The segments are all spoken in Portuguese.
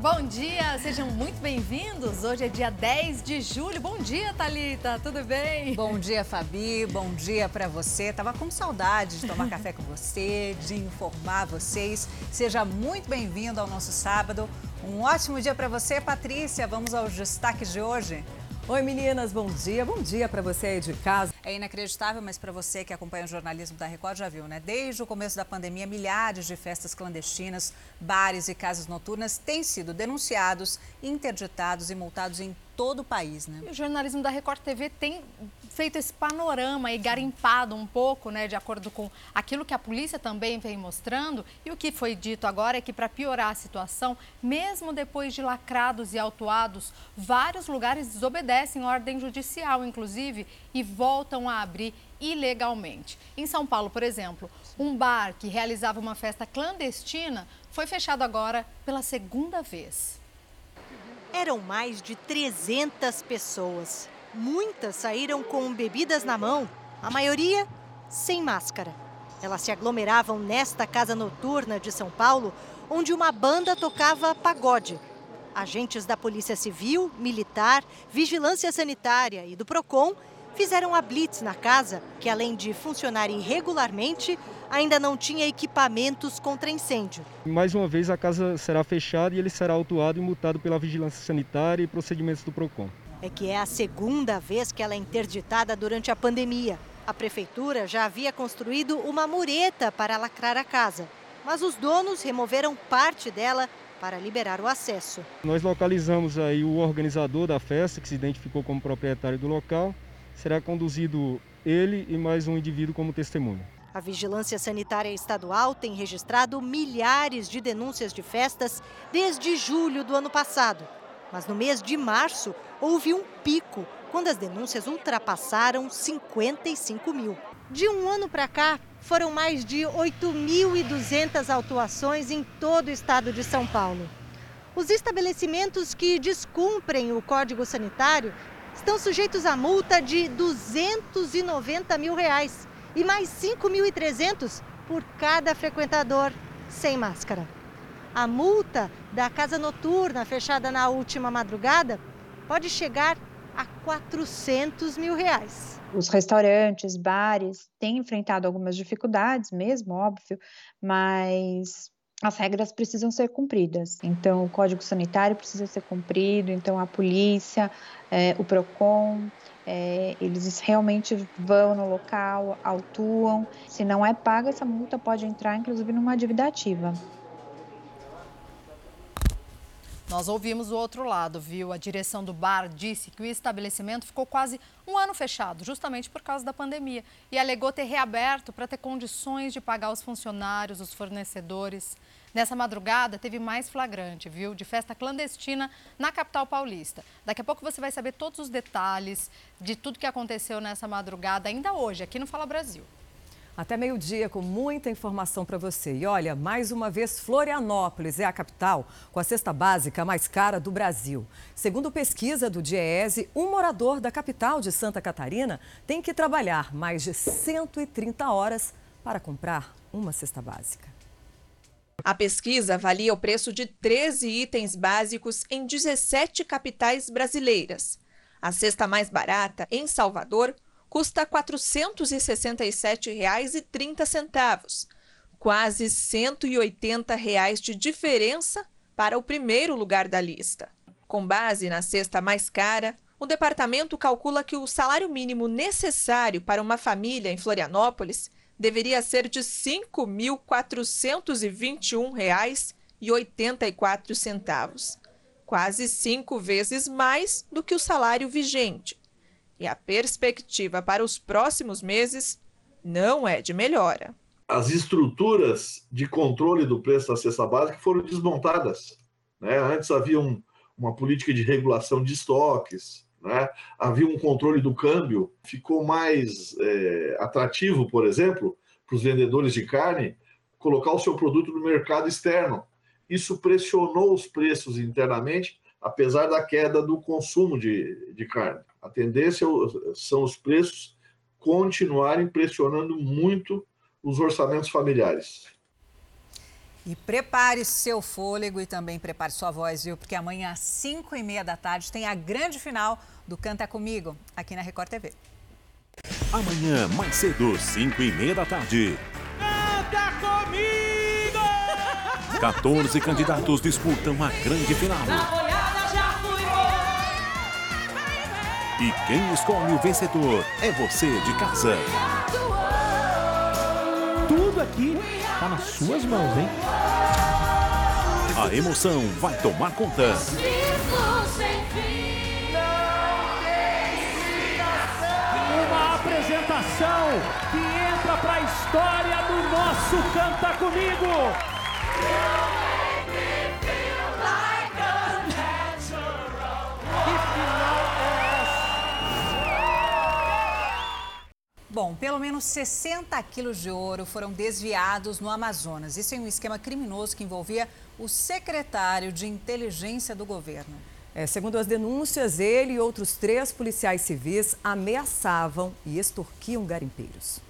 Bom dia, sejam muito bem-vindos. Hoje é dia 10 de julho. Bom dia, Talita. Tudo bem? Bom dia, Fabi. Bom dia para você. Tava com saudade de tomar café com você, de informar vocês. Seja muito bem-vindo ao nosso sábado. Um ótimo dia para você, Patrícia. Vamos aos destaques de hoje. Oi meninas, bom dia. Bom dia para você aí de casa. É inacreditável, mas para você que acompanha o jornalismo da Record já viu, né? Desde o começo da pandemia, milhares de festas clandestinas, bares e casas noturnas têm sido denunciados, interditados e multados em todo o país, né? E o jornalismo da Record TV tem feito esse panorama e garimpado um pouco, né, de acordo com aquilo que a polícia também vem mostrando. E o que foi dito agora é que, para piorar a situação, mesmo depois de lacrados e autuados, vários lugares desobedecem ordem judicial, inclusive, e voltam a abrir ilegalmente. Em São Paulo, por exemplo, um bar que realizava uma festa clandestina foi fechado agora pela segunda vez. Eram mais de 300 pessoas. Muitas saíram com bebidas na mão, a maioria sem máscara. Elas se aglomeravam nesta casa noturna de São Paulo, onde uma banda tocava pagode. Agentes da Polícia Civil, Militar, Vigilância Sanitária e do Procon fizeram a blitz na casa, que além de funcionar irregularmente, ainda não tinha equipamentos contra incêndio. Mais uma vez a casa será fechada e ele será autuado e multado pela Vigilância Sanitária e procedimentos do Procon é que é a segunda vez que ela é interditada durante a pandemia. A prefeitura já havia construído uma mureta para lacrar a casa, mas os donos removeram parte dela para liberar o acesso. Nós localizamos aí o organizador da festa, que se identificou como proprietário do local. Será conduzido ele e mais um indivíduo como testemunha. A Vigilância Sanitária Estadual tem registrado milhares de denúncias de festas desde julho do ano passado. Mas no mês de março, houve um pico, quando as denúncias ultrapassaram 55 mil. De um ano para cá, foram mais de 8.200 autuações em todo o estado de São Paulo. Os estabelecimentos que descumprem o Código Sanitário estão sujeitos a multa de 290 mil reais e mais 5.300 por cada frequentador sem máscara. A multa da casa noturna fechada na última madrugada pode chegar a 400 mil reais. Os restaurantes, bares têm enfrentado algumas dificuldades, mesmo, óbvio, mas as regras precisam ser cumpridas. Então, o Código Sanitário precisa ser cumprido, então a polícia, é, o PROCON, é, eles realmente vão no local, autuam. Se não é paga, essa multa pode entrar, inclusive, numa dívida ativa. Nós ouvimos o outro lado, viu? A direção do bar disse que o estabelecimento ficou quase um ano fechado, justamente por causa da pandemia, e alegou ter reaberto para ter condições de pagar os funcionários, os fornecedores. Nessa madrugada teve mais flagrante, viu? De festa clandestina na capital paulista. Daqui a pouco você vai saber todos os detalhes de tudo que aconteceu nessa madrugada, ainda hoje, aqui no Fala Brasil. Até meio-dia com muita informação para você. E olha, mais uma vez, Florianópolis é a capital com a cesta básica mais cara do Brasil. Segundo pesquisa do DIEESE, um morador da capital de Santa Catarina tem que trabalhar mais de 130 horas para comprar uma cesta básica. A pesquisa avalia o preço de 13 itens básicos em 17 capitais brasileiras. A cesta mais barata, em Salvador, custa R$ 467,30, quase 180 reais de diferença para o primeiro lugar da lista. Com base na cesta mais cara, o departamento calcula que o salário mínimo necessário para uma família em Florianópolis deveria ser de R$ 5.421,84, quase cinco vezes mais do que o salário vigente e a perspectiva para os próximos meses não é de melhora. As estruturas de controle do preço da cesta básica foram desmontadas. Né? Antes havia um, uma política de regulação de estoques, né? havia um controle do câmbio, ficou mais é, atrativo, por exemplo, para os vendedores de carne colocar o seu produto no mercado externo. Isso pressionou os preços internamente, apesar da queda do consumo de, de carne. A tendência são os preços continuarem pressionando muito os orçamentos familiares. E prepare seu fôlego e também prepare sua voz, viu? Porque amanhã às 5 e meia da tarde tem a grande final do Canta Comigo, aqui na Record TV. Amanhã, mais cedo, 5 e meia da tarde. Canta Comigo! 14 candidatos disputam a grande final. E quem escolhe o vencedor é você de casa. Tudo aqui tá nas suas mãos, hein? A emoção vai tomar conta. Uma apresentação que entra para a história do nosso Canta Comigo. Bom, pelo menos 60 quilos de ouro foram desviados no Amazonas. Isso em um esquema criminoso que envolvia o secretário de inteligência do governo. É, segundo as denúncias, ele e outros três policiais civis ameaçavam e extorquiam garimpeiros.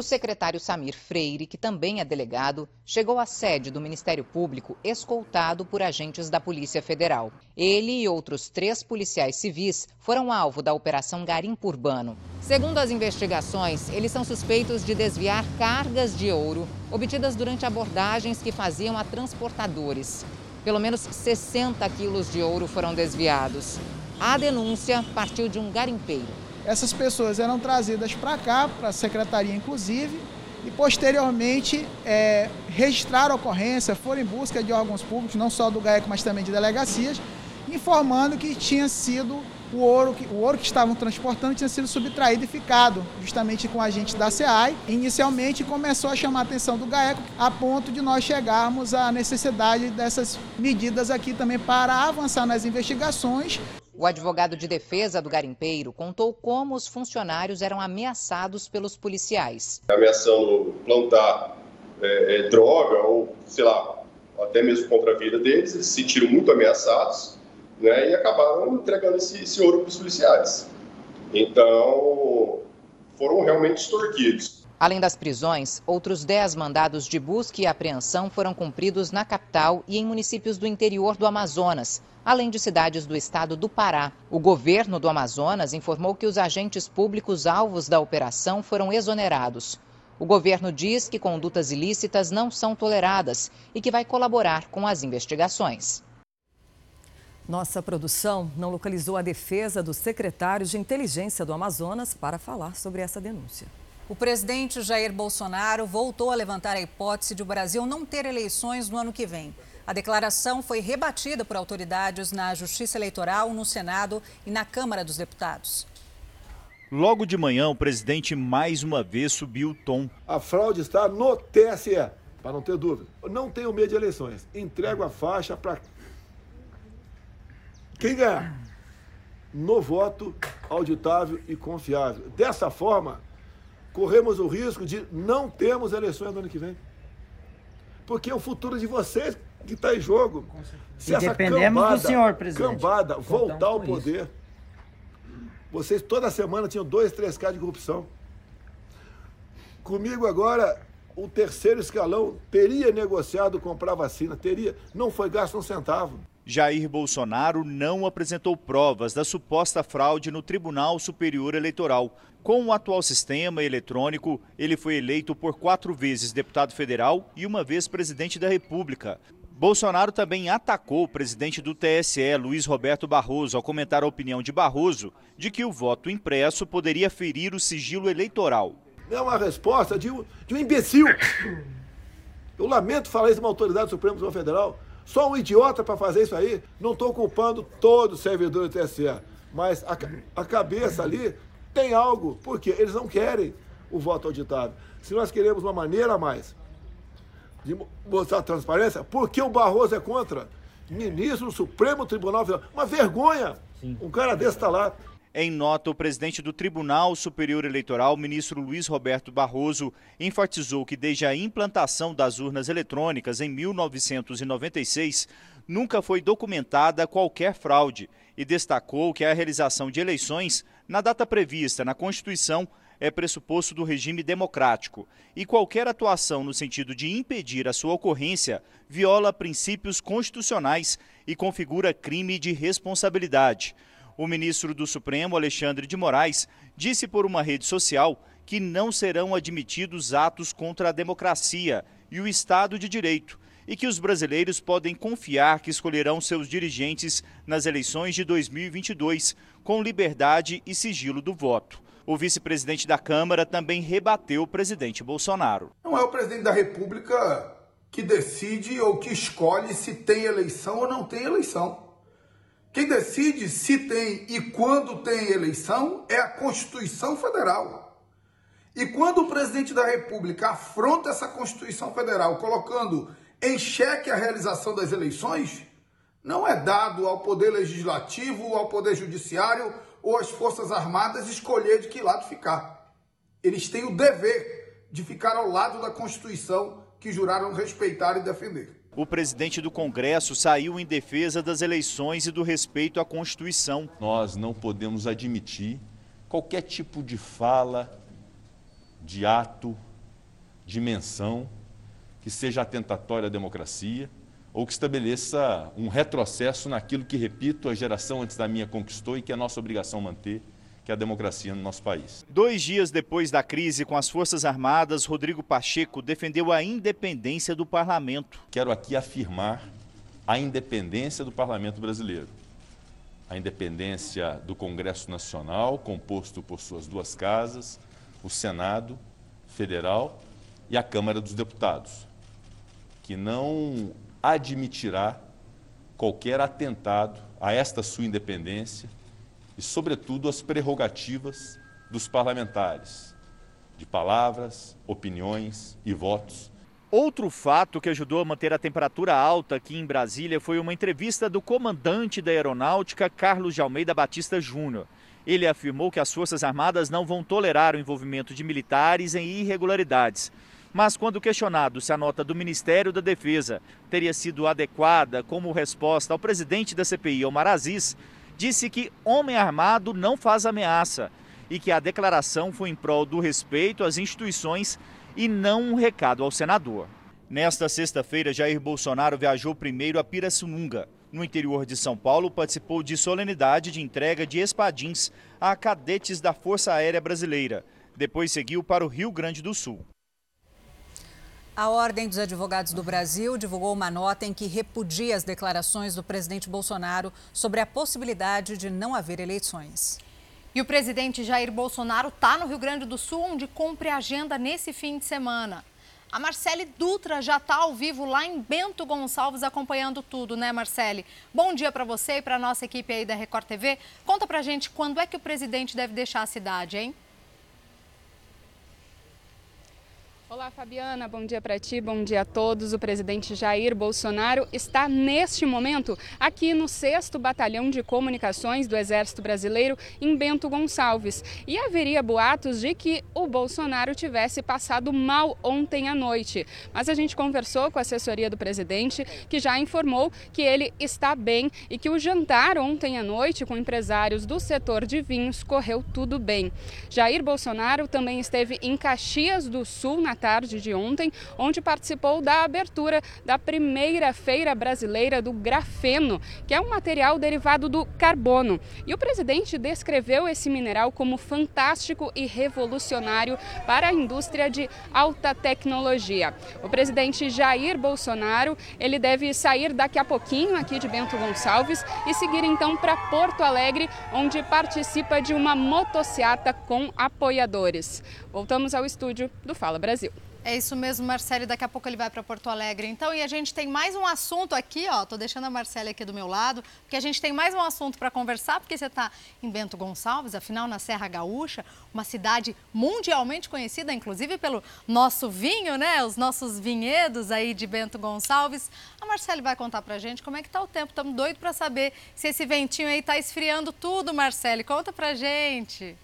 O secretário Samir Freire, que também é delegado, chegou à sede do Ministério Público escoltado por agentes da Polícia Federal. Ele e outros três policiais civis foram alvo da Operação Garimpo Urbano. Segundo as investigações, eles são suspeitos de desviar cargas de ouro obtidas durante abordagens que faziam a transportadores. Pelo menos 60 quilos de ouro foram desviados. A denúncia partiu de um garimpeiro. Essas pessoas eram trazidas para cá, para a secretaria inclusive, e posteriormente é, registraram a ocorrência, foram em busca de órgãos públicos, não só do GAECO, mas também de delegacias, informando que tinha sido o ouro, que, o ouro que estavam transportando tinha sido subtraído e ficado justamente com agentes da SEAI. Inicialmente começou a chamar a atenção do GAECO a ponto de nós chegarmos à necessidade dessas medidas aqui também para avançar nas investigações o advogado de defesa do garimpeiro contou como os funcionários eram ameaçados pelos policiais. Ameaçando plantar é, é, droga ou, sei lá, até mesmo contra a vida deles, eles se sentiram muito ameaçados né, e acabaram entregando esse, esse ouro para os policiais. Então, foram realmente extorquidos. Além das prisões, outros 10 mandados de busca e apreensão foram cumpridos na capital e em municípios do interior do Amazonas, além de cidades do estado do Pará. O governo do Amazonas informou que os agentes públicos alvos da operação foram exonerados. O governo diz que condutas ilícitas não são toleradas e que vai colaborar com as investigações. Nossa produção não localizou a defesa dos secretários de inteligência do Amazonas para falar sobre essa denúncia. O presidente Jair Bolsonaro voltou a levantar a hipótese de o Brasil não ter eleições no ano que vem. A declaração foi rebatida por autoridades na Justiça Eleitoral, no Senado e na Câmara dos Deputados. Logo de manhã, o presidente mais uma vez subiu o tom. A fraude está no TSE, para não ter dúvida. Não tenho medo de eleições. Entrego a faixa para quem ganhar. No voto auditável e confiável. Dessa forma, corremos o risco de não termos eleições no ano que vem. Porque é o futuro de vocês que está em jogo. Se e essa cambada, do senhor, presidente. cambada voltar ao poder, isso. vocês toda semana tinham dois, três casos de corrupção. Comigo agora, o terceiro escalão teria negociado comprar vacina, teria, não foi gasto um centavo. Jair Bolsonaro não apresentou provas da suposta fraude no Tribunal Superior Eleitoral. Com o atual sistema eletrônico, ele foi eleito por quatro vezes deputado federal e uma vez presidente da República. Bolsonaro também atacou o presidente do TSE, Luiz Roberto Barroso, ao comentar a opinião de Barroso de que o voto impresso poderia ferir o sigilo eleitoral. É uma resposta de um, de um imbecil. Eu lamento falar isso de uma autoridade do Federal. Só um idiota para fazer isso aí. Não estou culpando todo o servidor do TSE. Mas a, a cabeça ali tem algo. Porque eles não querem o voto auditável. Se nós queremos uma maneira a mais de mostrar transparência, porque o Barroso é contra. Ministro do Supremo Tribunal Federal. Uma vergonha! Um cara desse está lá. Em nota, o presidente do Tribunal Superior Eleitoral, ministro Luiz Roberto Barroso, enfatizou que desde a implantação das urnas eletrônicas em 1996, nunca foi documentada qualquer fraude e destacou que a realização de eleições na data prevista na Constituição é pressuposto do regime democrático e qualquer atuação no sentido de impedir a sua ocorrência viola princípios constitucionais e configura crime de responsabilidade. O ministro do Supremo, Alexandre de Moraes, disse por uma rede social que não serão admitidos atos contra a democracia e o Estado de Direito e que os brasileiros podem confiar que escolherão seus dirigentes nas eleições de 2022 com liberdade e sigilo do voto. O vice-presidente da Câmara também rebateu o presidente Bolsonaro. Não é o presidente da República que decide ou que escolhe se tem eleição ou não tem eleição. Quem decide se tem e quando tem eleição é a Constituição Federal. E quando o presidente da República afronta essa Constituição Federal, colocando em xeque a realização das eleições, não é dado ao Poder Legislativo, ao Poder Judiciário ou às Forças Armadas escolher de que lado ficar. Eles têm o dever de ficar ao lado da Constituição que juraram respeitar e defender. O presidente do Congresso saiu em defesa das eleições e do respeito à Constituição. Nós não podemos admitir qualquer tipo de fala, de ato, de menção que seja atentatória à democracia ou que estabeleça um retrocesso naquilo que, repito, a geração antes da minha conquistou e que é nossa obrigação manter, que é a democracia no nosso país. Dois dias depois da crise com as Forças Armadas, Rodrigo Pacheco defendeu a independência do parlamento. Quero aqui afirmar a independência do parlamento brasileiro. A independência do Congresso Nacional, composto por suas duas casas, o Senado Federal e a Câmara dos Deputados, que não admitirá qualquer atentado a esta sua independência e, sobretudo, as prerrogativas dos parlamentares, de palavras, opiniões e votos. Outro fato que ajudou a manter a temperatura alta aqui em Brasília foi uma entrevista do comandante da Aeronáutica, Carlos de Almeida Batista Júnior. Ele afirmou que as Forças Armadas não vão tolerar o envolvimento de militares em irregularidades. Mas, quando questionado se a nota do Ministério da Defesa teria sido adequada como resposta ao presidente da CPI, Omar Aziz, disse que homem armado não faz ameaça e que a declaração foi em prol do respeito às instituições e não um recado ao senador. Nesta sexta-feira, Jair Bolsonaro viajou primeiro a Pirassununga. No interior de São Paulo, participou de solenidade de entrega de espadins a cadetes da Força Aérea Brasileira. Depois seguiu para o Rio Grande do Sul. A Ordem dos Advogados do Brasil divulgou uma nota em que repudia as declarações do presidente Bolsonaro sobre a possibilidade de não haver eleições. E o presidente Jair Bolsonaro está no Rio Grande do Sul, onde cumpre a agenda nesse fim de semana. A Marcele Dutra já está ao vivo lá em Bento Gonçalves acompanhando tudo, né, Marcele? Bom dia para você e para a nossa equipe aí da Record TV. Conta para gente quando é que o presidente deve deixar a cidade, hein? Olá, Fabiana. Bom dia para ti, bom dia a todos. O presidente Jair Bolsonaro está neste momento aqui no 6 Batalhão de Comunicações do Exército Brasileiro em Bento Gonçalves. E haveria boatos de que o Bolsonaro tivesse passado mal ontem à noite. Mas a gente conversou com a assessoria do presidente, que já informou que ele está bem e que o jantar ontem à noite com empresários do setor de vinhos correu tudo bem. Jair Bolsonaro também esteve em Caxias do Sul na tarde de ontem, onde participou da abertura da primeira Feira Brasileira do Grafeno, que é um material derivado do carbono. E o presidente descreveu esse mineral como fantástico e revolucionário para a indústria de alta tecnologia. O presidente Jair Bolsonaro, ele deve sair daqui a pouquinho aqui de Bento Gonçalves e seguir então para Porto Alegre, onde participa de uma motociata com apoiadores. Voltamos ao estúdio do Fala Brasil. É isso mesmo, Marcele. Daqui a pouco ele vai para Porto Alegre. Então, e a gente tem mais um assunto aqui, ó. Tô deixando a Marcele aqui do meu lado, porque a gente tem mais um assunto para conversar, porque você está em Bento Gonçalves, afinal, na Serra Gaúcha, uma cidade mundialmente conhecida, inclusive pelo nosso vinho, né? Os nossos vinhedos aí de Bento Gonçalves. A Marcele vai contar para a gente como é que tá o tempo. Estamos doidos para saber se esse ventinho aí está esfriando tudo, Marcele. Conta para gente.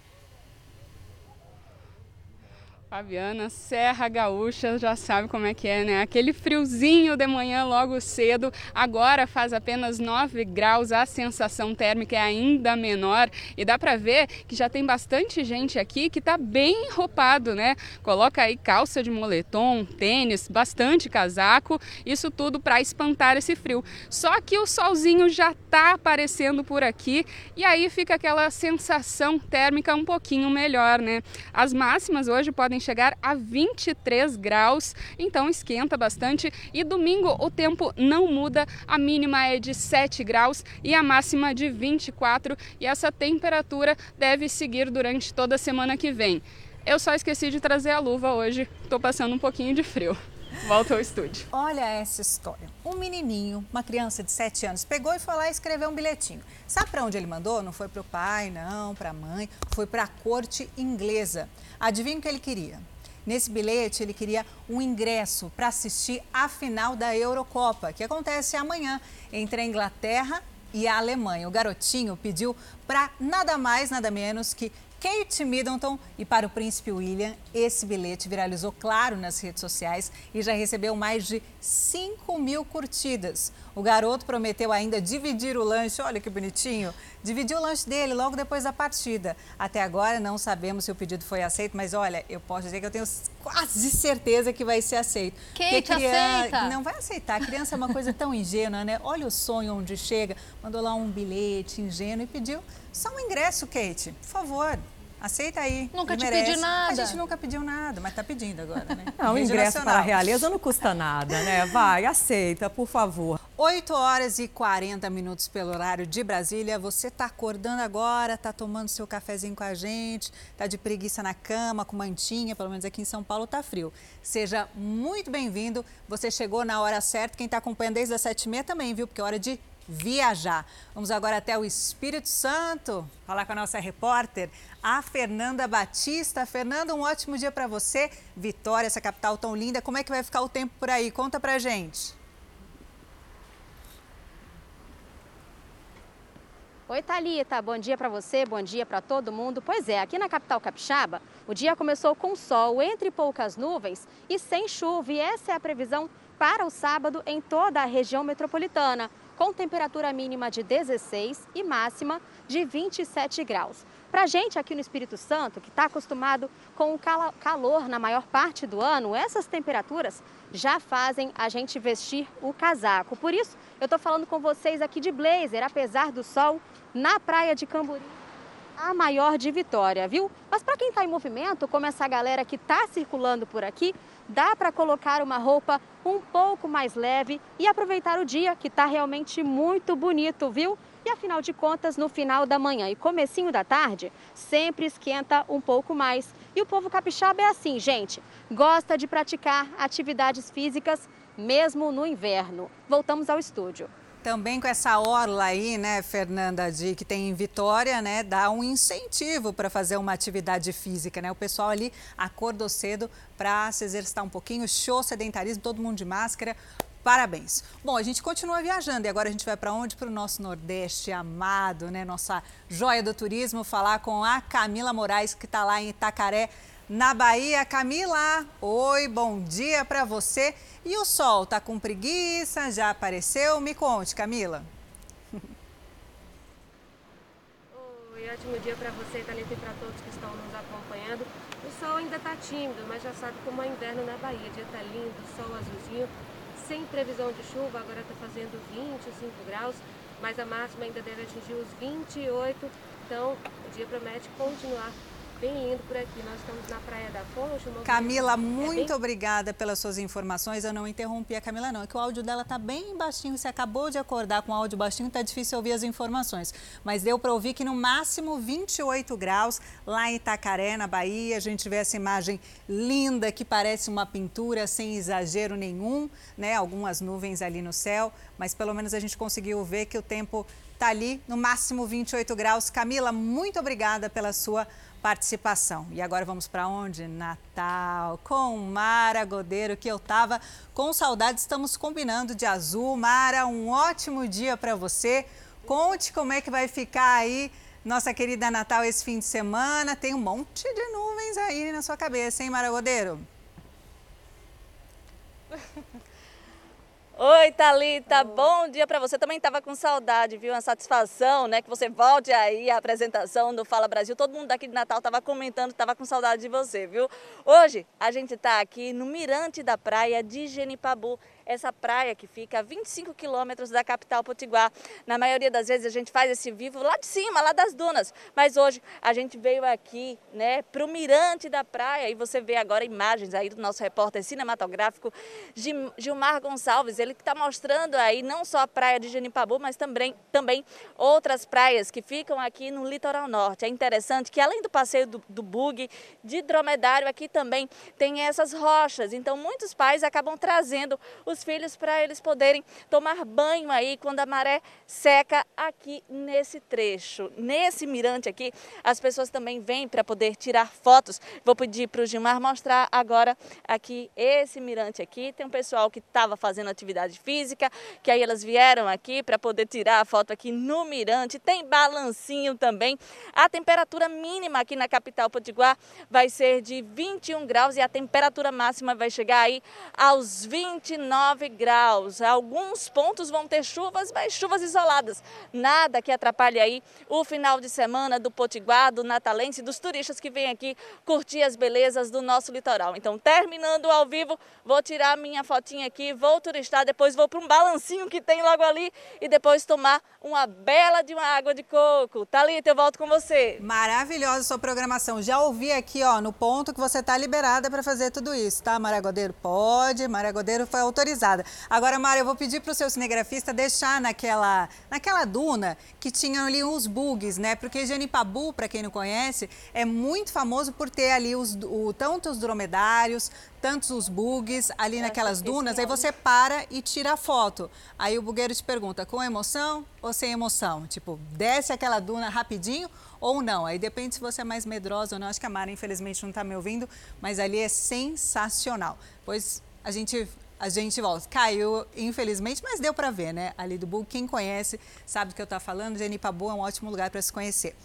Fabiana, Serra Gaúcha, já sabe como é que é, né? Aquele friozinho de manhã logo cedo, agora faz apenas 9 graus, a sensação térmica é ainda menor e dá para ver que já tem bastante gente aqui que tá bem enrupado, né? Coloca aí calça de moletom, tênis, bastante casaco, isso tudo para espantar esse frio. Só que o solzinho já tá aparecendo por aqui e aí fica aquela sensação térmica um pouquinho melhor, né? As máximas hoje podem chegar a 23 graus, então esquenta bastante. E domingo o tempo não muda, a mínima é de 7 graus e a máxima de 24, e essa temperatura deve seguir durante toda a semana que vem. Eu só esqueci de trazer a luva hoje, estou passando um pouquinho de frio. Volta ao estúdio. Olha essa história. Um menininho, uma criança de 7 anos, pegou e foi lá escrever um bilhetinho. Sabe para onde ele mandou? Não foi para o pai, não, para a mãe, foi para a corte inglesa. Adivinha o que ele queria? Nesse bilhete, ele queria um ingresso para assistir a final da Eurocopa, que acontece amanhã entre a Inglaterra e a Alemanha. O garotinho pediu para nada mais, nada menos que Kate Middleton e para o príncipe William. Esse bilhete viralizou claro nas redes sociais e já recebeu mais de 5 mil curtidas. O garoto prometeu ainda dividir o lanche, olha que bonitinho, dividir o lanche dele logo depois da partida. Até agora não sabemos se o pedido foi aceito, mas olha, eu posso dizer que eu tenho quase certeza que vai ser aceito. Kate, criança... aceita! Não vai aceitar, a criança é uma coisa tão ingênua, né? Olha o sonho onde chega, mandou lá um bilhete ingênuo e pediu só um ingresso, Kate, por favor. Aceita aí. Nunca te merece. pedi nada. A gente nunca pediu nada, mas tá pedindo agora, né? Não, o ingresso nacional. para a realeza não custa nada, né? Vai, aceita, por favor. 8 horas e 40 minutos pelo horário de Brasília. Você tá acordando agora, tá tomando seu cafezinho com a gente, tá de preguiça na cama, com mantinha, pelo menos aqui em São Paulo tá frio. Seja muito bem-vindo. Você chegou na hora certa. Quem tá acompanhando desde as 7h30 também, viu? Porque é hora de viajar. Vamos agora até o Espírito Santo, falar com a nossa repórter, a Fernanda Batista. Fernanda, um ótimo dia para você. Vitória, essa capital tão linda. Como é que vai ficar o tempo por aí? Conta pra gente. Oi, Thalita. Bom dia para você, bom dia para todo mundo. Pois é, aqui na capital capixaba, o dia começou com sol entre poucas nuvens e sem chuva. E essa é a previsão para o sábado em toda a região metropolitana com temperatura mínima de 16 e máxima de 27 graus. Para gente aqui no Espírito Santo, que está acostumado com o calor na maior parte do ano, essas temperaturas já fazem a gente vestir o casaco. Por isso, eu estou falando com vocês aqui de blazer, apesar do sol, na praia de Camburi a maior de Vitória, viu? Mas para quem está em movimento, como essa galera que está circulando por aqui, dá para colocar uma roupa um pouco mais leve e aproveitar o dia que está realmente muito bonito, viu? E afinal de contas, no final da manhã e comecinho da tarde, sempre esquenta um pouco mais. E o povo capixaba é assim, gente, gosta de praticar atividades físicas mesmo no inverno. Voltamos ao estúdio. Também com essa orla aí, né, Fernanda, de que tem em Vitória, né, dá um incentivo para fazer uma atividade física, né? O pessoal ali acordou cedo para se exercitar um pouquinho, show sedentarismo, todo mundo de máscara. Parabéns. Bom, a gente continua viajando e agora a gente vai para onde? Para o nosso Nordeste amado, né? Nossa joia do turismo, falar com a Camila Moraes, que está lá em Itacaré, na Bahia. Camila, oi, bom dia para você. E o sol tá com preguiça? Já apareceu? Me conte, Camila. Oi, ótimo dia para você, Thalita, e para todos que estão nos acompanhando. O sol ainda está tímido, mas já sabe como é inverno na Bahia. Dia está lindo, sol azulzinho, sem previsão de chuva, agora está fazendo 25 graus, mas a máxima ainda deve atingir os 28. Então, o dia promete continuar bem lindo por aqui. Nós estamos na Praia da Fonte. Camila, é muito bem... obrigada pelas suas informações. Eu não interrompi a Camila, não. É que o áudio dela está bem baixinho. Você acabou de acordar com o áudio baixinho, está difícil ouvir as informações. Mas deu para ouvir que no máximo 28 graus lá em Itacaré, na Bahia. A gente vê essa imagem linda que parece uma pintura sem exagero nenhum, né? Algumas nuvens ali no céu, mas pelo menos a gente conseguiu ver que o tempo está ali no máximo 28 graus. Camila, muito obrigada pela sua participação. E agora vamos para onde? Natal, com Mara Godeiro, que eu estava com saudade. Estamos combinando de azul. Mara, um ótimo dia para você. Conte como é que vai ficar aí nossa querida Natal esse fim de semana. Tem um monte de nuvens aí na sua cabeça, hein, Maragodeiro? Oi, Thalita, bom dia para você. Também estava com saudade, viu? Uma satisfação, né? Que você volte aí à apresentação do Fala Brasil. Todo mundo daqui de Natal estava comentando, estava com saudade de você, viu? Hoje a gente está aqui no Mirante da Praia de Genipabu essa praia que fica a 25 quilômetros da capital potiguar. Na maioria das vezes a gente faz esse vivo lá de cima, lá das dunas, mas hoje a gente veio aqui, né, para o mirante da praia e você vê agora imagens aí do nosso repórter cinematográfico Gilmar Gonçalves, ele que está mostrando aí não só a praia de Genipabu, mas também, também outras praias que ficam aqui no litoral norte. É interessante que além do passeio do, do bug, de dromedário, aqui também tem essas rochas, então muitos pais acabam trazendo os os filhos para eles poderem tomar banho aí quando a maré seca aqui nesse trecho. Nesse mirante aqui, as pessoas também vêm para poder tirar fotos. Vou pedir para o Gilmar mostrar agora aqui esse mirante aqui. Tem um pessoal que estava fazendo atividade física, que aí elas vieram aqui para poder tirar a foto aqui no mirante. Tem balancinho também. A temperatura mínima aqui na capital potiguar vai ser de 21 graus e a temperatura máxima vai chegar aí aos 29 19 graus. Alguns pontos vão ter chuvas, mas chuvas isoladas. Nada que atrapalhe aí o final de semana do Potiguar, do Natalense, dos turistas que vêm aqui curtir as belezas do nosso litoral. Então, terminando ao vivo, vou tirar minha fotinha aqui, vou turistar, depois vou para um balancinho que tem logo ali e depois tomar uma bela de uma água de coco. Thalita, eu volto com você. Maravilhosa sua programação. Já ouvi aqui, ó, no ponto que você está liberada para fazer tudo isso, tá, Maragodeiro? Pode, Maragodeiro foi autorizado Agora, Mário, eu vou pedir para o seu cinegrafista deixar naquela, naquela duna que tinha ali uns bugs, né? Porque Genipabu, para quem não conhece, é muito famoso por ter ali os, o, tanto os dromedários, tantos os bugs ali naquelas dunas. Aí você para e tira a foto. Aí o bugueiro te pergunta, com emoção ou sem emoção? Tipo, desce aquela duna rapidinho ou não. Aí depende se você é mais medrosa ou não. Acho que a Mara, infelizmente, não está me ouvindo, mas ali é sensacional. Pois a gente a gente volta. Caiu, infelizmente, mas deu para ver, né? Ali do Bug, quem conhece sabe do que eu estou falando. Genipabu é um ótimo lugar para se conhecer.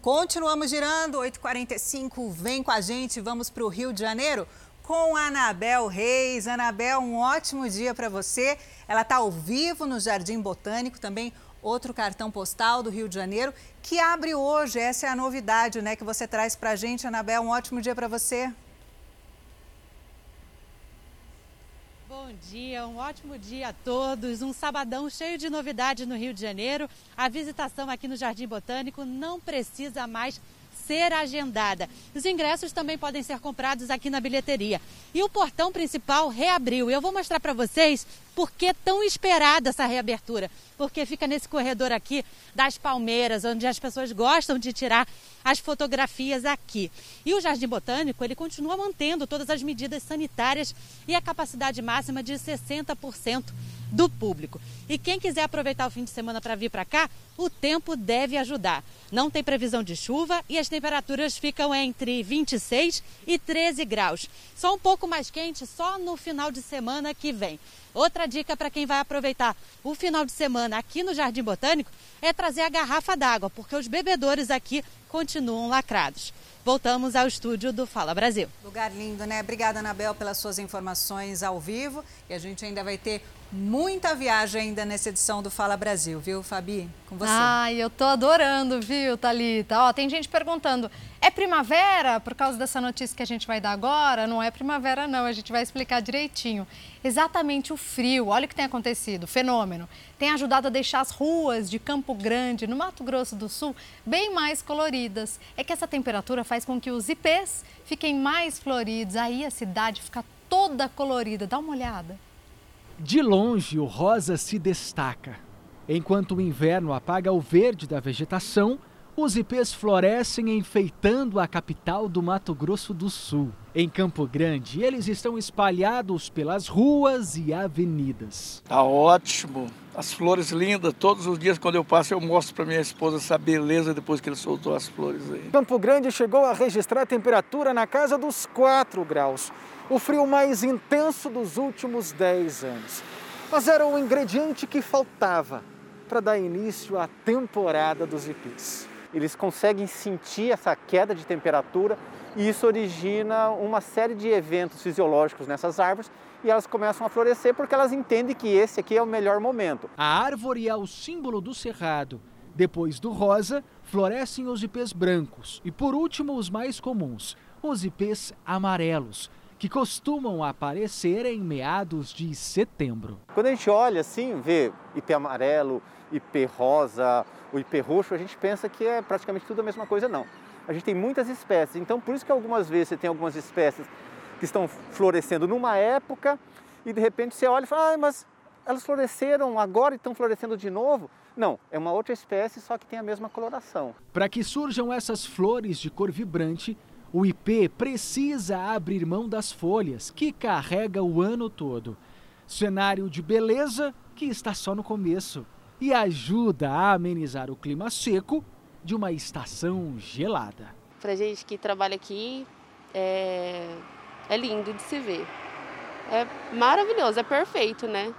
Continuamos girando, 8h45, vem com a gente, vamos para o Rio de Janeiro com a Anabel Reis. Anabel, um ótimo dia para você. Ela está ao vivo no Jardim Botânico, também outro cartão postal do Rio de Janeiro, que abre hoje. Essa é a novidade né, que você traz para a gente, Anabel. Um ótimo dia para você. Bom dia, um ótimo dia a todos. Um sabadão cheio de novidades no Rio de Janeiro. A visitação aqui no Jardim Botânico não precisa mais ser agendada. Os ingressos também podem ser comprados aqui na bilheteria. E o portão principal reabriu. Eu vou mostrar para vocês por que tão esperada essa reabertura. Porque fica nesse corredor aqui das palmeiras, onde as pessoas gostam de tirar as fotografias aqui. E o Jardim Botânico, ele continua mantendo todas as medidas sanitárias e a capacidade máxima de 60% do público. E quem quiser aproveitar o fim de semana para vir para cá, o tempo deve ajudar. Não tem previsão de chuva e as temperaturas ficam entre 26 e 13 graus. Só um pouco mais quente só no final de semana que vem. Outra dica para quem vai aproveitar o final de semana aqui no Jardim Botânico é trazer a garrafa d'água, porque os bebedores aqui continuam lacrados. Voltamos ao estúdio do Fala Brasil. Lugar lindo, né? Obrigada, Anabel, pelas suas informações ao vivo. E a gente ainda vai ter muita viagem ainda nessa edição do Fala Brasil, viu, Fabi? Com você. Ai, eu tô adorando, viu, Thalita? Ó, tem gente perguntando, é primavera por causa dessa notícia que a gente vai dar agora? Não é primavera, não, a gente vai explicar direitinho. Exatamente o frio, olha o que tem acontecido, fenômeno. Tem ajudado a deixar as ruas de Campo Grande, no Mato Grosso do Sul, bem mais coloridas. É que essa temperatura faz com que os ipês fiquem mais floridos, aí a cidade fica toda colorida. Dá uma olhada. De longe, o rosa se destaca. Enquanto o inverno apaga o verde da vegetação, os ipês florescem enfeitando a capital do Mato Grosso do Sul. Em Campo Grande, eles estão espalhados pelas ruas e avenidas. Tá ótimo. As flores lindas, todos os dias quando eu passo eu mostro para minha esposa essa beleza depois que ele soltou as flores aí. Campo Grande chegou a registrar temperatura na casa dos 4 graus o frio mais intenso dos últimos 10 anos. Mas era o ingrediente que faltava para dar início à temporada dos ipis. eles conseguem sentir essa queda de temperatura e isso origina uma série de eventos fisiológicos nessas árvores e elas começam a florescer porque elas entendem que esse aqui é o melhor momento. A árvore é o símbolo do cerrado. Depois do rosa, florescem os ipês brancos e, por último, os mais comuns, os ipês amarelos, que costumam aparecer em meados de setembro. Quando a gente olha assim, vê ipê amarelo, ipê rosa, o ipê roxo, a gente pensa que é praticamente tudo a mesma coisa, não. A gente tem muitas espécies, então por isso que algumas vezes você tem algumas espécies que estão florescendo numa época e de repente você olha e fala, ah, mas elas floresceram agora e estão florescendo de novo. Não, é uma outra espécie, só que tem a mesma coloração. Para que surjam essas flores de cor vibrante, o IP precisa abrir mão das folhas, que carrega o ano todo. Cenário de beleza que está só no começo e ajuda a amenizar o clima seco de uma estação gelada. Para gente que trabalha aqui, é, é lindo de se ver. É maravilhoso, é perfeito, né?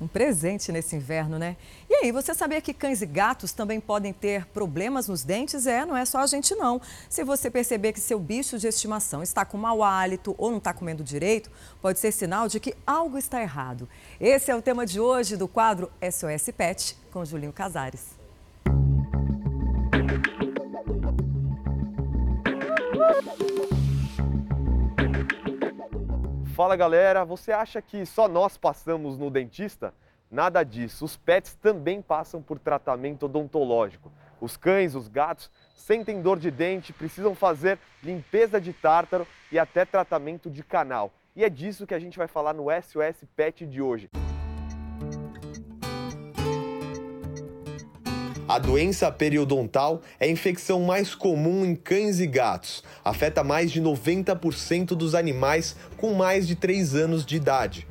Um presente nesse inverno, né? E aí, você sabia que cães e gatos também podem ter problemas nos dentes? É, não é só a gente não. Se você perceber que seu bicho de estimação está com mau hálito ou não está comendo direito, pode ser sinal de que algo está errado. Esse é o tema de hoje do quadro SOS Pet com Julinho Casares. Fala galera, você acha que só nós passamos no dentista? Nada disso, os pets também passam por tratamento odontológico. Os cães, os gatos sentem dor de dente, precisam fazer limpeza de tártaro e até tratamento de canal. E é disso que a gente vai falar no SOS Pet de hoje. A doença periodontal é a infecção mais comum em cães e gatos. Afeta mais de 90% dos animais com mais de 3 anos de idade.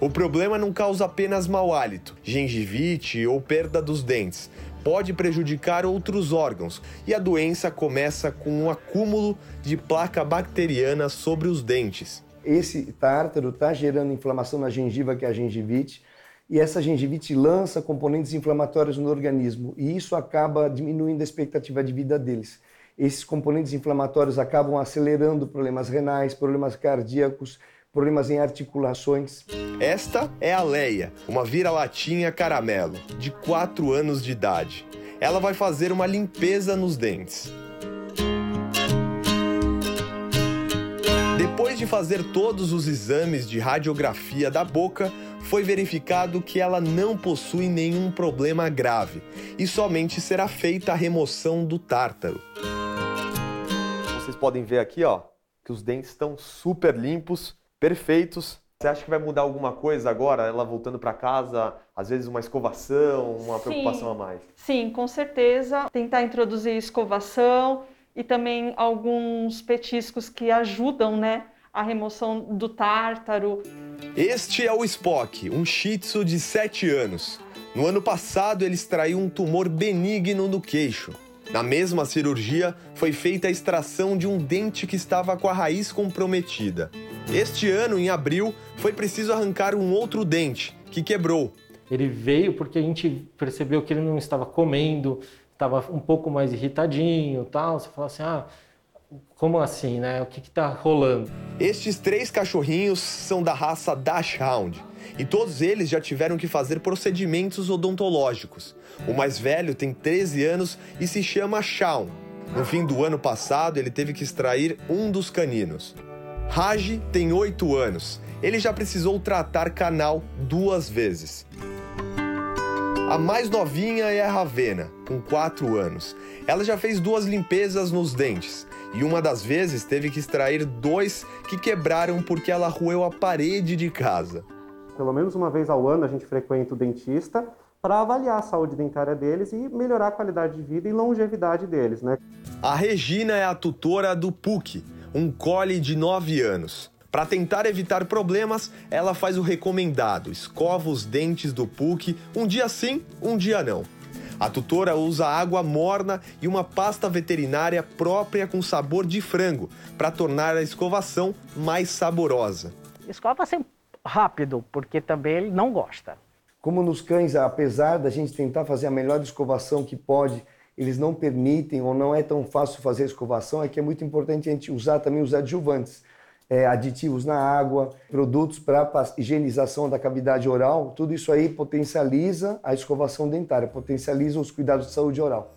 O problema não causa apenas mau hálito, gengivite ou perda dos dentes. Pode prejudicar outros órgãos e a doença começa com um acúmulo de placa bacteriana sobre os dentes. Esse tártaro está gerando inflamação na gengiva, que é a gengivite, e essa gengivite lança componentes inflamatórios no organismo e isso acaba diminuindo a expectativa de vida deles. Esses componentes inflamatórios acabam acelerando problemas renais, problemas cardíacos, problemas em articulações. Esta é a Leia, uma vira-latinha caramelo, de 4 anos de idade. Ela vai fazer uma limpeza nos dentes. Depois de fazer todos os exames de radiografia da boca, foi verificado que ela não possui nenhum problema grave e somente será feita a remoção do tártaro. Vocês podem ver aqui, ó, que os dentes estão super limpos, perfeitos. Você acha que vai mudar alguma coisa agora, ela voltando para casa? Às vezes uma escovação, uma Sim. preocupação a mais? Sim, com certeza. Tentar introduzir escovação e também alguns petiscos que ajudam, né, a remoção do tártaro. Este é o Spock, um shih tzu de 7 anos. No ano passado, ele extraiu um tumor benigno no queixo. Na mesma cirurgia, foi feita a extração de um dente que estava com a raiz comprometida. Este ano, em abril, foi preciso arrancar um outro dente, que quebrou. Ele veio porque a gente percebeu que ele não estava comendo, estava um pouco mais irritadinho, tal. Você fala assim, ah, como assim, né? O que está rolando? Estes três cachorrinhos são da raça Dachshund e todos eles já tiveram que fazer procedimentos odontológicos. O mais velho tem 13 anos e se chama Shawn. No fim do ano passado, ele teve que extrair um dos caninos. Raj tem 8 anos. Ele já precisou tratar canal duas vezes. A mais novinha é a Ravena, com 4 anos. Ela já fez duas limpezas nos dentes e uma das vezes teve que extrair dois que quebraram porque ela roeu a parede de casa. Pelo menos uma vez ao ano a gente frequenta o dentista para avaliar a saúde dentária deles e melhorar a qualidade de vida e longevidade deles, né? A Regina é a tutora do PUC, um cole de 9 anos. Para tentar evitar problemas, ela faz o recomendado: escova os dentes do PUC um dia sim, um dia não. A tutora usa água morna e uma pasta veterinária própria com sabor de frango para tornar a escovação mais saborosa. Escova sempre rápido, porque também ele não gosta. Como nos cães, apesar da gente tentar fazer a melhor escovação que pode, eles não permitem ou não é tão fácil fazer a escovação, é que é muito importante a gente usar também os adjuvantes. É, aditivos na água, produtos para higienização da cavidade oral, tudo isso aí potencializa a escovação dentária, potencializa os cuidados de saúde oral.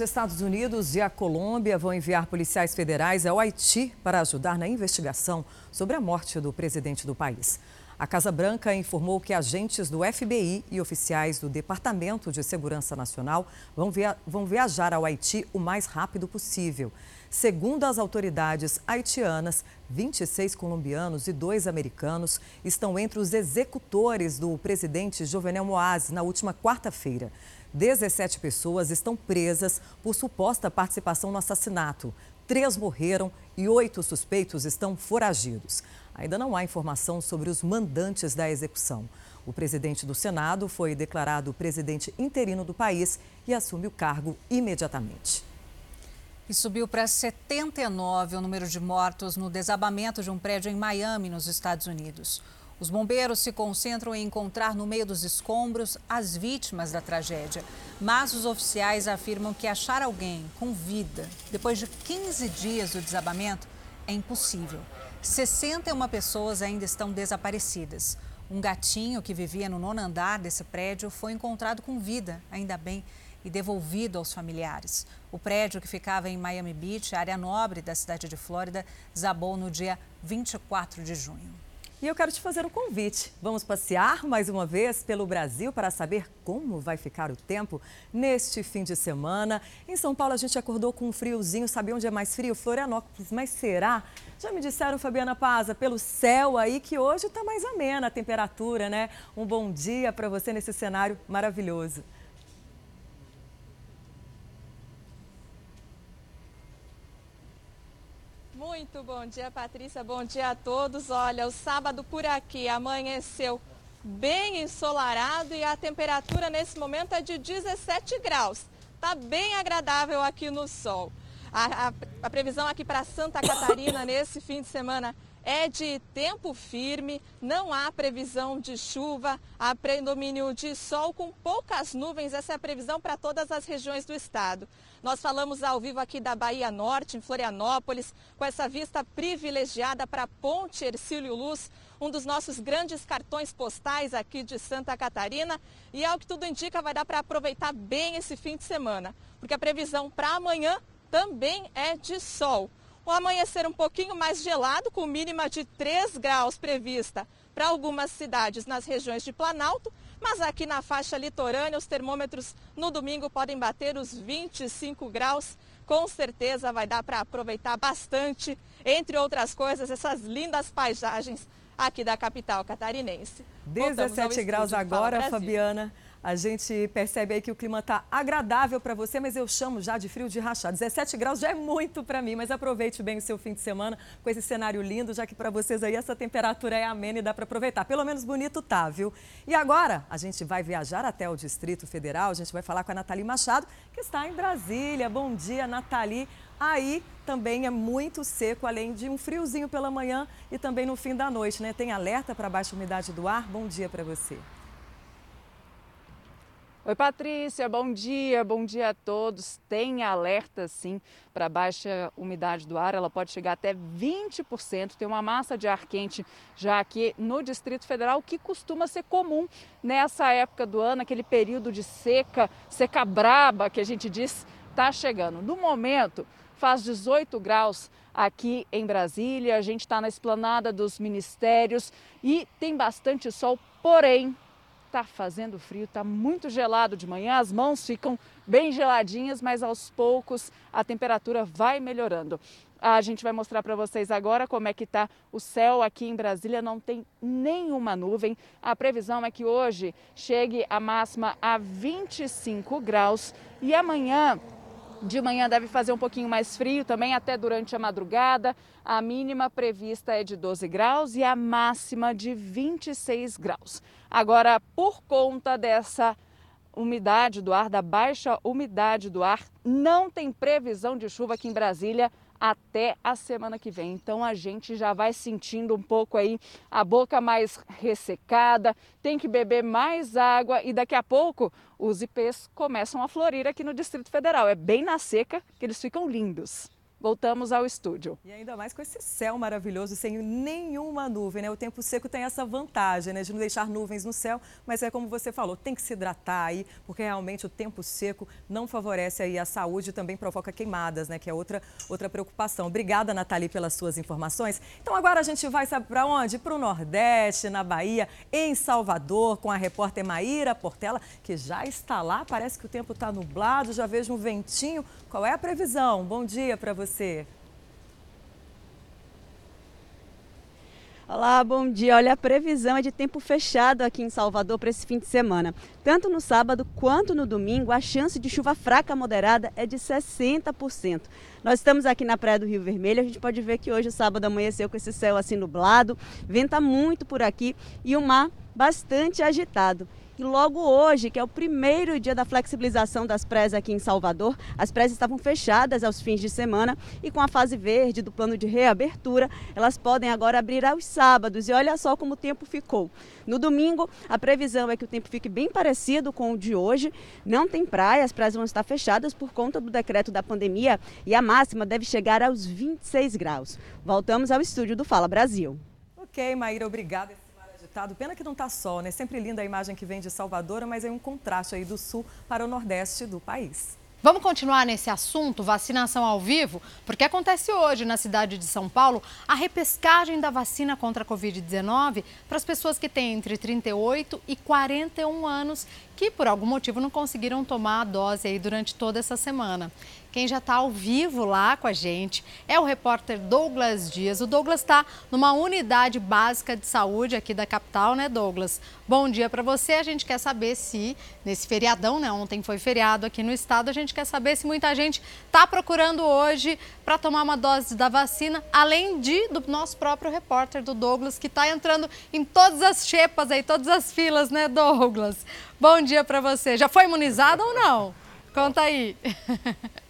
Os Estados Unidos e a Colômbia vão enviar policiais federais ao Haiti para ajudar na investigação sobre a morte do presidente do país. A Casa Branca informou que agentes do FBI e oficiais do Departamento de Segurança Nacional vão, via vão viajar ao Haiti o mais rápido possível. Segundo as autoridades haitianas, 26 colombianos e dois americanos estão entre os executores do presidente Jovenel Moise na última quarta-feira. 17 pessoas estão presas por suposta participação no assassinato. Três morreram e oito suspeitos estão foragidos. Ainda não há informação sobre os mandantes da execução. O presidente do Senado foi declarado presidente interino do país e assume o cargo imediatamente. E subiu para 79 o número de mortos no desabamento de um prédio em Miami, nos Estados Unidos. Os bombeiros se concentram em encontrar no meio dos escombros as vítimas da tragédia. Mas os oficiais afirmam que achar alguém com vida depois de 15 dias do desabamento é impossível. 61 pessoas ainda estão desaparecidas. Um gatinho que vivia no nono andar desse prédio foi encontrado com vida, ainda bem, e devolvido aos familiares. O prédio que ficava em Miami Beach, área nobre da cidade de Flórida, desabou no dia 24 de junho. E eu quero te fazer um convite. Vamos passear mais uma vez pelo Brasil para saber como vai ficar o tempo neste fim de semana. Em São Paulo a gente acordou com um friozinho, sabe onde é mais frio? Florianópolis, mas será? Já me disseram, Fabiana Paza, pelo céu aí que hoje está mais amena a temperatura, né? Um bom dia para você nesse cenário maravilhoso. Muito bom dia, Patrícia. Bom dia a todos. Olha, o sábado por aqui amanheceu bem ensolarado e a temperatura nesse momento é de 17 graus. Tá bem agradável aqui no sol. A, a, a previsão aqui para Santa Catarina nesse fim de semana é de tempo firme, não há previsão de chuva, há predomínio de sol com poucas nuvens. Essa é a previsão para todas as regiões do estado. Nós falamos ao vivo aqui da Bahia Norte, em Florianópolis, com essa vista privilegiada para Ponte Ercílio Luz, um dos nossos grandes cartões postais aqui de Santa Catarina. E ao que tudo indica, vai dar para aproveitar bem esse fim de semana, porque a previsão para amanhã também é de sol. O amanhecer um pouquinho mais gelado, com mínima de 3 graus prevista para algumas cidades nas regiões de Planalto, mas aqui na faixa litorânea os termômetros no domingo podem bater os 25 graus. Com certeza vai dar para aproveitar bastante, entre outras coisas, essas lindas paisagens aqui da capital catarinense. 17 graus agora, Fabiana. A gente percebe aí que o clima está agradável para você, mas eu chamo já de frio de rachar. 17 graus já é muito para mim, mas aproveite bem o seu fim de semana com esse cenário lindo, já que para vocês aí essa temperatura é amena e dá para aproveitar. Pelo menos bonito tá, viu? E agora a gente vai viajar até o Distrito Federal, a gente vai falar com a Nathalie Machado, que está em Brasília. Bom dia, Nathalie. Aí também é muito seco, além de um friozinho pela manhã e também no fim da noite, né? Tem alerta para baixa umidade do ar? Bom dia para você. Oi, Patrícia, bom dia, bom dia a todos. Tem alerta sim para baixa umidade do ar, ela pode chegar até 20%. Tem uma massa de ar quente já aqui no Distrito Federal, que costuma ser comum nessa época do ano, aquele período de seca, seca braba que a gente diz, está chegando. No momento, faz 18 graus aqui em Brasília, a gente está na esplanada dos ministérios e tem bastante sol, porém Está fazendo frio, está muito gelado de manhã, as mãos ficam bem geladinhas, mas aos poucos a temperatura vai melhorando. A gente vai mostrar para vocês agora como é que está o céu aqui em Brasília, não tem nenhuma nuvem. A previsão é que hoje chegue a máxima a 25 graus e amanhã de manhã deve fazer um pouquinho mais frio também, até durante a madrugada. A mínima prevista é de 12 graus e a máxima de 26 graus. Agora, por conta dessa umidade do ar, da baixa umidade do ar, não tem previsão de chuva aqui em Brasília até a semana que vem. Então a gente já vai sentindo um pouco aí a boca mais ressecada, tem que beber mais água e daqui a pouco os ipês começam a florir aqui no Distrito Federal. É bem na seca que eles ficam lindos voltamos ao estúdio. E ainda mais com esse céu maravilhoso, sem nenhuma nuvem, né? O tempo seco tem essa vantagem, né? De não deixar nuvens no céu, mas é como você falou, tem que se hidratar aí, porque realmente o tempo seco não favorece aí a saúde e também provoca queimadas, né? Que é outra, outra preocupação. Obrigada, Nathalie, pelas suas informações. Então agora a gente vai, sabe para onde? Para o Nordeste, na Bahia, em Salvador, com a repórter Maíra Portela, que já está lá. Parece que o tempo está nublado, já vejo um ventinho. Qual é a previsão? Bom dia para você você. Olá, bom dia. Olha, a previsão é de tempo fechado aqui em Salvador para esse fim de semana. Tanto no sábado quanto no domingo, a chance de chuva fraca moderada é de 60%. Nós estamos aqui na Praia do Rio Vermelho, a gente pode ver que hoje o sábado amanheceu com esse céu assim nublado, venta muito por aqui e o mar bastante agitado. Logo hoje, que é o primeiro dia da flexibilização das praias aqui em Salvador, as praias estavam fechadas aos fins de semana e com a fase verde do plano de reabertura, elas podem agora abrir aos sábados. E olha só como o tempo ficou. No domingo, a previsão é que o tempo fique bem parecido com o de hoje. Não tem praia, as praias vão estar fechadas por conta do decreto da pandemia e a máxima deve chegar aos 26 graus. Voltamos ao estúdio do Fala Brasil. Ok, Maíra, obrigada agitado. Pena que não está sol, né? Sempre linda a imagem que vem de Salvador, mas é um contraste aí do sul para o nordeste do país. Vamos continuar nesse assunto, vacinação ao vivo, porque acontece hoje na cidade de São Paulo a repescagem da vacina contra a Covid-19 para as pessoas que têm entre 38 e 41 anos que por algum motivo não conseguiram tomar a dose aí durante toda essa semana. Quem já está ao vivo lá com a gente é o repórter Douglas Dias. O Douglas está numa unidade básica de saúde aqui da capital, né, Douglas? Bom dia para você. A gente quer saber se, nesse feriadão, né? Ontem foi feriado aqui no estado, a gente quer saber se muita gente está procurando hoje para tomar uma dose da vacina, além de do nosso próprio repórter, do Douglas, que está entrando em todas as xepas aí, todas as filas, né, Douglas? Bom dia para você. Já foi imunizado ou não? Conta aí.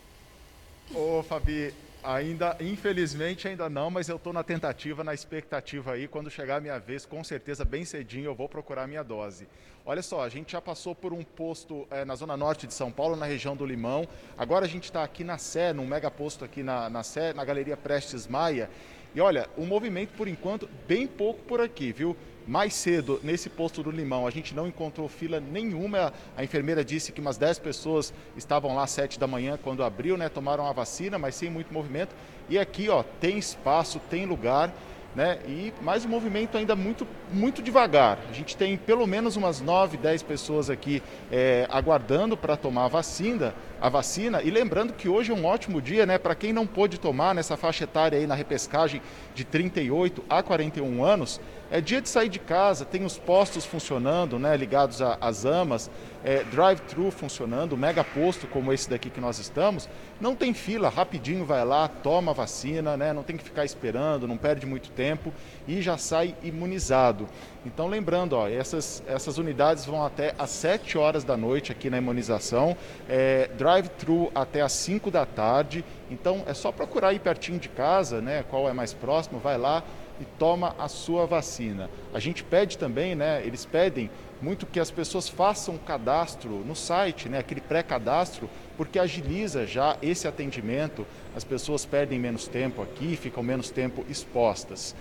Ô, Fabi, ainda, infelizmente ainda não, mas eu estou na tentativa, na expectativa aí. Quando chegar a minha vez, com certeza, bem cedinho, eu vou procurar a minha dose. Olha só, a gente já passou por um posto é, na zona norte de São Paulo, na região do Limão. Agora a gente está aqui na Sé, num mega posto aqui na, na Sé, na Galeria Prestes Maia. E olha, o movimento, por enquanto, bem pouco por aqui, viu? Mais cedo, nesse posto do Limão, a gente não encontrou fila nenhuma. A enfermeira disse que umas 10 pessoas estavam lá às 7 da manhã quando abriu, né? Tomaram a vacina, mas sem muito movimento. E aqui, ó, tem espaço, tem lugar né? E mais um movimento ainda muito, muito devagar. A gente tem pelo menos umas 9, 10 pessoas aqui é, aguardando para tomar a vacina, a vacina. E lembrando que hoje é um ótimo dia, né? Para quem não pôde tomar nessa faixa etária aí na repescagem de 38 a 41 anos, é dia de sair de casa, tem os postos funcionando, né? Ligados às amas é, drive-thru funcionando, mega posto como esse daqui que nós estamos, não tem fila, rapidinho vai lá, toma a vacina, né? não tem que ficar esperando, não perde muito tempo e já sai imunizado. Então lembrando, ó, essas, essas unidades vão até às 7 horas da noite aqui na imunização, é, drive-thru até às 5 da tarde, então é só procurar aí pertinho de casa, né, qual é mais próximo, vai lá, e toma a sua vacina. A gente pede também, né, eles pedem muito que as pessoas façam cadastro no site, né, aquele pré-cadastro, porque agiliza já esse atendimento, as pessoas perdem menos tempo aqui, ficam menos tempo expostas.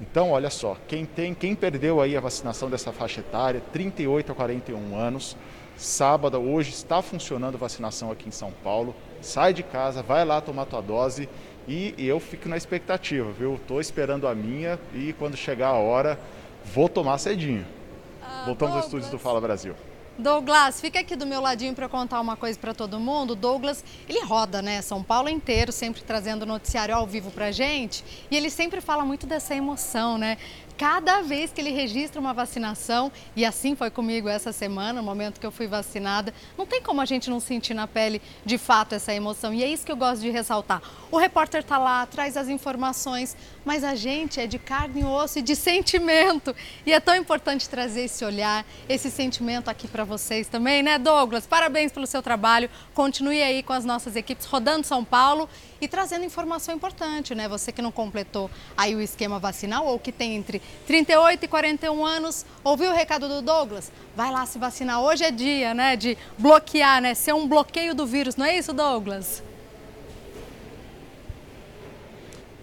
Então, olha só, quem tem, quem perdeu aí a vacinação dessa faixa etária, 38 a 41 anos, sábado, hoje está funcionando vacinação aqui em São Paulo. Sai de casa, vai lá tomar tua dose e, e eu fico na expectativa, viu? Estou esperando a minha e quando chegar a hora, vou tomar cedinho. Voltamos aos estúdios do Fala Brasil. Douglas, fica aqui do meu ladinho para contar uma coisa para todo mundo. Douglas, ele roda, né? São Paulo inteiro, sempre trazendo noticiário ao vivo para gente. E ele sempre fala muito dessa emoção, né? Cada vez que ele registra uma vacinação, e assim foi comigo essa semana, no momento que eu fui vacinada, não tem como a gente não sentir na pele de fato essa emoção. E é isso que eu gosto de ressaltar. O repórter está lá, traz as informações, mas a gente é de carne e osso e de sentimento. E é tão importante trazer esse olhar, esse sentimento aqui para vocês também, né, Douglas? Parabéns pelo seu trabalho. Continue aí com as nossas equipes rodando São Paulo e trazendo informação importante, né? Você que não completou aí o esquema vacinal ou que tem entre 38 e 41 anos, ouviu o recado do Douglas? Vai lá se vacinar. Hoje é dia, né, de bloquear, né? Ser um bloqueio do vírus, não é isso, Douglas?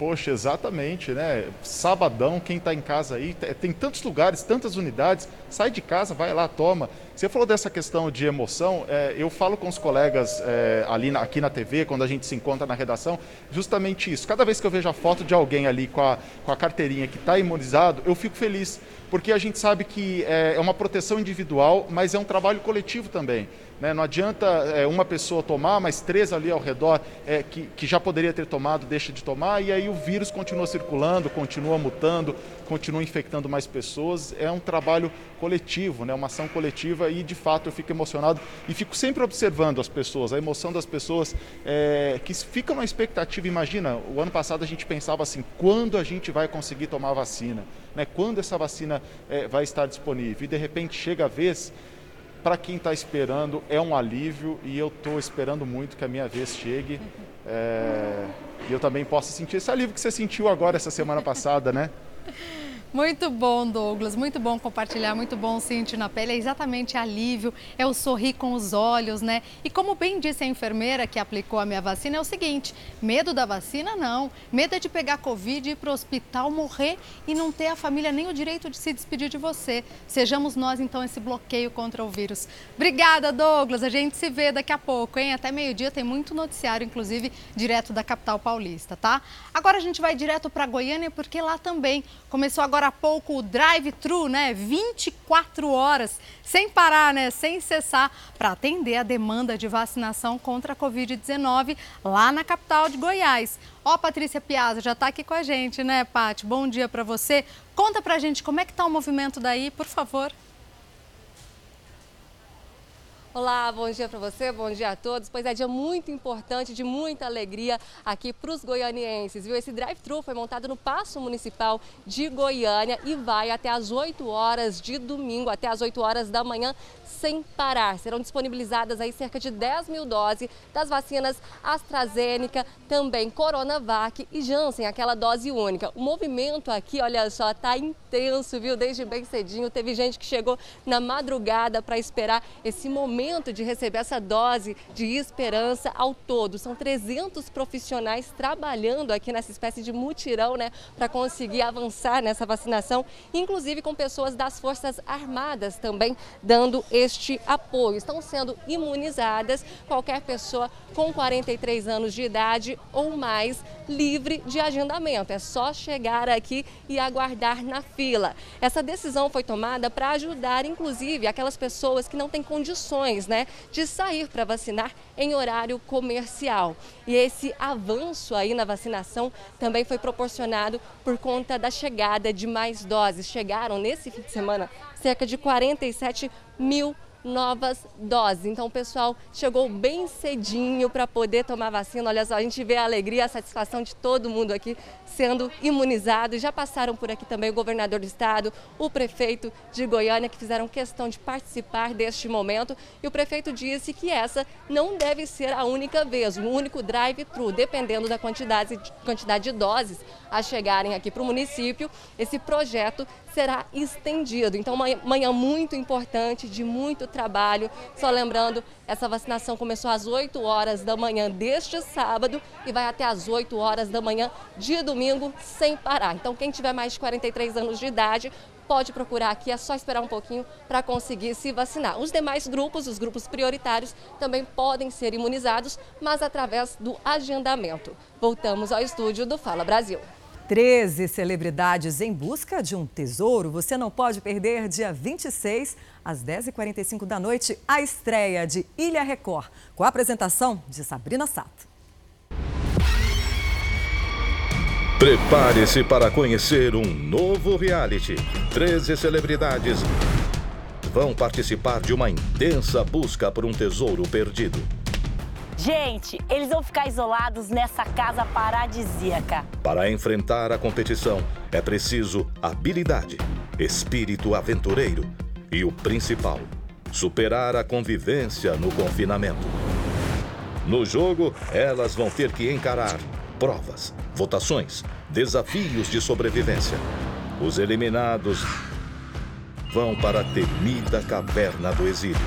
Poxa, exatamente, né? Sabadão, quem está em casa aí, tem tantos lugares, tantas unidades, sai de casa, vai lá, toma. Você falou dessa questão de emoção, é, eu falo com os colegas é, ali na, aqui na TV, quando a gente se encontra na redação, justamente isso. Cada vez que eu vejo a foto de alguém ali com a, com a carteirinha que está imunizado, eu fico feliz, porque a gente sabe que é, é uma proteção individual, mas é um trabalho coletivo também. Né? Não adianta é, uma pessoa tomar, mas três ali ao redor é, que, que já poderia ter tomado, deixa de tomar, e aí o vírus continua circulando, continua mutando, continua infectando mais pessoas. É um trabalho coletivo, né? uma ação coletiva, e de fato eu fico emocionado e fico sempre observando as pessoas, a emoção das pessoas é, que ficam na expectativa. Imagina, o ano passado a gente pensava assim: quando a gente vai conseguir tomar a vacina? Né? Quando essa vacina é, vai estar disponível? E de repente chega a vez para quem está esperando é um alívio e eu estou esperando muito que a minha vez chegue. É, e eu também possa sentir esse alívio que você sentiu agora essa semana passada, né? Muito bom, Douglas. Muito bom compartilhar, muito bom sentir na pele. É exatamente alívio, é o sorrir com os olhos, né? E como bem disse a enfermeira que aplicou a minha vacina, é o seguinte: medo da vacina, não. Medo é de pegar Covid, ir para o hospital, morrer e não ter a família nem o direito de se despedir de você. Sejamos nós, então, esse bloqueio contra o vírus. Obrigada, Douglas. A gente se vê daqui a pouco, hein? Até meio-dia tem muito noticiário, inclusive, direto da capital paulista, tá? Agora a gente vai direto para Goiânia, porque lá também começou agora agora há pouco o drive-thru, né? 24 horas, sem parar, né? Sem cessar, para atender a demanda de vacinação contra a Covid-19 lá na capital de Goiás. Ó, Patrícia Piazza já está aqui com a gente, né, Paty? Bom dia para você. Conta pra gente como é que tá o movimento daí, por favor. Olá, bom dia para você, bom dia a todos. Pois é, dia muito importante, de muita alegria aqui para os goianienses, viu? Esse drive-thru foi montado no Paço Municipal de Goiânia e vai até às 8 horas de domingo, até às 8 horas da manhã, sem parar. Serão disponibilizadas aí cerca de 10 mil doses das vacinas AstraZeneca, também Coronavac e Janssen, aquela dose única. O movimento aqui, olha só, tá intenso, viu? Desde bem cedinho, teve gente que chegou na madrugada para esperar esse momento de receber essa dose de esperança ao todo. São 300 profissionais trabalhando aqui nessa espécie de mutirão, né, para conseguir avançar nessa vacinação, inclusive com pessoas das Forças Armadas também dando esse este apoio. Estão sendo imunizadas qualquer pessoa com 43 anos de idade ou mais, livre de agendamento. É só chegar aqui e aguardar na fila. Essa decisão foi tomada para ajudar, inclusive, aquelas pessoas que não têm condições né, de sair para vacinar em horário comercial. E esse avanço aí na vacinação também foi proporcionado por conta da chegada de mais doses. Chegaram nesse fim de semana cerca de 47 mil novas doses. Então, o pessoal chegou bem cedinho para poder tomar vacina. Olha só, a gente vê a alegria, a satisfação de todo mundo aqui sendo imunizado. Já passaram por aqui também o governador do estado, o prefeito de Goiânia, que fizeram questão de participar deste momento. E o prefeito disse que essa não deve ser a única vez, o único drive-thru, dependendo da quantidade, quantidade de doses a chegarem aqui para o município. Esse projeto será estendido. Então, manhã muito importante, de muito trabalho. Só lembrando, essa vacinação começou às 8 horas da manhã deste sábado e vai até às 8 horas da manhã de domingo, sem parar. Então, quem tiver mais de 43 anos de idade, pode procurar aqui, é só esperar um pouquinho para conseguir se vacinar. Os demais grupos, os grupos prioritários, também podem ser imunizados, mas através do agendamento. Voltamos ao estúdio do Fala Brasil. 13 celebridades em busca de um tesouro. Você não pode perder dia 26, às 10h45 da noite, a estreia de Ilha Record, com a apresentação de Sabrina Sato. Prepare-se para conhecer um novo reality. 13 celebridades vão participar de uma intensa busca por um tesouro perdido. Gente, eles vão ficar isolados nessa casa paradisíaca. Para enfrentar a competição, é preciso habilidade, espírito aventureiro e o principal, superar a convivência no confinamento. No jogo, elas vão ter que encarar provas, votações, desafios de sobrevivência. Os eliminados vão para a temida caverna do exílio,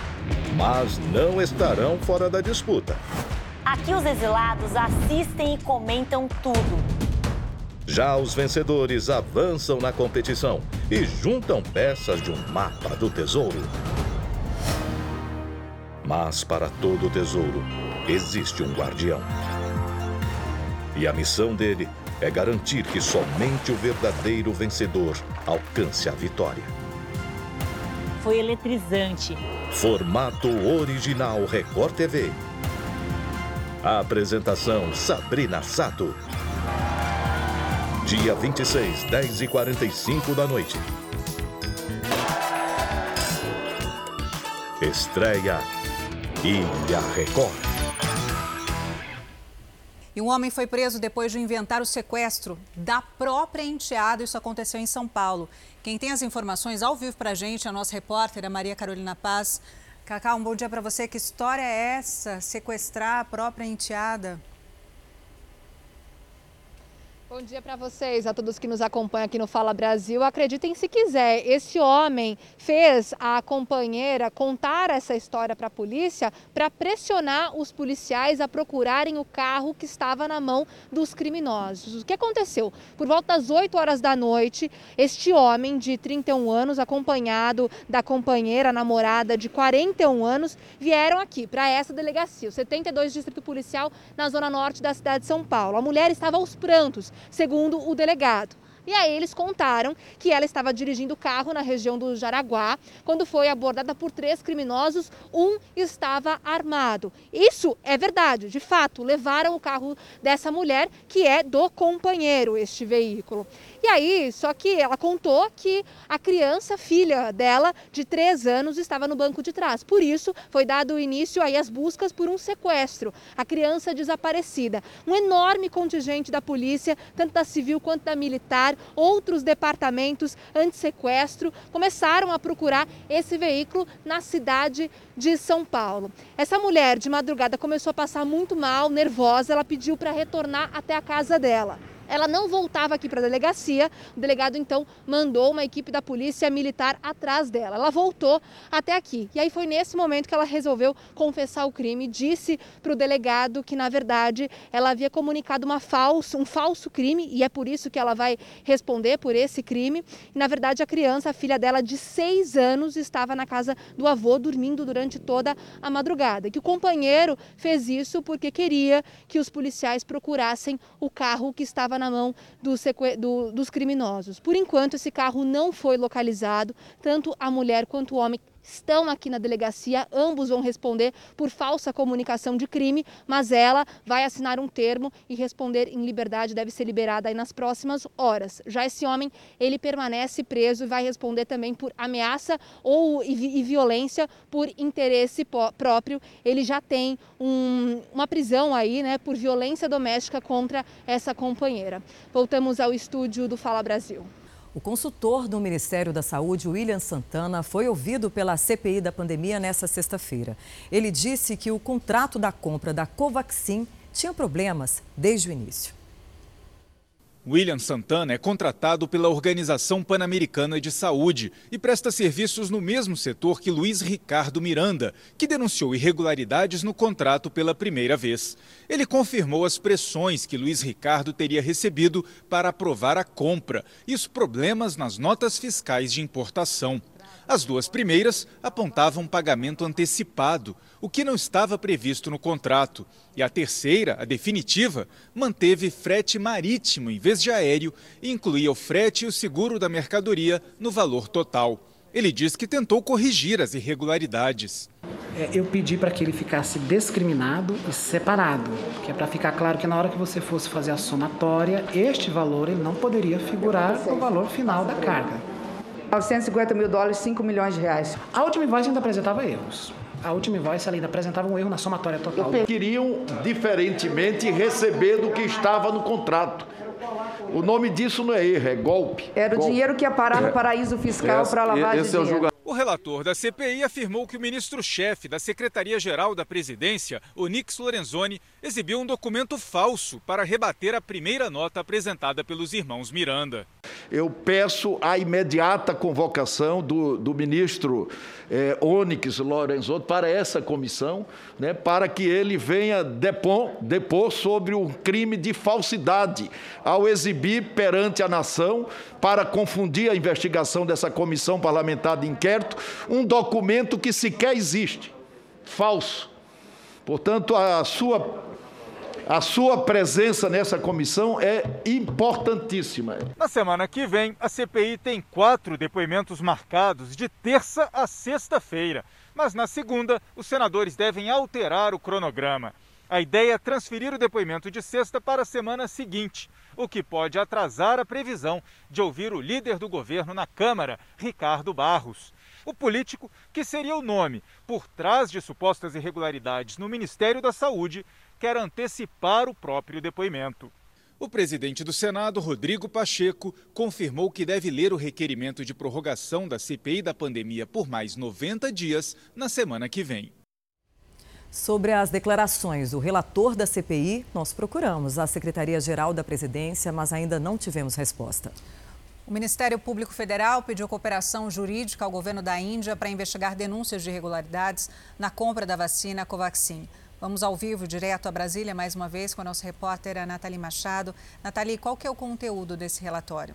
mas não estarão fora da disputa. Aqui os exilados assistem e comentam tudo. Já os vencedores avançam na competição e juntam peças de um mapa do tesouro. Mas para todo tesouro existe um guardião. E a missão dele é garantir que somente o verdadeiro vencedor alcance a vitória. Foi eletrizante. Formato original Record TV. A apresentação Sabrina Sato. Dia 26, 10 e 45 da noite. Estreia Ilha Record. E um homem foi preso depois de inventar o sequestro da própria enteada. Isso aconteceu em São Paulo. Quem tem as informações ao vivo para a gente é a nossa repórter, a Maria Carolina Paz. Cacá, um bom dia para você. Que história é essa? Sequestrar a própria enteada? Bom dia para vocês, a todos que nos acompanham aqui no Fala Brasil. Acreditem se quiser, esse homem fez a companheira contar essa história para a polícia para pressionar os policiais a procurarem o carro que estava na mão dos criminosos. O que aconteceu? Por volta das 8 horas da noite, este homem de 31 anos, acompanhado da companheira namorada de 41 anos, vieram aqui para essa delegacia, o 72 Distrito Policial, na zona norte da cidade de São Paulo. A mulher estava aos prantos segundo o delegado. E aí eles contaram que ela estava dirigindo o carro na região do Jaraguá quando foi abordada por três criminosos, um estava armado. Isso é verdade, de fato, levaram o carro dessa mulher, que é do companheiro, este veículo. E aí, só que ela contou que a criança, filha dela, de três anos, estava no banco de trás. Por isso, foi dado início aí às buscas por um sequestro. A criança desaparecida. Um enorme contingente da polícia, tanto da civil quanto da militar, outros departamentos anti-sequestro, começaram a procurar esse veículo na cidade de São Paulo. Essa mulher, de madrugada, começou a passar muito mal, nervosa, ela pediu para retornar até a casa dela. Ela não voltava aqui para a delegacia. O delegado então mandou uma equipe da polícia militar atrás dela. Ela voltou até aqui. E aí foi nesse momento que ela resolveu confessar o crime. Disse para o delegado que na verdade ela havia comunicado uma falso, um falso crime e é por isso que ela vai responder por esse crime. E na verdade a criança, a filha dela de seis anos, estava na casa do avô dormindo durante toda a madrugada. Que o companheiro fez isso porque queria que os policiais procurassem o carro que estava estava na mão do, do, dos criminosos. Por enquanto, esse carro não foi localizado, tanto a mulher quanto o homem estão aqui na delegacia, ambos vão responder por falsa comunicação de crime, mas ela vai assinar um termo e responder em liberdade, deve ser liberada aí nas próximas horas. Já esse homem, ele permanece preso e vai responder também por ameaça ou e, e violência por interesse próprio. Ele já tem um, uma prisão aí, né, por violência doméstica contra essa companheira. Voltamos ao estúdio do Fala Brasil. O consultor do Ministério da Saúde, William Santana, foi ouvido pela CPI da pandemia nesta sexta-feira. Ele disse que o contrato da compra da Covaxin tinha problemas desde o início. William Santana é contratado pela Organização Pan-Americana de Saúde e presta serviços no mesmo setor que Luiz Ricardo Miranda, que denunciou irregularidades no contrato pela primeira vez. Ele confirmou as pressões que Luiz Ricardo teria recebido para aprovar a compra e os problemas nas notas fiscais de importação. As duas primeiras apontavam pagamento antecipado, o que não estava previsto no contrato. E a terceira, a definitiva, manteve frete marítimo em vez de aéreo e incluía o frete e o seguro da mercadoria no valor total. Ele diz que tentou corrigir as irregularidades. É, eu pedi para que ele ficasse discriminado e separado, que é para ficar claro que na hora que você fosse fazer a somatória, este valor ele não poderia figurar no valor final da carga. 950 mil dólares, 5 milhões de reais. A última invoice ainda apresentava erros. A última invoice ainda apresentava um erro na somatória total. Queriam, diferentemente, receber do que estava no contrato. O nome disso não é erro, é golpe. Era golpe. o dinheiro que ia parar no é. paraíso fiscal para lavar esse dinheiro. É o O relator da CPI afirmou que o ministro-chefe da Secretaria-Geral da Presidência, Onix Lorenzoni, exibiu um documento falso para rebater a primeira nota apresentada pelos irmãos Miranda. Eu peço a imediata convocação do, do ministro eh, Onyx Lorenzoni para essa comissão, né, para que ele venha depor, depor sobre um crime de falsidade ao exibir perante a nação, para confundir a investigação dessa comissão parlamentar de inquérito, um documento que sequer existe, falso. Portanto, a sua a sua presença nessa comissão é importantíssima. Na semana que vem, a CPI tem quatro depoimentos marcados de terça a sexta-feira. Mas na segunda, os senadores devem alterar o cronograma. A ideia é transferir o depoimento de sexta para a semana seguinte, o que pode atrasar a previsão de ouvir o líder do governo na Câmara, Ricardo Barros. O político, que seria o nome por trás de supostas irregularidades no Ministério da Saúde, quer antecipar o próprio depoimento. O presidente do Senado, Rodrigo Pacheco, confirmou que deve ler o requerimento de prorrogação da CPI da pandemia por mais 90 dias na semana que vem. Sobre as declarações do relator da CPI, nós procuramos a Secretaria-Geral da Presidência, mas ainda não tivemos resposta. O Ministério Público Federal pediu cooperação jurídica ao governo da Índia para investigar denúncias de irregularidades na compra da vacina Covaxin. Vamos ao vivo, direto a Brasília, mais uma vez, com a nossa repórter Nathalie Machado. Nathalie, qual que é o conteúdo desse relatório?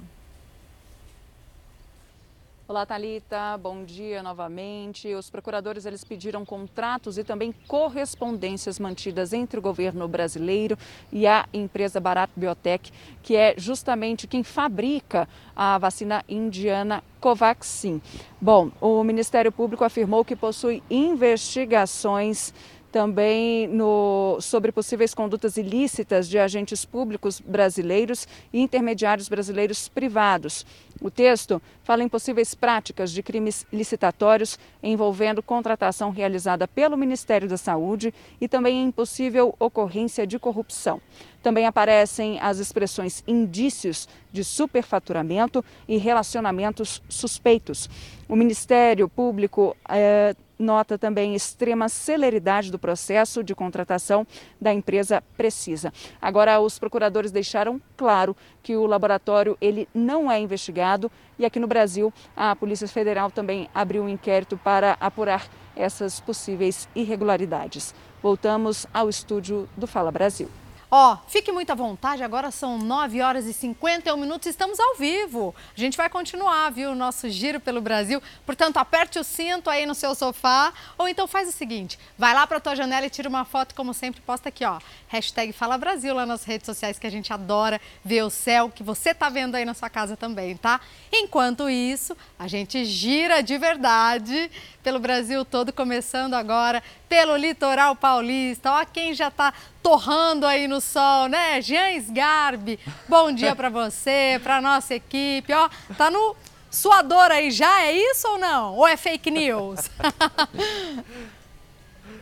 Olá, Talita. Bom dia novamente. Os procuradores eles pediram contratos e também correspondências mantidas entre o governo brasileiro e a empresa Bharat Biotech, que é justamente quem fabrica a vacina indiana Covaxin. Bom, o Ministério Público afirmou que possui investigações também no, sobre possíveis condutas ilícitas de agentes públicos brasileiros e intermediários brasileiros privados. O texto fala em possíveis práticas de crimes licitatórios envolvendo contratação realizada pelo Ministério da Saúde e também em possível ocorrência de corrupção. Também aparecem as expressões indícios de superfaturamento e relacionamentos suspeitos. O Ministério Público eh, nota também extrema celeridade do processo de contratação da empresa Precisa. Agora, os procuradores deixaram claro que o laboratório ele não é investigado e aqui no Brasil a Polícia Federal também abriu um inquérito para apurar essas possíveis irregularidades. Voltamos ao estúdio do Fala Brasil. Ó, fique muito à vontade, agora são 9 horas e 51 minutos, estamos ao vivo. A gente vai continuar, viu, o nosso giro pelo Brasil. Portanto, aperte o cinto aí no seu sofá, ou então faz o seguinte, vai lá para tua janela e tira uma foto, como sempre, posta aqui, ó, hashtag Fala Brasil lá nas redes sociais, que a gente adora ver o céu, que você tá vendo aí na sua casa também, tá? Enquanto isso, a gente gira de verdade pelo Brasil todo, começando agora pelo litoral paulista. Ó, quem já está torrando aí no sol, né? Jean Garbi, bom dia para você, para nossa equipe. Ó, tá no suador aí já, é isso ou não? Ou é fake news?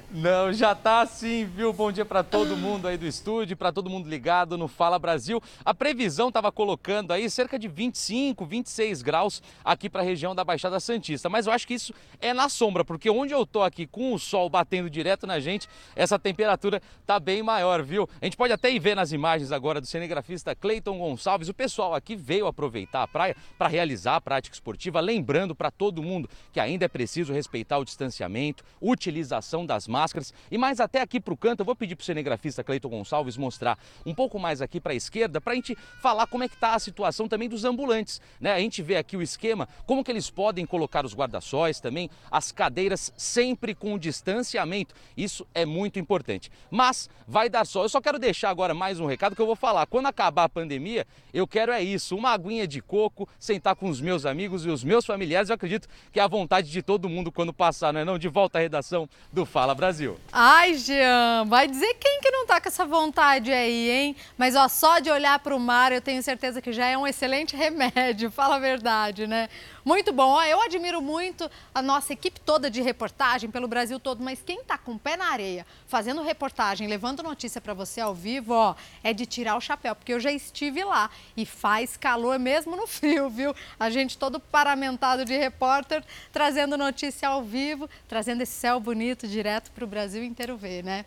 Não, já tá assim, viu? Bom dia para todo mundo aí do estúdio, para todo mundo ligado no Fala Brasil. A previsão estava colocando aí cerca de 25, 26 graus aqui para a região da Baixada Santista, mas eu acho que isso é na sombra, porque onde eu tô aqui com o sol batendo direto na gente, essa temperatura tá bem maior, viu? A gente pode até ir ver nas imagens agora do cinegrafista Cleiton Gonçalves. O pessoal aqui veio aproveitar a praia para realizar a prática esportiva, lembrando para todo mundo que ainda é preciso respeitar o distanciamento, utilização das máscaras máscaras. E mais até aqui para o canto, eu vou pedir para o cinegrafista Cleiton Gonçalves mostrar um pouco mais aqui para a esquerda, para a gente falar como é que está a situação também dos ambulantes. Né? A gente vê aqui o esquema, como que eles podem colocar os guarda-sóis também, as cadeiras sempre com distanciamento. Isso é muito importante. Mas vai dar sol. Eu só quero deixar agora mais um recado que eu vou falar. Quando acabar a pandemia, eu quero é isso, uma aguinha de coco, sentar com os meus amigos e os meus familiares. Eu acredito que é a vontade de todo mundo quando passar, não é não? De volta à redação do Fala Brasil. Brasil. Ai, Jean, vai dizer quem que não tá com essa vontade aí, hein? Mas ó, só de olhar para o mar eu tenho certeza que já é um excelente remédio, fala a verdade, né? Muito bom. Ó, eu admiro muito a nossa equipe toda de reportagem pelo Brasil todo, mas quem está com o pé na areia, fazendo reportagem, levando notícia para você ao vivo, ó, é de tirar o chapéu, porque eu já estive lá e faz calor mesmo no frio, viu? A gente todo paramentado de repórter, trazendo notícia ao vivo, trazendo esse céu bonito direto para o Brasil inteiro ver, né?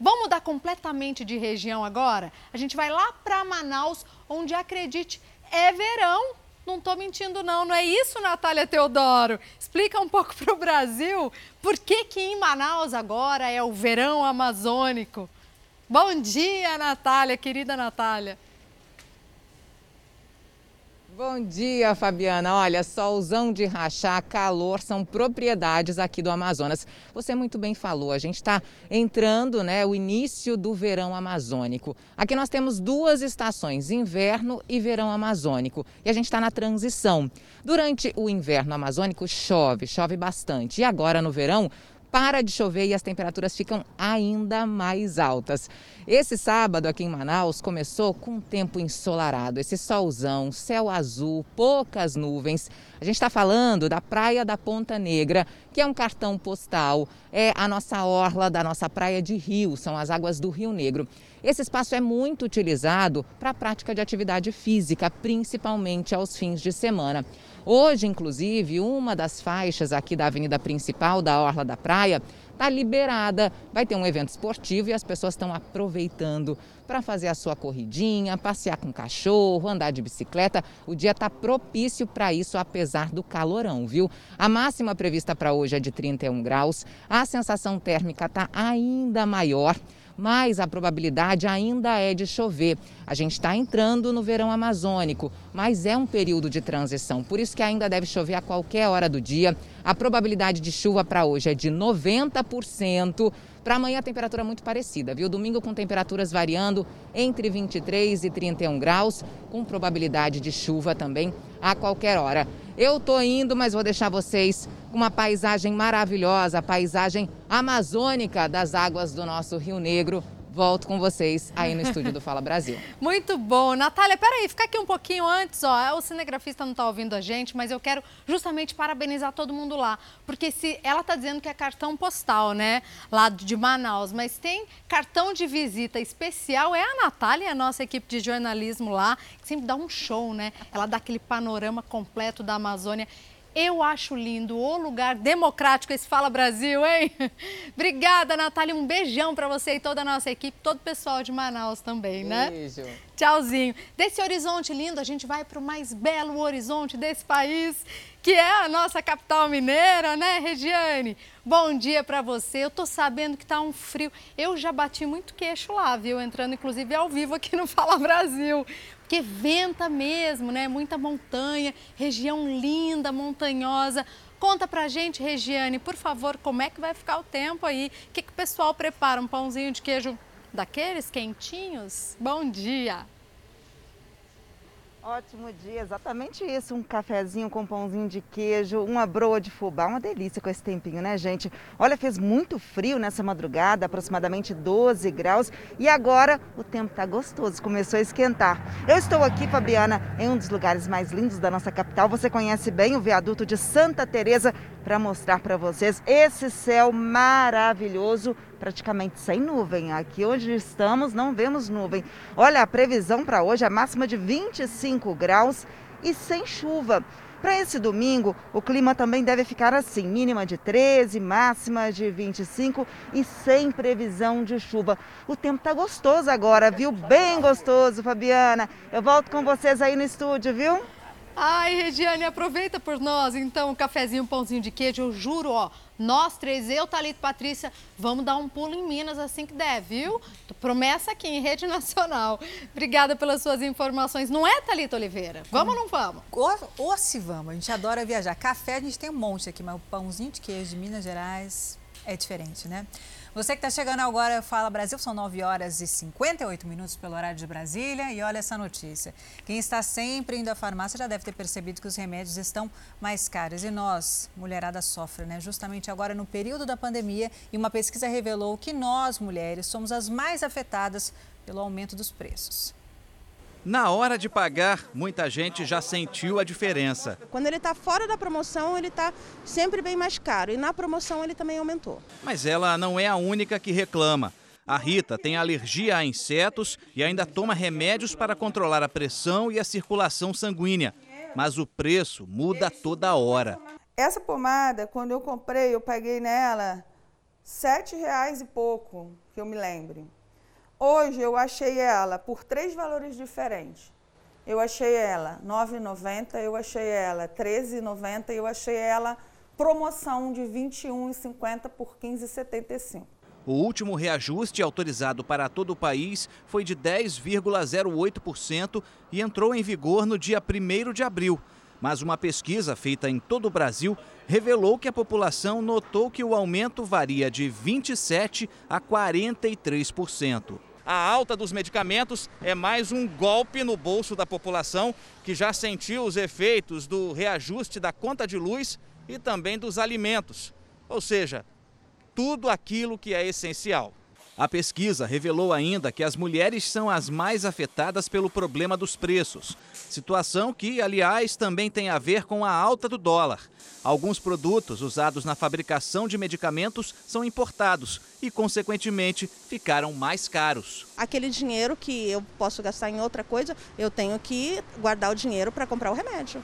Vamos mudar completamente de região agora? A gente vai lá para Manaus, onde acredite, é verão. Não estou mentindo, não. Não é isso, Natália Teodoro? Explica um pouco para o Brasil por que, que em Manaus agora é o verão amazônico. Bom dia, Natália, querida Natália. Bom dia, Fabiana. Olha, solzão de rachar, calor são propriedades aqui do Amazonas. Você muito bem falou, a gente está entrando, né, o início do verão amazônico. Aqui nós temos duas estações, inverno e verão amazônico, e a gente está na transição. Durante o inverno amazônico chove, chove bastante, e agora no verão para de chover e as temperaturas ficam ainda mais altas. Esse sábado aqui em Manaus começou com um tempo ensolarado, esse solzão, céu azul, poucas nuvens. A gente está falando da Praia da Ponta Negra, que é um cartão postal, é a nossa orla da nossa praia de rio, são as águas do Rio Negro. Esse espaço é muito utilizado para a prática de atividade física, principalmente aos fins de semana. Hoje, inclusive, uma das faixas aqui da avenida principal da Orla da Praia está liberada. Vai ter um evento esportivo e as pessoas estão aproveitando para fazer a sua corridinha, passear com o cachorro, andar de bicicleta. O dia está propício para isso, apesar do calorão, viu? A máxima prevista para hoje é de 31 graus. A sensação térmica está ainda maior mas a probabilidade ainda é de chover. A gente está entrando no verão amazônico, mas é um período de transição, por isso que ainda deve chover a qualquer hora do dia. A probabilidade de chuva para hoje é de 90%. Para amanhã a temperatura é muito parecida, viu? Domingo com temperaturas variando entre 23 e 31 graus, com probabilidade de chuva também a qualquer hora. Eu tô indo, mas vou deixar vocês com uma paisagem maravilhosa, a paisagem amazônica das águas do nosso Rio Negro. Volto com vocês aí no estúdio do Fala Brasil. Muito bom. Natália, peraí, fica aqui um pouquinho antes, ó. O cinegrafista não está ouvindo a gente, mas eu quero justamente parabenizar todo mundo lá. Porque se ela está dizendo que é cartão postal, né? Lá de Manaus, mas tem cartão de visita especial. É a Natália, a nossa equipe de jornalismo lá, que sempre dá um show, né? Ela dá aquele panorama completo da Amazônia. Eu acho lindo o lugar democrático esse Fala Brasil, hein? Obrigada, Natália. Um beijão para você e toda a nossa equipe, todo o pessoal de Manaus também, né? Beijo. Tchauzinho. Desse horizonte lindo, a gente vai para o mais belo horizonte desse país, que é a nossa capital mineira, né, Regiane? Bom dia para você. Eu tô sabendo que tá um frio. Eu já bati muito queixo lá, viu? Entrando inclusive ao vivo aqui no Fala Brasil porque venta mesmo, né? Muita montanha, região linda, montanhosa. Conta pra gente, Regiane, por favor, como é que vai ficar o tempo aí? O que, que o pessoal prepara? Um pãozinho de queijo daqueles quentinhos? Bom dia! Ótimo dia, exatamente isso. Um cafezinho com pãozinho de queijo, uma broa de fubá, uma delícia com esse tempinho, né, gente? Olha, fez muito frio nessa madrugada, aproximadamente 12 graus, e agora o tempo tá gostoso, começou a esquentar. Eu estou aqui, Fabiana, em um dos lugares mais lindos da nossa capital. Você conhece bem o viaduto de Santa Teresa para mostrar para vocês esse céu maravilhoso praticamente sem nuvem. Aqui onde estamos não vemos nuvem. Olha, a previsão para hoje é máxima de 25 graus e sem chuva. Para esse domingo, o clima também deve ficar assim: mínima de 13, máxima de 25 e sem previsão de chuva. O tempo tá gostoso agora, viu? Bem gostoso, Fabiana. Eu volto com vocês aí no estúdio, viu? Ai, Regiane, aproveita por nós, então, um cafezinho, um pãozinho de queijo. Eu juro, ó, nós três, eu, Thalita e Patrícia, vamos dar um pulo em Minas assim que der, viu? Promessa aqui em rede nacional. Obrigada pelas suas informações. Não é, Thalita Oliveira? Vamos ou não vamos? Ou, ou se vamos, a gente adora viajar. Café a gente tem um monte aqui, mas o pãozinho de queijo de Minas Gerais é diferente, né? Você que está chegando agora, Fala Brasil, são 9 horas e 58 minutos pelo horário de Brasília. E olha essa notícia. Quem está sempre indo à farmácia já deve ter percebido que os remédios estão mais caros. E nós, mulherada, sofre, né? Justamente agora no período da pandemia. E uma pesquisa revelou que nós, mulheres, somos as mais afetadas pelo aumento dos preços. Na hora de pagar, muita gente já sentiu a diferença. Quando ele está fora da promoção, ele está sempre bem mais caro. E na promoção ele também aumentou. Mas ela não é a única que reclama. A Rita tem alergia a insetos e ainda toma remédios para controlar a pressão e a circulação sanguínea. Mas o preço muda toda hora. Essa pomada, quando eu comprei, eu paguei nela sete reais e pouco, que eu me lembre. Hoje eu achei ela por três valores diferentes. Eu achei ela R$ 9,90, eu achei ela R$ 13,90 e eu achei ela promoção de R$ 21,50 por R$ 15,75. O último reajuste autorizado para todo o país foi de 10,08% e entrou em vigor no dia 1 de abril. Mas uma pesquisa feita em todo o Brasil revelou que a população notou que o aumento varia de 27% a 43%. A alta dos medicamentos é mais um golpe no bolso da população que já sentiu os efeitos do reajuste da conta de luz e também dos alimentos, ou seja, tudo aquilo que é essencial. A pesquisa revelou ainda que as mulheres são as mais afetadas pelo problema dos preços, situação que, aliás, também tem a ver com a alta do dólar. Alguns produtos usados na fabricação de medicamentos são importados e, consequentemente, ficaram mais caros. Aquele dinheiro que eu posso gastar em outra coisa, eu tenho que guardar o dinheiro para comprar o remédio.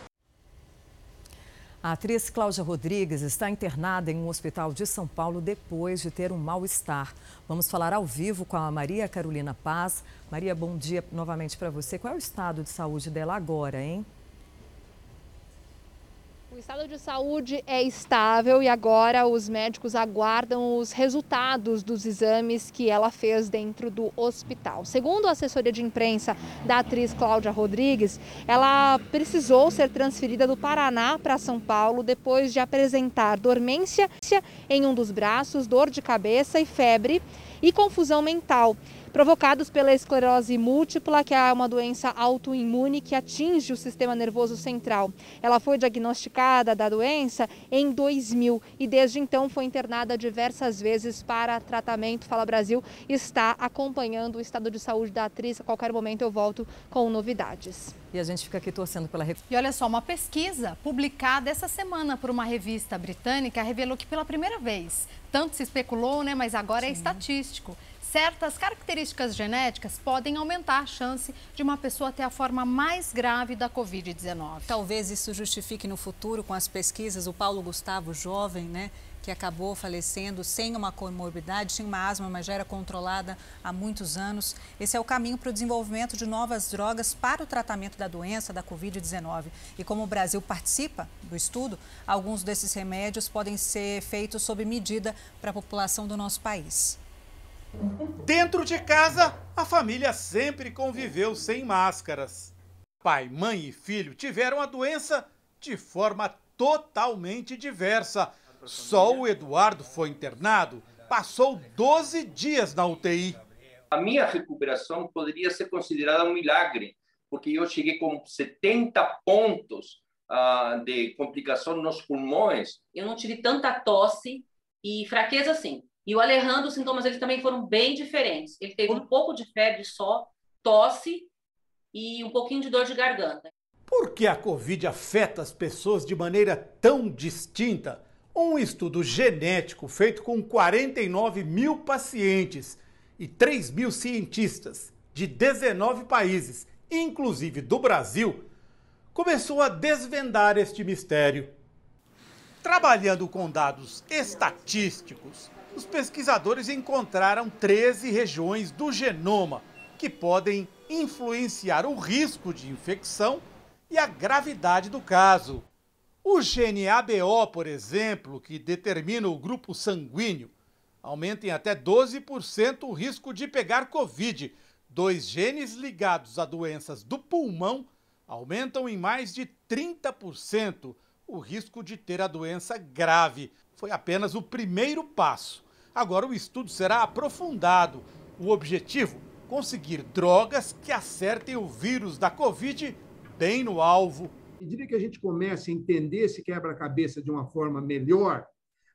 A atriz Cláudia Rodrigues está internada em um hospital de São Paulo depois de ter um mal-estar. Vamos falar ao vivo com a Maria Carolina Paz. Maria, bom dia novamente para você. Qual é o estado de saúde dela agora, hein? O estado de saúde é estável e agora os médicos aguardam os resultados dos exames que ela fez dentro do hospital. Segundo a assessoria de imprensa da atriz Cláudia Rodrigues, ela precisou ser transferida do Paraná para São Paulo depois de apresentar dormência em um dos braços, dor de cabeça e febre e confusão mental provocados pela esclerose múltipla, que é uma doença autoimune que atinge o sistema nervoso central. Ela foi diagnosticada da doença em 2000 e desde então foi internada diversas vezes para tratamento. Fala Brasil está acompanhando o estado de saúde da atriz. A qualquer momento eu volto com novidades. E a gente fica aqui torcendo pela E olha só, uma pesquisa publicada essa semana por uma revista britânica revelou que pela primeira vez, tanto se especulou, né, mas agora é Sim. é estatístico certas características genéticas podem aumentar a chance de uma pessoa ter a forma mais grave da Covid-19. Talvez isso justifique no futuro, com as pesquisas, o Paulo Gustavo, jovem, né? que acabou falecendo sem uma comorbidade, tinha uma asma, mas já era controlada há muitos anos. Esse é o caminho para o desenvolvimento de novas drogas para o tratamento da doença, da Covid-19. E como o Brasil participa do estudo, alguns desses remédios podem ser feitos sob medida para a população do nosso país. Dentro de casa, a família sempre conviveu sem máscaras. Pai, mãe e filho tiveram a doença de forma totalmente diversa. Só o Eduardo foi internado, passou 12 dias na UTI. A minha recuperação poderia ser considerada um milagre, porque eu cheguei com 70 pontos uh, de complicação nos pulmões. Eu não tive tanta tosse e fraqueza assim. E o Alejandro, os sintomas eles também foram bem diferentes. Ele teve um pouco de febre só, tosse e um pouquinho de dor de garganta. Por que a Covid afeta as pessoas de maneira tão distinta? Um estudo genético feito com 49 mil pacientes e 3 mil cientistas de 19 países, inclusive do Brasil, começou a desvendar este mistério. Trabalhando com dados estatísticos, os pesquisadores encontraram 13 regiões do genoma que podem influenciar o risco de infecção e a gravidade do caso. O gene ABO, por exemplo, que determina o grupo sanguíneo, aumenta em até 12% o risco de pegar Covid. Dois genes ligados a doenças do pulmão aumentam em mais de 30% o risco de ter a doença grave. Foi apenas o primeiro passo. Agora o estudo será aprofundado. O objetivo: conseguir drogas que acertem o vírus da Covid bem no alvo. À medida que a gente comece a entender esse quebra-cabeça de uma forma melhor,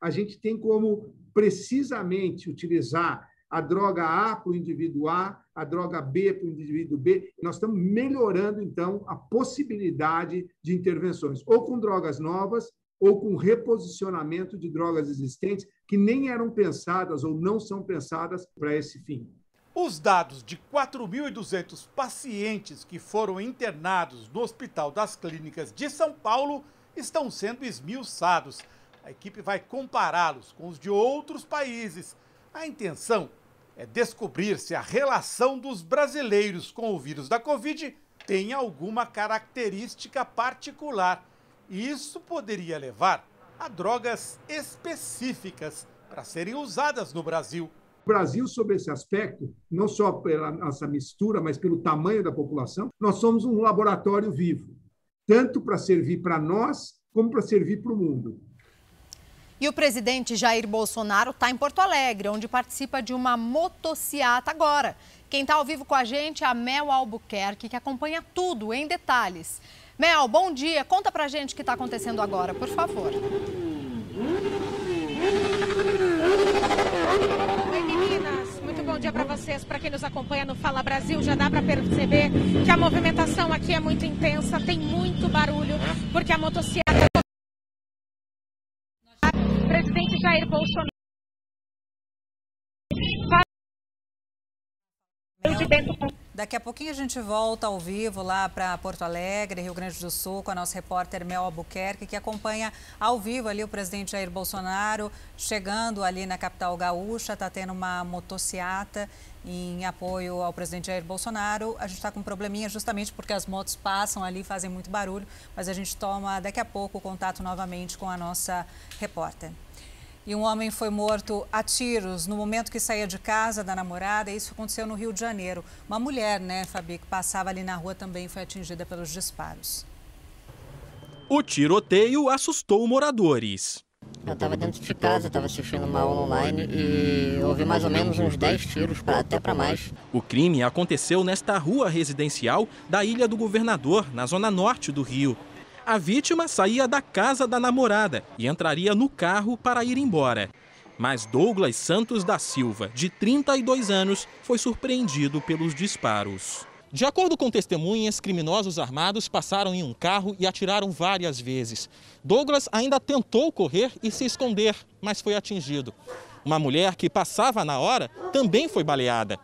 a gente tem como precisamente utilizar a droga A para o indivíduo A, a droga B para o indivíduo B. Nós estamos melhorando, então, a possibilidade de intervenções, ou com drogas novas, ou com reposicionamento de drogas existentes que nem eram pensadas ou não são pensadas para esse fim. Os dados de 4.200 pacientes que foram internados no Hospital das Clínicas de São Paulo estão sendo esmiuçados. A equipe vai compará-los com os de outros países. A intenção é descobrir se a relação dos brasileiros com o vírus da Covid tem alguma característica particular. E isso poderia levar a drogas específicas para serem usadas no Brasil. O Brasil, sobre esse aspecto, não só pela nossa mistura, mas pelo tamanho da população, nós somos um laboratório vivo, tanto para servir para nós, como para servir para o mundo. E o presidente Jair Bolsonaro está em Porto Alegre, onde participa de uma motociata agora. Quem está ao vivo com a gente é a Mel Albuquerque, que acompanha tudo em detalhes. Mel, bom dia. Conta pra gente o que está acontecendo agora, por favor. Oi, meninas. Muito bom dia para vocês. Para quem nos acompanha no Fala Brasil, já dá para perceber que a movimentação aqui é muito intensa, tem muito barulho, porque a motocicleta presidente Jair Bolsonaro. Daqui a pouquinho a gente volta ao vivo lá para Porto Alegre, Rio Grande do Sul, com a nossa repórter Mel Albuquerque, que acompanha ao vivo ali o presidente Jair Bolsonaro chegando ali na capital gaúcha. Está tendo uma motociata em apoio ao presidente Jair Bolsonaro. A gente está com um probleminha justamente porque as motos passam ali, fazem muito barulho, mas a gente toma daqui a pouco contato novamente com a nossa repórter. E um homem foi morto a tiros no momento que saía de casa da namorada. Isso aconteceu no Rio de Janeiro. Uma mulher, né, Fabi, que passava ali na rua também foi atingida pelos disparos. O tiroteio assustou moradores. Eu estava dentro de casa, estava assistindo uma aula online e ouvi mais ou menos uns 10 tiros, pra, até para mais. O crime aconteceu nesta rua residencial da Ilha do Governador, na zona norte do Rio. A vítima saía da casa da namorada e entraria no carro para ir embora. Mas Douglas Santos da Silva, de 32 anos, foi surpreendido pelos disparos. De acordo com testemunhas, criminosos armados passaram em um carro e atiraram várias vezes. Douglas ainda tentou correr e se esconder, mas foi atingido. Uma mulher que passava na hora também foi baleada.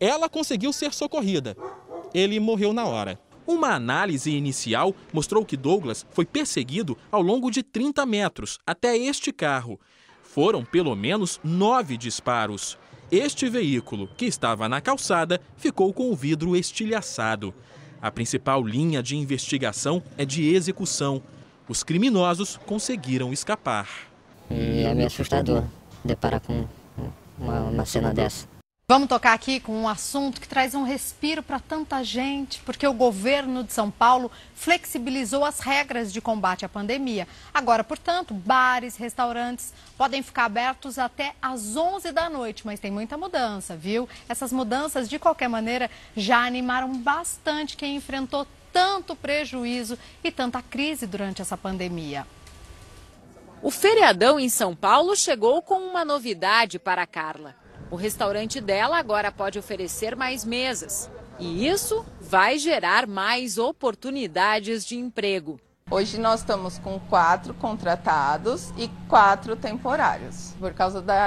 Ela conseguiu ser socorrida. Ele morreu na hora. Uma análise inicial mostrou que Douglas foi perseguido ao longo de 30 metros até este carro. Foram pelo menos nove disparos. Este veículo, que estava na calçada, ficou com o vidro estilhaçado. A principal linha de investigação é de execução. Os criminosos conseguiram escapar. E é meio assustador deparar com uma, uma cena dessa. Vamos tocar aqui com um assunto que traz um respiro para tanta gente, porque o governo de São Paulo flexibilizou as regras de combate à pandemia. Agora, portanto, bares, restaurantes podem ficar abertos até às 11 da noite, mas tem muita mudança, viu? Essas mudanças, de qualquer maneira, já animaram bastante quem enfrentou tanto prejuízo e tanta crise durante essa pandemia. O feriadão em São Paulo chegou com uma novidade para Carla. O restaurante dela agora pode oferecer mais mesas. E isso vai gerar mais oportunidades de emprego. Hoje nós estamos com quatro contratados e quatro temporários. Por causa da,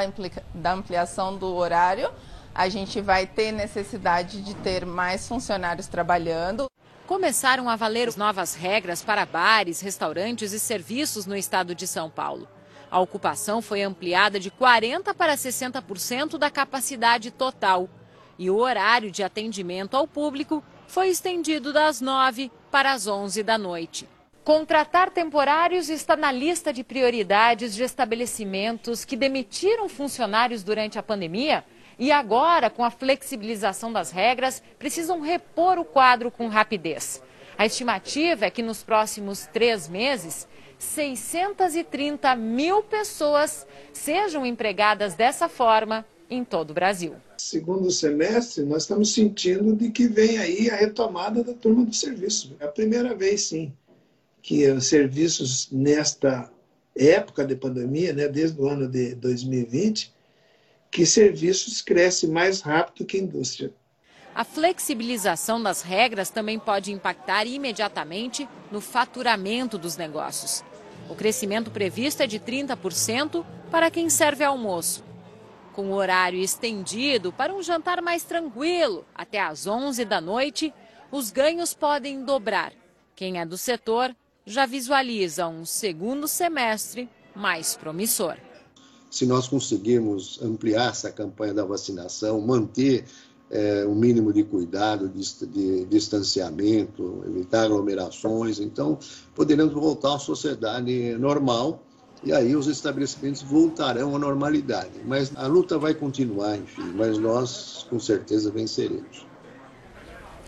da ampliação do horário, a gente vai ter necessidade de ter mais funcionários trabalhando. Começaram a valer as novas regras para bares, restaurantes e serviços no estado de São Paulo. A ocupação foi ampliada de 40% para 60% da capacidade total. E o horário de atendimento ao público foi estendido das 9 para as 11 da noite. Contratar temporários está na lista de prioridades de estabelecimentos que demitiram funcionários durante a pandemia e agora, com a flexibilização das regras, precisam repor o quadro com rapidez. A estimativa é que nos próximos três meses 630 mil pessoas sejam empregadas dessa forma em todo o Brasil. Segundo semestre, nós estamos sentindo de que vem aí a retomada da turma do serviço. É a primeira vez, sim, que os serviços nesta época de pandemia, né, desde o ano de 2020, que serviços cresce mais rápido que indústria. A flexibilização das regras também pode impactar imediatamente no faturamento dos negócios. O crescimento previsto é de 30% para quem serve almoço. Com o horário estendido para um jantar mais tranquilo, até às 11 da noite, os ganhos podem dobrar. Quem é do setor já visualiza um segundo semestre mais promissor. Se nós conseguirmos ampliar essa campanha da vacinação, manter é, um mínimo de cuidado, de, de, distanciamento, evitar aglomerações. Então, poderemos voltar uma sociedade normal e aí os estabelecimentos voltarão à normalidade. Mas a luta vai continuar, enfim, mas nós com certeza venceremos.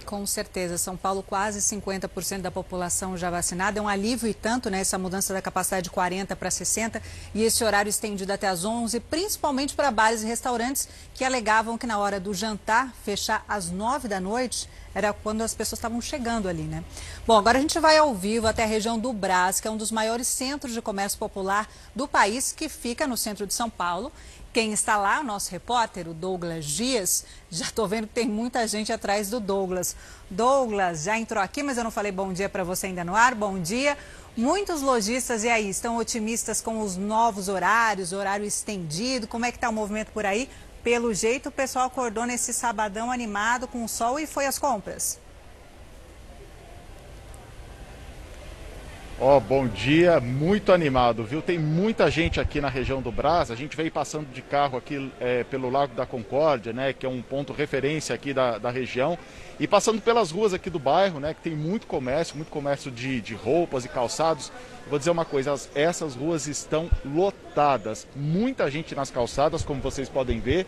Com certeza, São Paulo quase 50% da população já vacinada. É um alívio e tanto, né, essa mudança da capacidade de 40 para 60 e esse horário estendido até às 11, principalmente para bares e restaurantes que alegavam que na hora do jantar fechar às 9 da noite era quando as pessoas estavam chegando ali, né? Bom, agora a gente vai ao vivo até a região do Brás, que é um dos maiores centros de comércio popular do país, que fica no centro de São Paulo. Quem está lá, o nosso repórter, o Douglas Dias, já estou vendo que tem muita gente atrás do Douglas. Douglas, já entrou aqui, mas eu não falei bom dia para você ainda no ar. Bom dia. Muitos lojistas, e aí, estão otimistas com os novos horários, horário estendido? Como é que está o movimento por aí? Pelo jeito, o pessoal acordou nesse sabadão animado com o sol e foi às compras. Ó, oh, bom dia, muito animado, viu? Tem muita gente aqui na região do Brás. A gente veio passando de carro aqui é, pelo Lago da Concórdia, né? Que é um ponto referência aqui da, da região. E passando pelas ruas aqui do bairro, né? Que tem muito comércio, muito comércio de, de roupas e calçados. Vou dizer uma coisa, as, essas ruas estão lotadas. Muita gente nas calçadas, como vocês podem ver.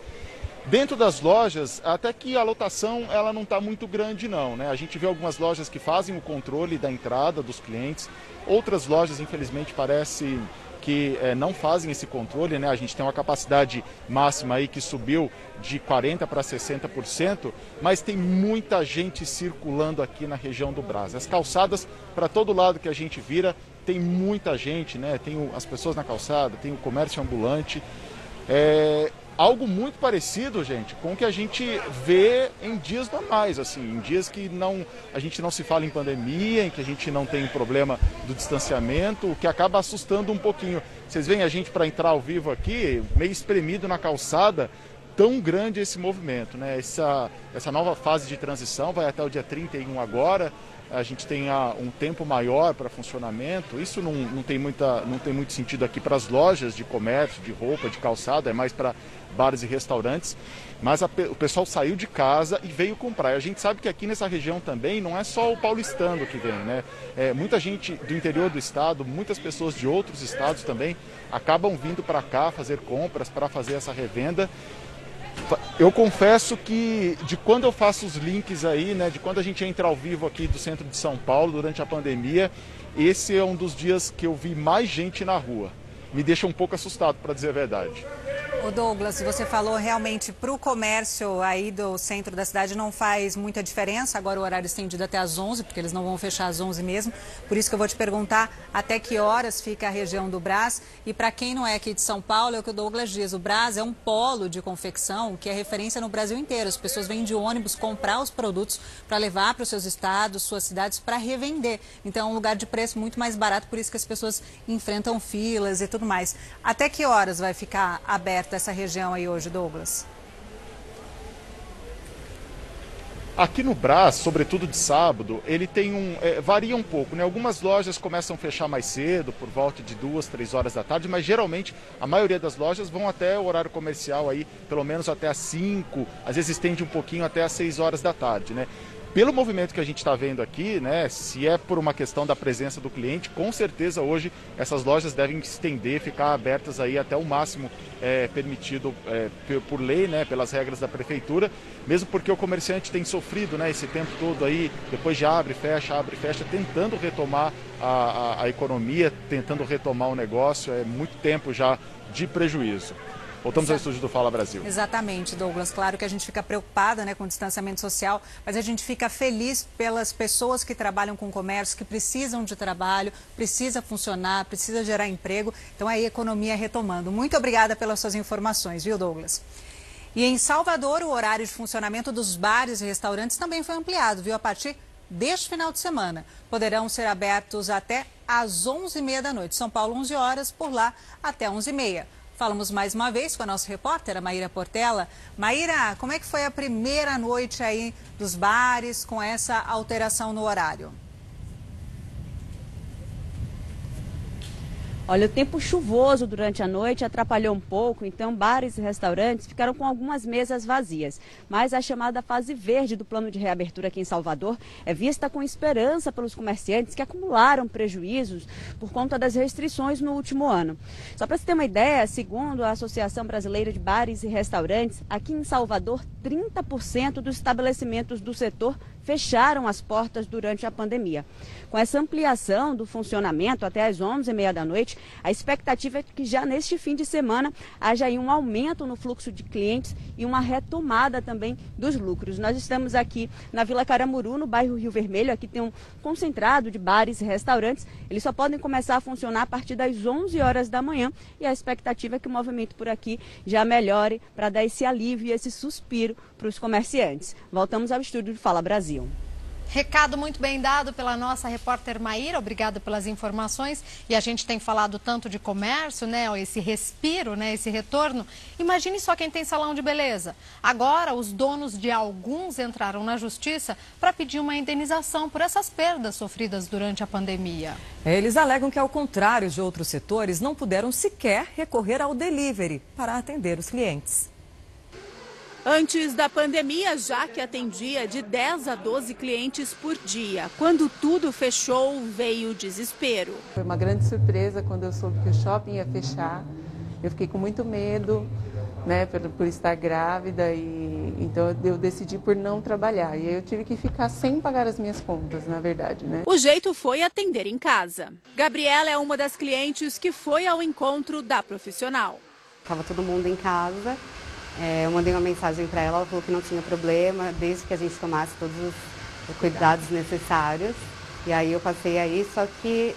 Dentro das lojas, até que a lotação ela não está muito grande não, né? A gente vê algumas lojas que fazem o controle da entrada dos clientes, outras lojas infelizmente parece que é, não fazem esse controle, né? A gente tem uma capacidade máxima aí que subiu de 40 para 60%, mas tem muita gente circulando aqui na região do Brás. As calçadas para todo lado que a gente vira tem muita gente, né? Tem o, as pessoas na calçada, tem o comércio ambulante. É, algo muito parecido, gente, com o que a gente vê em dias normais, assim, em dias que não a gente não se fala em pandemia, em que a gente não tem problema do distanciamento, o que acaba assustando um pouquinho. Vocês veem a gente para entrar ao vivo aqui, meio espremido na calçada, tão grande esse movimento, né? Essa, essa nova fase de transição vai até o dia 31 agora a gente tenha um tempo maior para funcionamento. Isso não, não, tem muita, não tem muito sentido aqui para as lojas de comércio, de roupa, de calçado, é mais para bares e restaurantes. Mas a, o pessoal saiu de casa e veio comprar. A gente sabe que aqui nessa região também não é só o paulistano que vem, né? É, muita gente do interior do estado, muitas pessoas de outros estados também acabam vindo para cá fazer compras, para fazer essa revenda eu confesso que de quando eu faço os links aí, né, de quando a gente entra ao vivo aqui do centro de São Paulo durante a pandemia, esse é um dos dias que eu vi mais gente na rua. Me deixa um pouco assustado, para dizer a verdade. O Douglas, você falou realmente para o comércio aí do centro da cidade não faz muita diferença. Agora o horário estendido até às 11, porque eles não vão fechar às 11 mesmo. Por isso que eu vou te perguntar até que horas fica a região do Brás. E para quem não é aqui de São Paulo, é o que o Douglas diz. O Brás é um polo de confecção que é referência no Brasil inteiro. As pessoas vêm de ônibus comprar os produtos para levar para os seus estados, suas cidades, para revender. Então é um lugar de preço muito mais barato, por isso que as pessoas enfrentam filas e tudo mais. Até que horas vai ficar aberto? dessa região aí hoje, Douglas? Aqui no Brás, sobretudo de sábado, ele tem um. É, varia um pouco, né? Algumas lojas começam a fechar mais cedo, por volta de duas, três horas da tarde, mas geralmente a maioria das lojas vão até o horário comercial aí, pelo menos até às cinco, às vezes estende um pouquinho até às seis horas da tarde, né? Pelo movimento que a gente está vendo aqui, né, se é por uma questão da presença do cliente, com certeza hoje essas lojas devem estender, ficar abertas aí até o máximo é, permitido é, por lei, né, pelas regras da prefeitura, mesmo porque o comerciante tem sofrido né, esse tempo todo aí, depois de abre, fecha, abre, fecha, tentando retomar a, a, a economia, tentando retomar o negócio, é muito tempo já de prejuízo. Voltamos ao estúdio do Fala Brasil. Exatamente, Douglas. Claro que a gente fica preocupada né, com o distanciamento social, mas a gente fica feliz pelas pessoas que trabalham com comércio, que precisam de trabalho, precisa funcionar, precisa gerar emprego. Então aí a economia retomando. Muito obrigada pelas suas informações, viu, Douglas? E em Salvador, o horário de funcionamento dos bares e restaurantes também foi ampliado, viu? A partir deste final de semana. Poderão ser abertos até às 11h30 da noite. São Paulo, 11 horas, por lá até 11h30. Falamos mais uma vez com a nossa repórter, a Maíra Portela. Maíra, como é que foi a primeira noite aí dos bares com essa alteração no horário? Olha, o tempo chuvoso durante a noite atrapalhou um pouco, então bares e restaurantes ficaram com algumas mesas vazias. Mas a chamada fase verde do plano de reabertura aqui em Salvador é vista com esperança pelos comerciantes que acumularam prejuízos por conta das restrições no último ano. Só para você ter uma ideia, segundo a Associação Brasileira de Bares e Restaurantes, aqui em Salvador, 30% dos estabelecimentos do setor fecharam as portas durante a pandemia. Com essa ampliação do funcionamento até às 11h30 da noite, a expectativa é que já neste fim de semana haja aí um aumento no fluxo de clientes e uma retomada também dos lucros. Nós estamos aqui na Vila Caramuru, no bairro Rio Vermelho. Aqui tem um concentrado de bares e restaurantes. Eles só podem começar a funcionar a partir das 11 horas da manhã e a expectativa é que o movimento por aqui já melhore para dar esse alívio e esse suspiro para os comerciantes. Voltamos ao estúdio de Fala Brasil. Recado muito bem dado pela nossa repórter Maíra, obrigada pelas informações. E a gente tem falado tanto de comércio, né? Esse respiro, né? Esse retorno. Imagine só quem tem salão de beleza. Agora, os donos de alguns entraram na justiça para pedir uma indenização por essas perdas sofridas durante a pandemia. Eles alegam que, ao contrário de outros setores, não puderam sequer recorrer ao delivery para atender os clientes. Antes da pandemia, já que atendia de 10 a 12 clientes por dia. Quando tudo fechou, veio o desespero. Foi uma grande surpresa quando eu soube que o shopping ia fechar. Eu fiquei com muito medo, né, por, por estar grávida e então eu decidi por não trabalhar. E aí eu tive que ficar sem pagar as minhas contas, na verdade, né? O jeito foi atender em casa. Gabriela é uma das clientes que foi ao encontro da profissional. Tava todo mundo em casa é, eu mandei uma mensagem para ela, ela falou que não tinha problema, desde que a gente tomasse todos os cuidados necessários. E aí eu passei aí, só que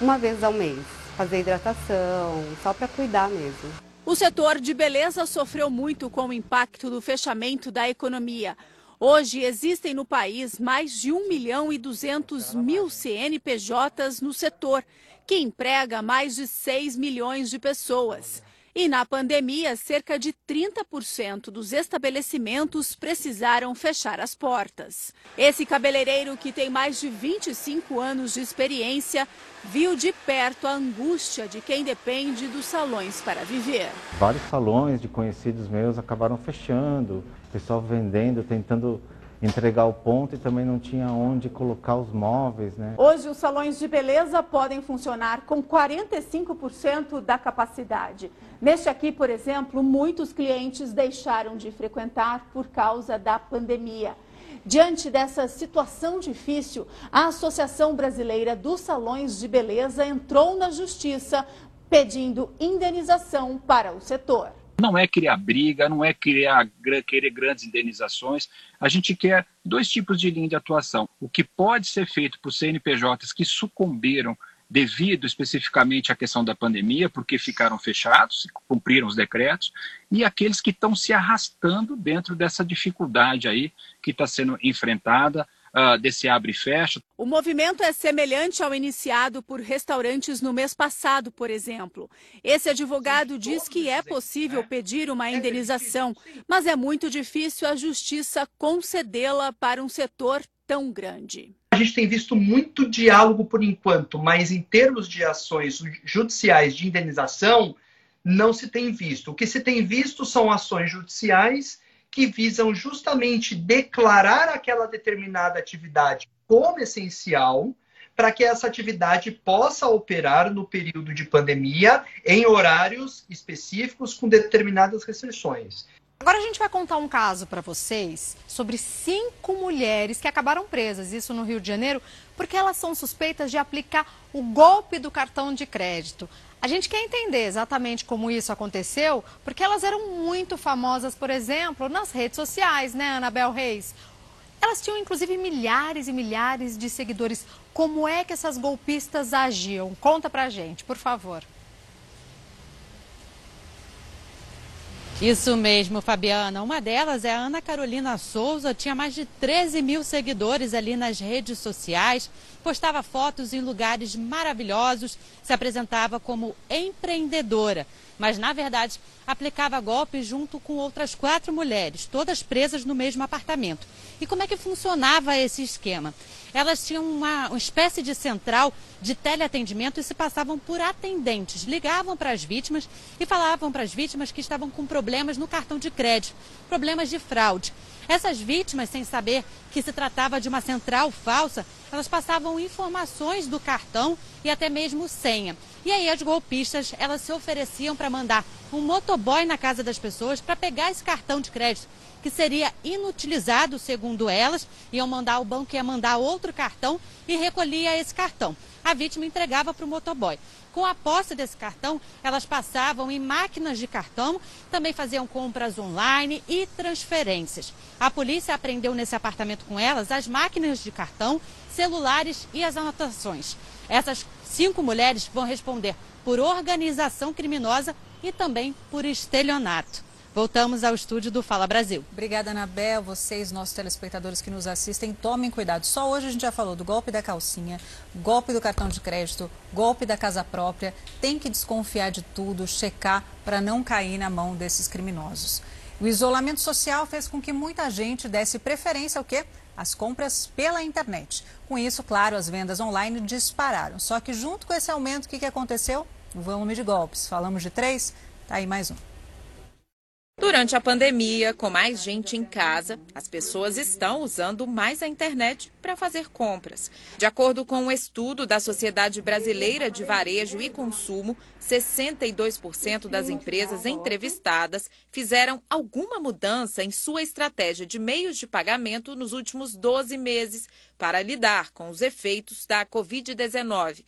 uma vez ao mês, fazer hidratação, só para cuidar mesmo. O setor de beleza sofreu muito com o impacto do fechamento da economia. Hoje existem no país mais de 1 milhão e 200 mil CNPJs no setor, que emprega mais de 6 milhões de pessoas. E na pandemia, cerca de 30% dos estabelecimentos precisaram fechar as portas. Esse cabeleireiro, que tem mais de 25 anos de experiência, viu de perto a angústia de quem depende dos salões para viver. Vários salões de conhecidos meus acabaram fechando, pessoal vendendo, tentando entregar o ponto e também não tinha onde colocar os móveis, né? Hoje os salões de beleza podem funcionar com 45% da capacidade. Neste aqui, por exemplo, muitos clientes deixaram de frequentar por causa da pandemia. Diante dessa situação difícil, a Associação Brasileira dos Salões de Beleza entrou na justiça pedindo indenização para o setor. Não é criar briga, não é criar, querer grandes indenizações. A gente quer dois tipos de linha de atuação. O que pode ser feito por CNPJs que sucumbiram devido especificamente à questão da pandemia, porque ficaram fechados, cumpriram os decretos, e aqueles que estão se arrastando dentro dessa dificuldade aí que está sendo enfrentada uh, desse abre e fecha. O movimento é semelhante ao iniciado por restaurantes no mês passado, por exemplo. Esse advogado diz que é possível pedir uma indenização, mas é muito difícil a justiça concedê-la para um setor tão grande. A gente tem visto muito diálogo por enquanto, mas em termos de ações judiciais de indenização, não se tem visto. O que se tem visto são ações judiciais que visam justamente declarar aquela determinada atividade como essencial para que essa atividade possa operar no período de pandemia em horários específicos com determinadas restrições. Agora a gente vai contar um caso para vocês sobre cinco mulheres que acabaram presas, isso no Rio de Janeiro, porque elas são suspeitas de aplicar o golpe do cartão de crédito. A gente quer entender exatamente como isso aconteceu, porque elas eram muito famosas, por exemplo, nas redes sociais, né, Anabel Reis? Elas tinham inclusive milhares e milhares de seguidores. Como é que essas golpistas agiam? Conta pra gente, por favor. Isso mesmo, Fabiana. Uma delas é a Ana Carolina Souza, tinha mais de 13 mil seguidores ali nas redes sociais, postava fotos em lugares maravilhosos, se apresentava como empreendedora, mas na verdade aplicava golpes junto com outras quatro mulheres, todas presas no mesmo apartamento. E como é que funcionava esse esquema? Elas tinham uma, uma espécie de central de teleatendimento e se passavam por atendentes. Ligavam para as vítimas e falavam para as vítimas que estavam com problemas no cartão de crédito, problemas de fraude. Essas vítimas, sem saber que se tratava de uma central falsa, elas passavam informações do cartão e até mesmo senha. E aí as golpistas, elas se ofereciam para mandar um motoboy na casa das pessoas para pegar esse cartão de crédito que seria inutilizado, segundo elas, iam mandar o banco ia mandar outro cartão e recolhia esse cartão. A vítima entregava para o motoboy. Com a posse desse cartão, elas passavam em máquinas de cartão, também faziam compras online e transferências. A polícia apreendeu nesse apartamento com elas as máquinas de cartão, celulares e as anotações. Essas cinco mulheres vão responder por organização criminosa e também por estelionato. Voltamos ao estúdio do Fala Brasil. Obrigada, Anabel. Vocês, nossos telespectadores que nos assistem, tomem cuidado. Só hoje a gente já falou do golpe da calcinha, golpe do cartão de crédito, golpe da casa própria. Tem que desconfiar de tudo, checar para não cair na mão desses criminosos. O isolamento social fez com que muita gente desse preferência ao quê? As compras pela internet. Com isso, claro, as vendas online dispararam. Só que junto com esse aumento, o que, que aconteceu? O volume de golpes. Falamos de três, tá aí mais um. Durante a pandemia, com mais gente em casa, as pessoas estão usando mais a internet para fazer compras. De acordo com um estudo da Sociedade Brasileira de Varejo e Consumo, 62% das empresas entrevistadas fizeram alguma mudança em sua estratégia de meios de pagamento nos últimos 12 meses para lidar com os efeitos da Covid-19.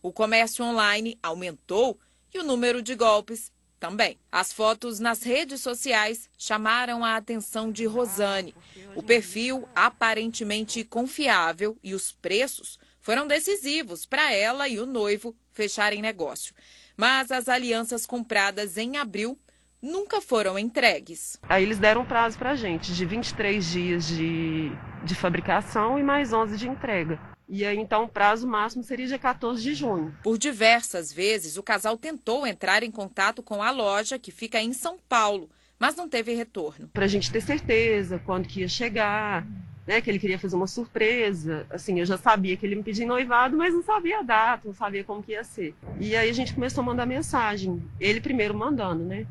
O comércio online aumentou e o número de golpes também. As fotos nas redes sociais chamaram a atenção de Rosane. O perfil aparentemente confiável e os preços foram decisivos para ela e o noivo fecharem negócio. Mas as alianças compradas em abril nunca foram entregues. Aí eles deram prazo para a gente de 23 dias de, de fabricação e mais 11 de entrega. E aí, então, o prazo máximo seria dia 14 de junho. Por diversas vezes, o casal tentou entrar em contato com a loja, que fica em São Paulo, mas não teve retorno. Para a gente ter certeza quando que ia chegar, né, que ele queria fazer uma surpresa. Assim, eu já sabia que ele me pedia noivado, mas não sabia a data, não sabia como que ia ser. E aí a gente começou a mandar mensagem. Ele primeiro mandando, né?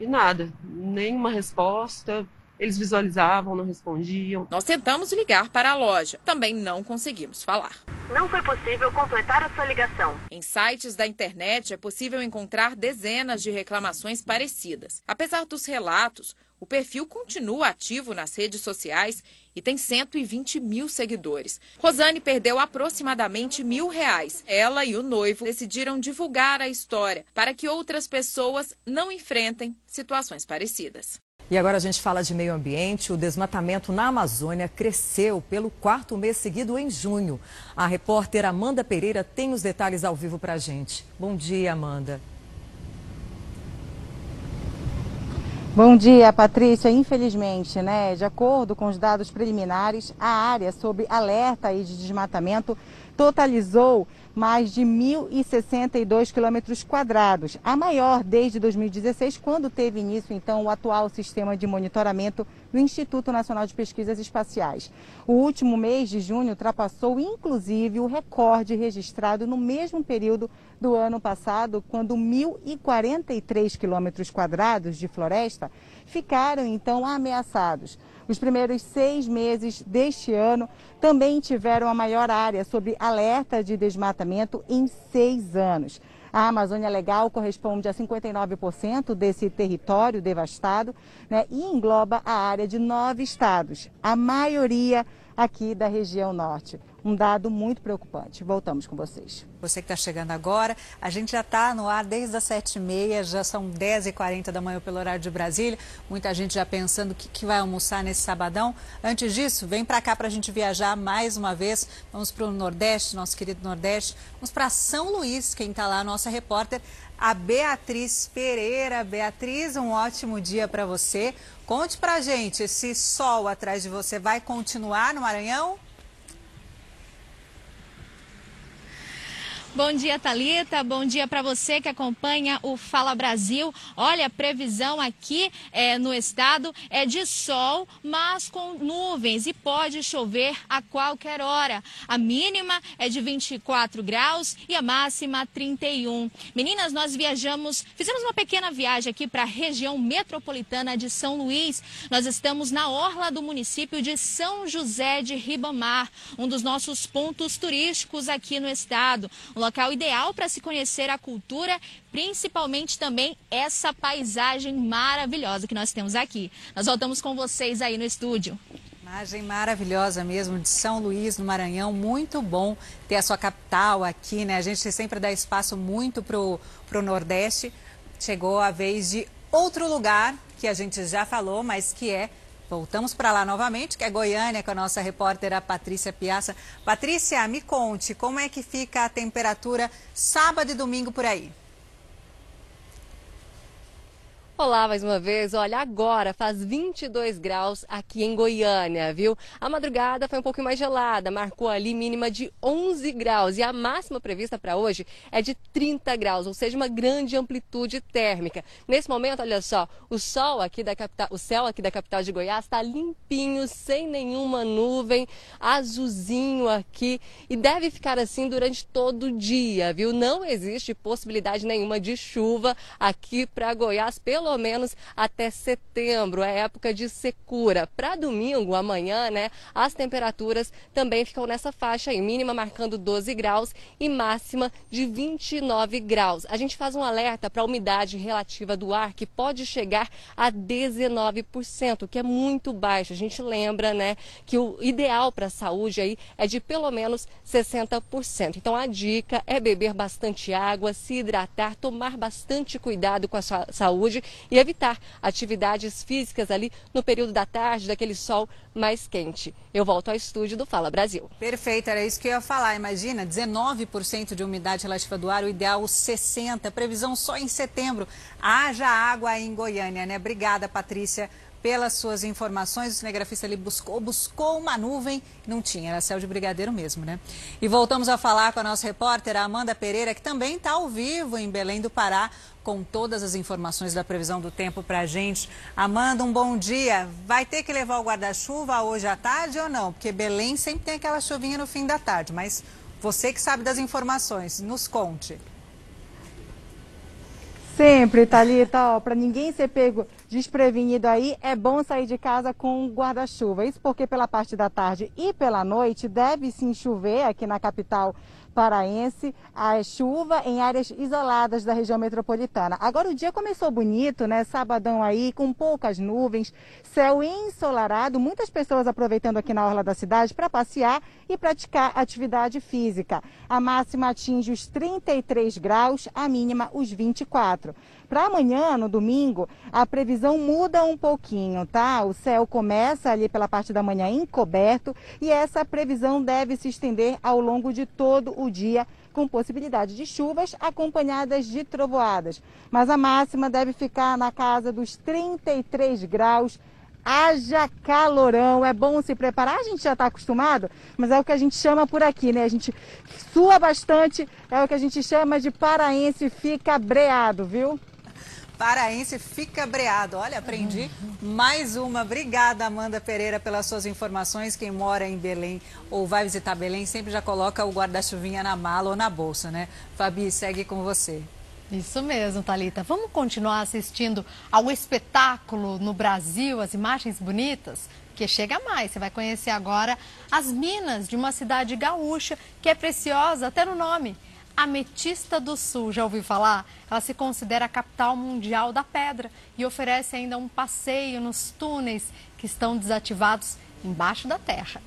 E nada, nenhuma resposta. Eles visualizavam, não respondiam. Nós tentamos ligar para a loja, também não conseguimos falar. Não foi possível completar a sua ligação. Em sites da internet é possível encontrar dezenas de reclamações parecidas. Apesar dos relatos, o perfil continua ativo nas redes sociais e tem 120 mil seguidores. Rosane perdeu aproximadamente mil reais. Ela e o noivo decidiram divulgar a história para que outras pessoas não enfrentem situações parecidas. E agora a gente fala de meio ambiente. O desmatamento na Amazônia cresceu pelo quarto mês seguido em junho. A repórter Amanda Pereira tem os detalhes ao vivo para a gente. Bom dia, Amanda. Bom dia, Patrícia. Infelizmente, né, de acordo com os dados preliminares, a área sob alerta de desmatamento totalizou mais de 1.062 quilômetros quadrados, a maior desde 2016, quando teve início então o atual sistema de monitoramento do Instituto Nacional de Pesquisas Espaciais. O último mês de junho ultrapassou inclusive o recorde registrado no mesmo período do ano passado, quando 1.043 quilômetros quadrados de floresta ficaram então ameaçados. Os primeiros seis meses deste ano também tiveram a maior área sob alerta de desmatamento em seis anos. A Amazônia Legal corresponde a 59% desse território devastado né, e engloba a área de nove estados, a maioria aqui da região norte. Um dado muito preocupante. Voltamos com vocês. Você que está chegando agora, a gente já está no ar desde as 7h30, já são 10h40 da manhã pelo horário de Brasília. Muita gente já pensando o que, que vai almoçar nesse sabadão. Antes disso, vem para cá para a gente viajar mais uma vez. Vamos para o Nordeste, nosso querido Nordeste. Vamos para São Luís, quem está lá, nossa repórter, a Beatriz Pereira. Beatriz, um ótimo dia para você. Conte para gente, esse sol atrás de você vai continuar no Maranhão? Bom dia, Talita. Bom dia para você que acompanha o Fala Brasil. Olha, a previsão aqui é, no estado é de sol, mas com nuvens e pode chover a qualquer hora. A mínima é de 24 graus e a máxima 31. Meninas, nós viajamos, fizemos uma pequena viagem aqui para a região metropolitana de São Luís. Nós estamos na orla do município de São José de Ribamar, um dos nossos pontos turísticos aqui no estado. Um local ideal para se conhecer a cultura, principalmente também essa paisagem maravilhosa que nós temos aqui. Nós voltamos com vocês aí no estúdio. Imagem maravilhosa mesmo de São Luís, no Maranhão. Muito bom ter a sua capital aqui, né? A gente sempre dá espaço muito para o Nordeste. Chegou a vez de outro lugar que a gente já falou, mas que é Voltamos para lá novamente, que é Goiânia, com a nossa repórter a Patrícia Piaça. Patrícia, me conte, como é que fica a temperatura sábado e domingo por aí? Olá mais uma vez. Olha, agora faz 22 graus aqui em Goiânia, viu? A madrugada foi um pouco mais gelada, marcou ali mínima de 11 graus e a máxima prevista para hoje é de 30 graus, ou seja, uma grande amplitude térmica. Nesse momento, olha só, o sol aqui da capital, o céu aqui da capital de Goiás está limpinho, sem nenhuma nuvem, azulzinho aqui e deve ficar assim durante todo o dia, viu? Não existe possibilidade nenhuma de chuva aqui para Goiás, pelo pelo menos até setembro, é época de secura. Para domingo, amanhã, né, as temperaturas também ficam nessa faixa aí, mínima marcando 12 graus e máxima de 29 graus. A gente faz um alerta para a umidade relativa do ar que pode chegar a 19%, que é muito baixo. A gente lembra, né, que o ideal para a saúde aí é de pelo menos 60%. Então a dica é beber bastante água, se hidratar, tomar bastante cuidado com a sua saúde e evitar atividades físicas ali no período da tarde, daquele sol mais quente. Eu volto ao estúdio do Fala Brasil. Perfeito, era isso que eu ia falar. Imagina, 19% de umidade relativa do ar, o ideal 60%, previsão só em setembro. Haja água em Goiânia, né? Obrigada, Patrícia pelas suas informações. O cinegrafista ali buscou, buscou uma nuvem, não tinha, era céu de brigadeiro mesmo, né? E voltamos a falar com a nossa repórter, a Amanda Pereira, que também está ao vivo em Belém do Pará, com todas as informações da previsão do tempo para a gente. Amanda, um bom dia. Vai ter que levar o guarda-chuva hoje à tarde ou não? Porque Belém sempre tem aquela chuvinha no fim da tarde, mas você que sabe das informações, nos conte. Sempre, Thalita, ó, para ninguém ser pego desprevenido aí, é bom sair de casa com guarda-chuva. Isso porque pela parte da tarde e pela noite deve sim chover aqui na capital paraense, a chuva em áreas isoladas da região metropolitana. Agora o dia começou bonito, né? Sabadão aí com poucas nuvens, céu ensolarado, muitas pessoas aproveitando aqui na orla da cidade para passear e praticar atividade física. A máxima atinge os 33 graus, a mínima os 24. Para amanhã, no domingo, a previsão muda um pouquinho, tá? O céu começa ali pela parte da manhã encoberto e essa previsão deve se estender ao longo de todo o dia com possibilidade de chuvas acompanhadas de trovoadas. Mas a máxima deve ficar na casa dos 33 graus. Haja calorão, é bom se preparar, a gente já está acostumado, mas é o que a gente chama por aqui, né? A gente sua bastante, é o que a gente chama de paraense fica breado, viu? Paraense fica breado. Olha, aprendi mais uma. Obrigada, Amanda Pereira, pelas suas informações. Quem mora em Belém ou vai visitar Belém sempre já coloca o guarda-chuvinha na mala ou na bolsa, né? Fabi, segue com você. Isso mesmo, Talita. Vamos continuar assistindo ao espetáculo no Brasil, as imagens bonitas? Porque chega mais. Você vai conhecer agora as minas de uma cidade gaúcha que é preciosa até no nome. Ametista do Sul, já ouviu falar? Ela se considera a capital mundial da pedra e oferece ainda um passeio nos túneis que estão desativados embaixo da terra.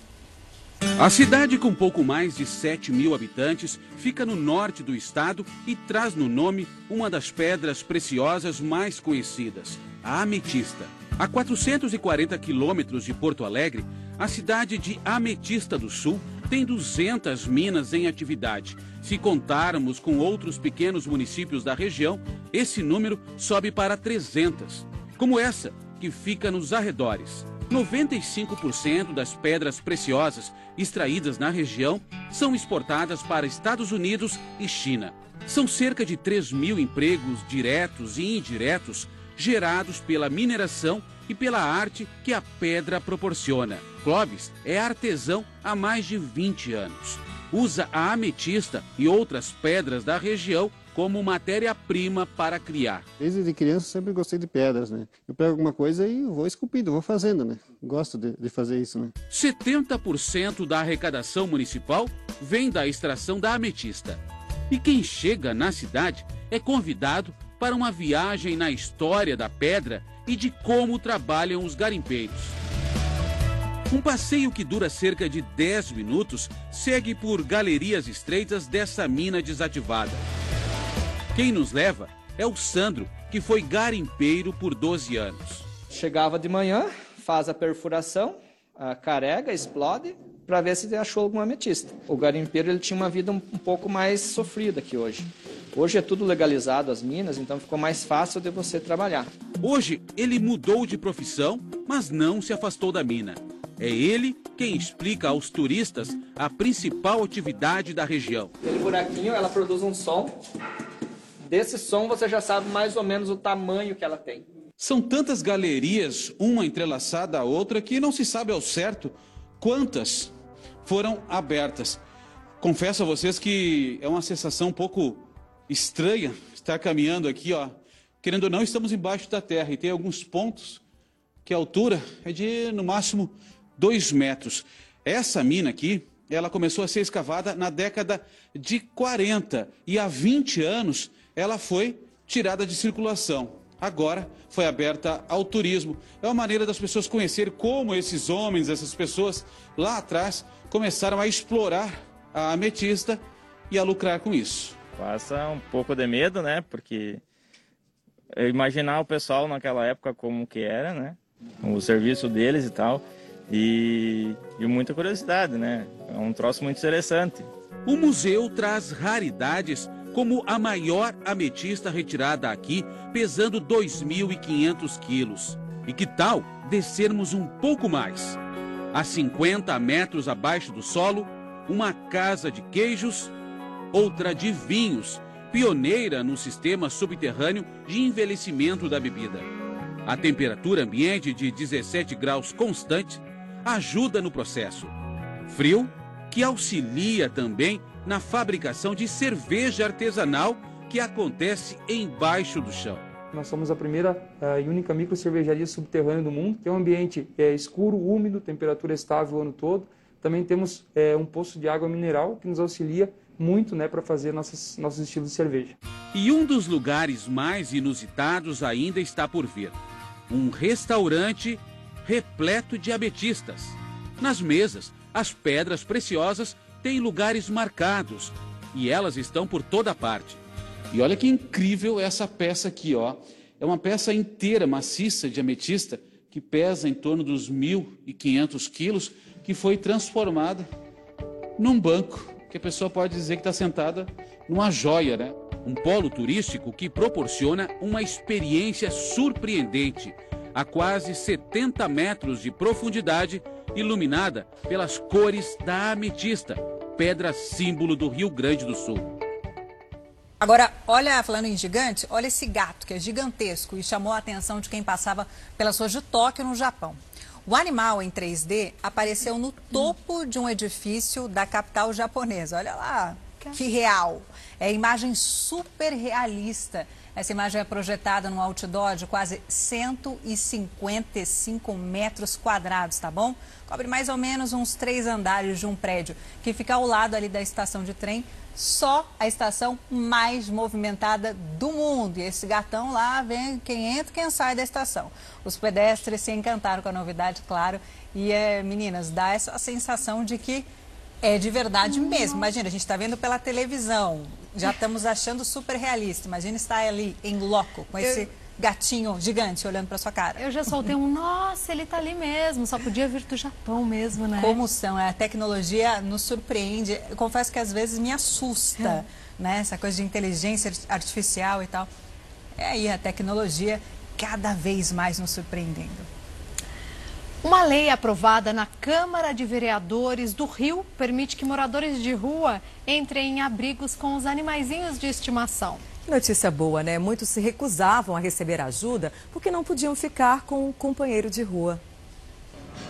A cidade, com pouco mais de 7 mil habitantes, fica no norte do estado e traz no nome uma das pedras preciosas mais conhecidas, a ametista. A 440 quilômetros de Porto Alegre, a cidade de Ametista do Sul tem 200 minas em atividade. Se contarmos com outros pequenos municípios da região, esse número sobe para 300, como essa, que fica nos arredores. 95% das pedras preciosas extraídas na região são exportadas para Estados Unidos e China. São cerca de 3 mil empregos diretos e indiretos gerados pela mineração e pela arte que a pedra proporciona. Clóvis é artesão há mais de 20 anos. Usa a ametista e outras pedras da região como matéria-prima para criar. Desde criança sempre gostei de pedras, né? Eu pego alguma coisa e vou esculpindo, vou fazendo, né? Gosto de, de fazer isso, né? 70% da arrecadação municipal vem da extração da ametista. E quem chega na cidade é convidado para uma viagem na história da pedra e de como trabalham os garimpeiros. Um passeio que dura cerca de 10 minutos segue por galerias estreitas dessa mina desativada. Quem nos leva é o Sandro, que foi garimpeiro por 12 anos. Chegava de manhã, faz a perfuração, a carrega, explode, para ver se achou alguma ametista. O garimpeiro ele tinha uma vida um, pouco mais sofrida que hoje. Hoje é tudo legalizado, as minas, então ficou mais fácil de você trabalhar. Hoje ele mudou de profissão, mas não se afastou da mina. É ele quem explica aos turistas a principal atividade da região. Aquele buraquinho, ela produz um som Desse som você já sabe mais ou menos o tamanho que ela tem. São tantas galerias, uma entrelaçada à outra, que não se sabe ao certo quantas foram abertas. Confesso a vocês que é uma sensação um pouco estranha estar caminhando aqui, ó. Querendo ou não, estamos embaixo da terra e tem alguns pontos que a altura é de no máximo dois metros. Essa mina aqui, ela começou a ser escavada na década de 40 e há 20 anos ela foi tirada de circulação. Agora foi aberta ao turismo. É uma maneira das pessoas conhecer como esses homens, essas pessoas lá atrás começaram a explorar a ametista e a lucrar com isso. Passa um pouco de medo, né? Porque imaginar o pessoal naquela época como que era, né? O serviço deles e tal. E, e muita curiosidade, né? É um troço muito interessante. O museu traz raridades como a maior ametista retirada aqui, pesando 2.500 quilos. E que tal descermos um pouco mais? A 50 metros abaixo do solo, uma casa de queijos, outra de vinhos, pioneira no sistema subterrâneo de envelhecimento da bebida. A temperatura ambiente de 17 graus constante ajuda no processo. Frio que auxilia também na fabricação de cerveja artesanal que acontece embaixo do chão. Nós somos a primeira uh, e única micro cervejaria subterrânea do mundo, que é um ambiente é, escuro, úmido, temperatura estável o ano todo. Também temos é, um poço de água mineral que nos auxilia muito né, para fazer nossos, nossos estilos de cerveja. E um dos lugares mais inusitados ainda está por vir. Um restaurante repleto de abetistas. Nas mesas, as pedras preciosas têm lugares marcados e elas estão por toda parte. E olha que incrível essa peça aqui, ó. É uma peça inteira, maciça de ametista, que pesa em torno dos 1.500 quilos, que foi transformada num banco, que a pessoa pode dizer que está sentada numa joia, né? Um polo turístico que proporciona uma experiência surpreendente a quase 70 metros de profundidade iluminada pelas cores da ametista, pedra símbolo do Rio Grande do Sul. Agora, olha, falando em gigante, olha esse gato que é gigantesco e chamou a atenção de quem passava pelas ruas de Tóquio, no Japão. O animal em 3D apareceu no topo de um edifício da capital japonesa. Olha lá, que real. É imagem super realista. Essa imagem é projetada num outdoor de quase 155 metros quadrados, tá bom? Cobre mais ou menos uns três andares de um prédio que fica ao lado ali da estação de trem só a estação mais movimentada do mundo. E esse gatão lá vem quem entra quem sai da estação. Os pedestres se encantaram com a novidade, claro. E, é, meninas, dá essa sensação de que é de verdade mesmo. Imagina, a gente está vendo pela televisão, já estamos achando super realista. Imagina estar ali em loco com esse... Eu gatinho gigante olhando para sua cara. Eu já soltei um, nossa, ele tá ali mesmo, só podia vir do Japão mesmo, né? Como são, a tecnologia nos surpreende. Eu confesso que às vezes me assusta, é. né? Essa coisa de inteligência artificial e tal. É aí a tecnologia cada vez mais nos surpreendendo. Uma lei aprovada na Câmara de Vereadores do Rio permite que moradores de rua entrem em abrigos com os animaizinhos de estimação. Notícia boa, né? Muitos se recusavam a receber ajuda porque não podiam ficar com um companheiro de rua.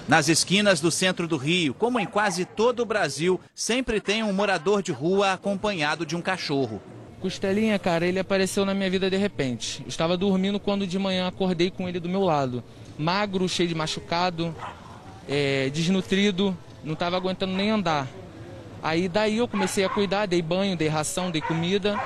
Nas esquinas do centro do Rio, como em quase todo o Brasil, sempre tem um morador de rua acompanhado de um cachorro. Costelinha, cara, ele apareceu na minha vida de repente. Estava dormindo quando de manhã acordei com ele do meu lado. Magro, cheio de machucado, é, desnutrido, não estava aguentando nem andar. Aí daí eu comecei a cuidar, dei banho, dei ração, dei comida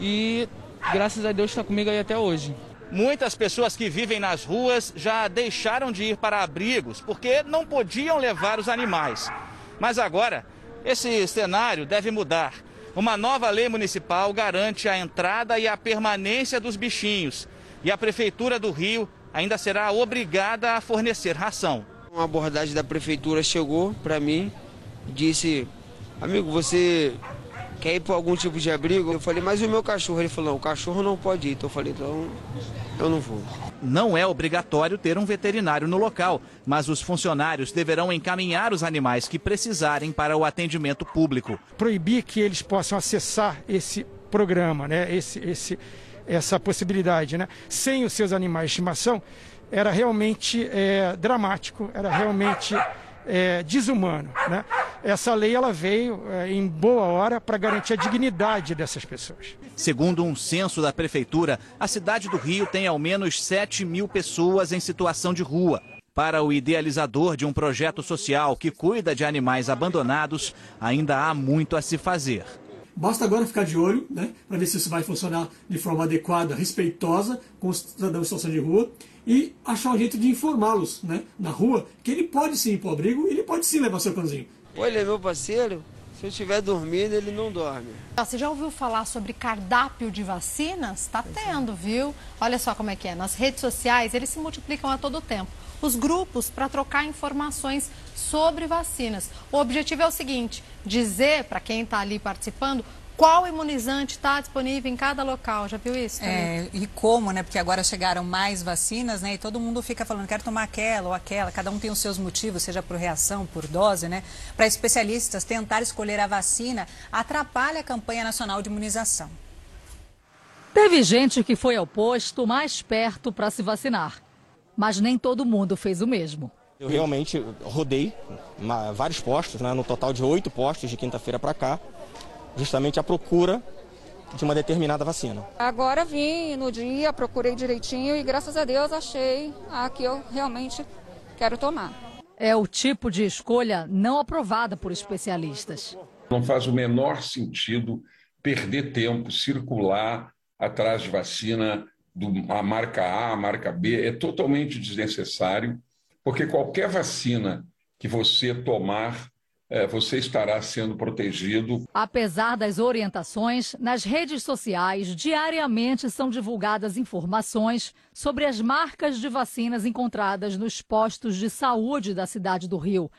e graças a Deus está comigo aí até hoje. Muitas pessoas que vivem nas ruas já deixaram de ir para abrigos porque não podiam levar os animais. Mas agora, esse cenário deve mudar. Uma nova lei municipal garante a entrada e a permanência dos bichinhos. E a Prefeitura do Rio ainda será obrigada a fornecer ração. Uma abordagem da Prefeitura chegou para mim e disse: Amigo, você quer ir para algum tipo de abrigo? Eu falei, mas o meu cachorro? Ele falou, não, o cachorro não pode ir. Então eu falei, então eu não vou. Não é obrigatório ter um veterinário no local, mas os funcionários deverão encaminhar os animais que precisarem para o atendimento público. Proibir que eles possam acessar esse programa, né? esse, esse, essa possibilidade, né? sem os seus animais de estimação, era realmente é, dramático, era realmente é, desumano. Né? Essa lei ela veio é, em boa hora para garantir a dignidade dessas pessoas. Segundo um censo da Prefeitura, a cidade do Rio tem ao menos 7 mil pessoas em situação de rua. Para o idealizador de um projeto social que cuida de animais abandonados, ainda há muito a se fazer. Basta agora ficar de olho, né, para ver se isso vai funcionar de forma adequada, respeitosa com os cidadãos em situação de rua e achar um jeito de informá-los né, na rua que ele pode sim ir para o abrigo e ele pode sim levar seu cãozinho. Olha, meu parceiro, se eu estiver dormindo, ele não dorme. Você já ouviu falar sobre cardápio de vacinas? Está tendo, viu? Olha só como é que é. Nas redes sociais, eles se multiplicam a todo tempo. Os grupos para trocar informações sobre vacinas. O objetivo é o seguinte: dizer para quem está ali participando qual imunizante está disponível em cada local. Já viu isso? É, e como, né? Porque agora chegaram mais vacinas, né? E todo mundo fica falando, quero tomar aquela ou aquela. Cada um tem os seus motivos, seja por reação, por dose, né? Para especialistas, tentar escolher a vacina atrapalha a campanha nacional de imunização. Teve gente que foi ao posto mais perto para se vacinar, mas nem todo mundo fez o mesmo. Eu realmente rodei vários postos, né, no total de oito postos de quinta-feira para cá, justamente à procura de uma determinada vacina. Agora vim no dia, procurei direitinho e graças a Deus achei a que eu realmente quero tomar. É o tipo de escolha não aprovada por especialistas. Não faz o menor sentido perder tempo, circular atrás de vacina, do, a marca A, a marca B, é totalmente desnecessário, porque qualquer vacina que você tomar é, você estará sendo protegido. Apesar das orientações, nas redes sociais diariamente são divulgadas informações sobre as marcas de vacinas encontradas nos postos de saúde da cidade do Rio.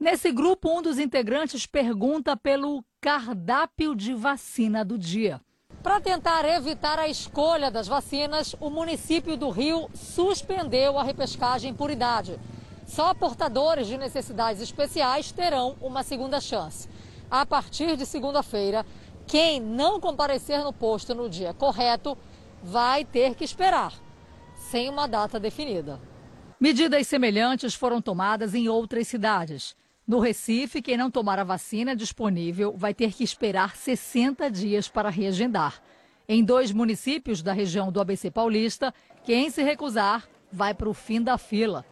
Nesse grupo, um dos integrantes pergunta pelo cardápio de vacina do dia. Para tentar evitar a escolha das vacinas, o município do Rio suspendeu a repescagem por idade. Só portadores de necessidades especiais terão uma segunda chance. A partir de segunda-feira, quem não comparecer no posto no dia correto vai ter que esperar, sem uma data definida. Medidas semelhantes foram tomadas em outras cidades. No Recife, quem não tomar a vacina disponível vai ter que esperar 60 dias para reagendar. Em dois municípios da região do ABC Paulista, quem se recusar vai para o fim da fila.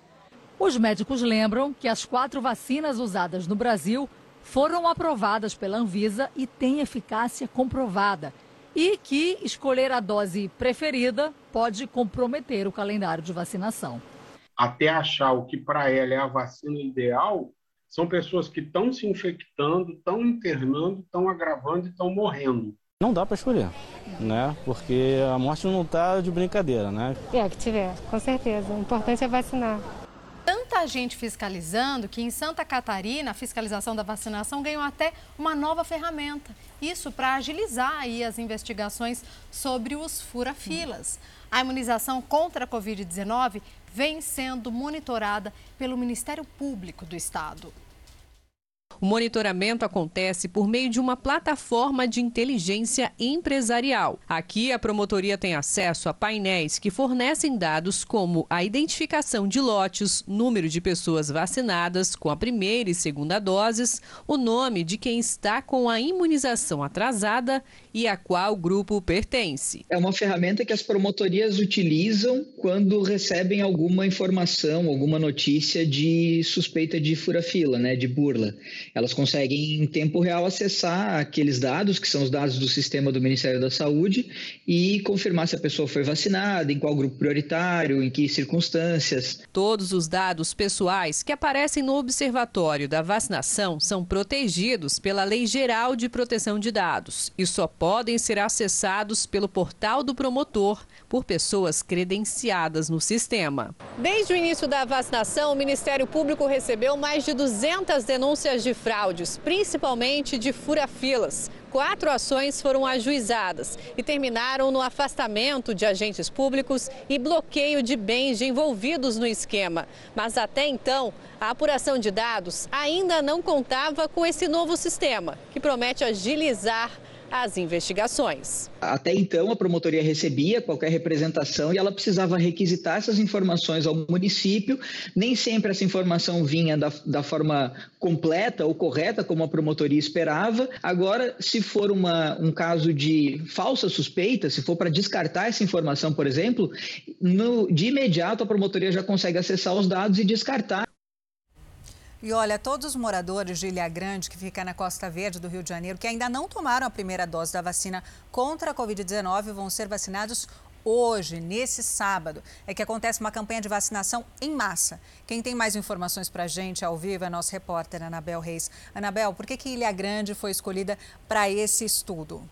Os médicos lembram que as quatro vacinas usadas no Brasil foram aprovadas pela Anvisa e têm eficácia comprovada. E que escolher a dose preferida pode comprometer o calendário de vacinação. Até achar o que para ela é a vacina ideal, são pessoas que estão se infectando, estão internando, estão agravando e estão morrendo. Não dá para escolher, né? Porque a morte não está de brincadeira, né? É, que tiver, com certeza. O importante é vacinar. Tanta gente fiscalizando que em Santa Catarina a fiscalização da vacinação ganhou até uma nova ferramenta. Isso para agilizar aí as investigações sobre os fura-filas. A imunização contra a Covid-19 vem sendo monitorada pelo Ministério Público do Estado. O monitoramento acontece por meio de uma plataforma de inteligência empresarial. Aqui, a promotoria tem acesso a painéis que fornecem dados como a identificação de lotes, número de pessoas vacinadas com a primeira e segunda doses, o nome de quem está com a imunização atrasada e a qual grupo pertence. É uma ferramenta que as promotorias utilizam quando recebem alguma informação, alguma notícia de suspeita de fura-fila, né, de burla elas conseguem em tempo real acessar aqueles dados, que são os dados do sistema do Ministério da Saúde, e confirmar se a pessoa foi vacinada, em qual grupo prioritário, em que circunstâncias. Todos os dados pessoais que aparecem no Observatório da Vacinação são protegidos pela Lei Geral de Proteção de Dados e só podem ser acessados pelo portal do promotor por pessoas credenciadas no sistema. Desde o início da vacinação, o Ministério Público recebeu mais de 200 denúncias de fraudes, principalmente de fura-filas. Quatro ações foram ajuizadas e terminaram no afastamento de agentes públicos e bloqueio de bens de envolvidos no esquema. Mas até então, a apuração de dados ainda não contava com esse novo sistema, que promete agilizar as investigações. Até então, a promotoria recebia qualquer representação e ela precisava requisitar essas informações ao município. Nem sempre essa informação vinha da, da forma completa ou correta, como a promotoria esperava. Agora, se for uma, um caso de falsa suspeita, se for para descartar essa informação, por exemplo, no, de imediato a promotoria já consegue acessar os dados e descartar. E olha, todos os moradores de Ilha Grande, que fica na Costa Verde do Rio de Janeiro, que ainda não tomaram a primeira dose da vacina contra a Covid-19, vão ser vacinados hoje, nesse sábado, é que acontece uma campanha de vacinação em massa. Quem tem mais informações para a gente ao vivo é nosso repórter Anabel Reis. Anabel, por que, que Ilha Grande foi escolhida para esse estudo?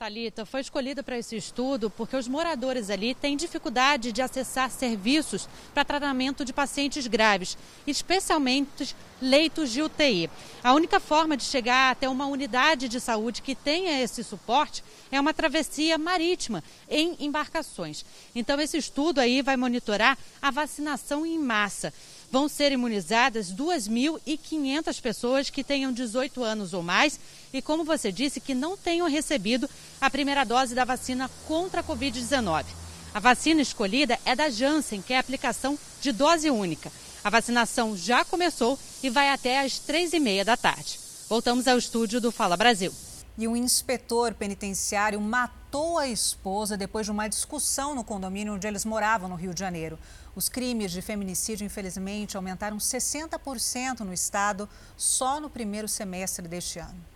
Talita foi escolhida para esse estudo porque os moradores ali têm dificuldade de acessar serviços para tratamento de pacientes graves, especialmente leitos de UTI. A única forma de chegar até uma unidade de saúde que tenha esse suporte é uma travessia marítima em embarcações. Então esse estudo aí vai monitorar a vacinação em massa vão ser imunizadas 2.500 pessoas que tenham 18 anos ou mais e, como você disse, que não tenham recebido a primeira dose da vacina contra a Covid-19. A vacina escolhida é da Janssen, que é a aplicação de dose única. A vacinação já começou e vai até às três e meia da tarde. Voltamos ao estúdio do Fala Brasil. E um inspetor penitenciário matou a esposa depois de uma discussão no condomínio onde eles moravam, no Rio de Janeiro. Os crimes de feminicídio, infelizmente, aumentaram 60% no estado só no primeiro semestre deste ano.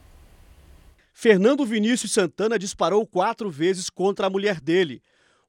Fernando Vinícius Santana disparou quatro vezes contra a mulher dele.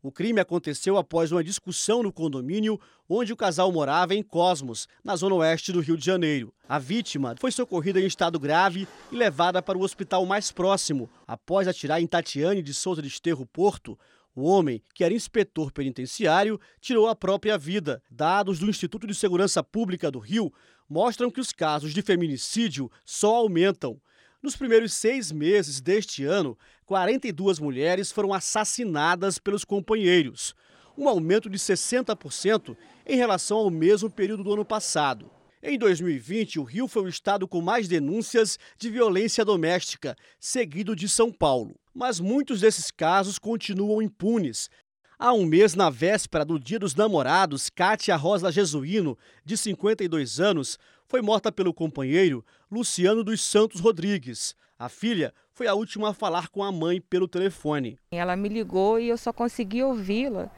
O crime aconteceu após uma discussão no condomínio onde o casal morava em Cosmos, na zona oeste do Rio de Janeiro. A vítima foi socorrida em estado grave e levada para o hospital mais próximo. Após atirar em Tatiane de Souza de Esterro Porto, o homem, que era inspetor penitenciário, tirou a própria vida. Dados do Instituto de Segurança Pública do Rio mostram que os casos de feminicídio só aumentam. Nos primeiros seis meses deste ano, 42 mulheres foram assassinadas pelos companheiros, um aumento de 60% em relação ao mesmo período do ano passado. Em 2020, o Rio foi o estado com mais denúncias de violência doméstica, seguido de São Paulo. Mas muitos desses casos continuam impunes. Há um mês, na véspera do Dia dos Namorados, Kátia Rosa Jesuíno, de 52 anos, foi morta pelo companheiro Luciano dos Santos Rodrigues. A filha foi a última a falar com a mãe pelo telefone. Ela me ligou e eu só consegui ouvi-la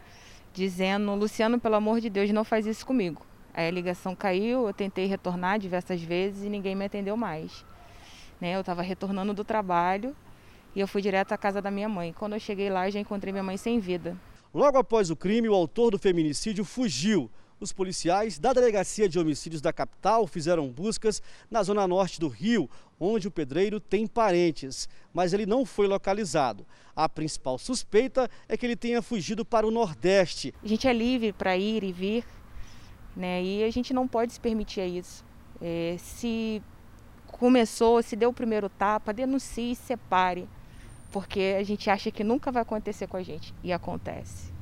dizendo: Luciano, pelo amor de Deus, não faz isso comigo. Aí a ligação caiu, eu tentei retornar diversas vezes e ninguém me atendeu mais. Né? Eu estava retornando do trabalho e eu fui direto à casa da minha mãe. Quando eu cheguei lá, já encontrei minha mãe sem vida. Logo após o crime, o autor do feminicídio fugiu. Os policiais da Delegacia de Homicídios da capital fizeram buscas na zona norte do Rio, onde o pedreiro tem parentes, mas ele não foi localizado. A principal suspeita é que ele tenha fugido para o Nordeste. A gente é livre para ir e vir, né? E a gente não pode se permitir isso. É, se começou, se deu o primeiro tapa, denuncie e separe porque a gente acha que nunca vai acontecer com a gente e acontece.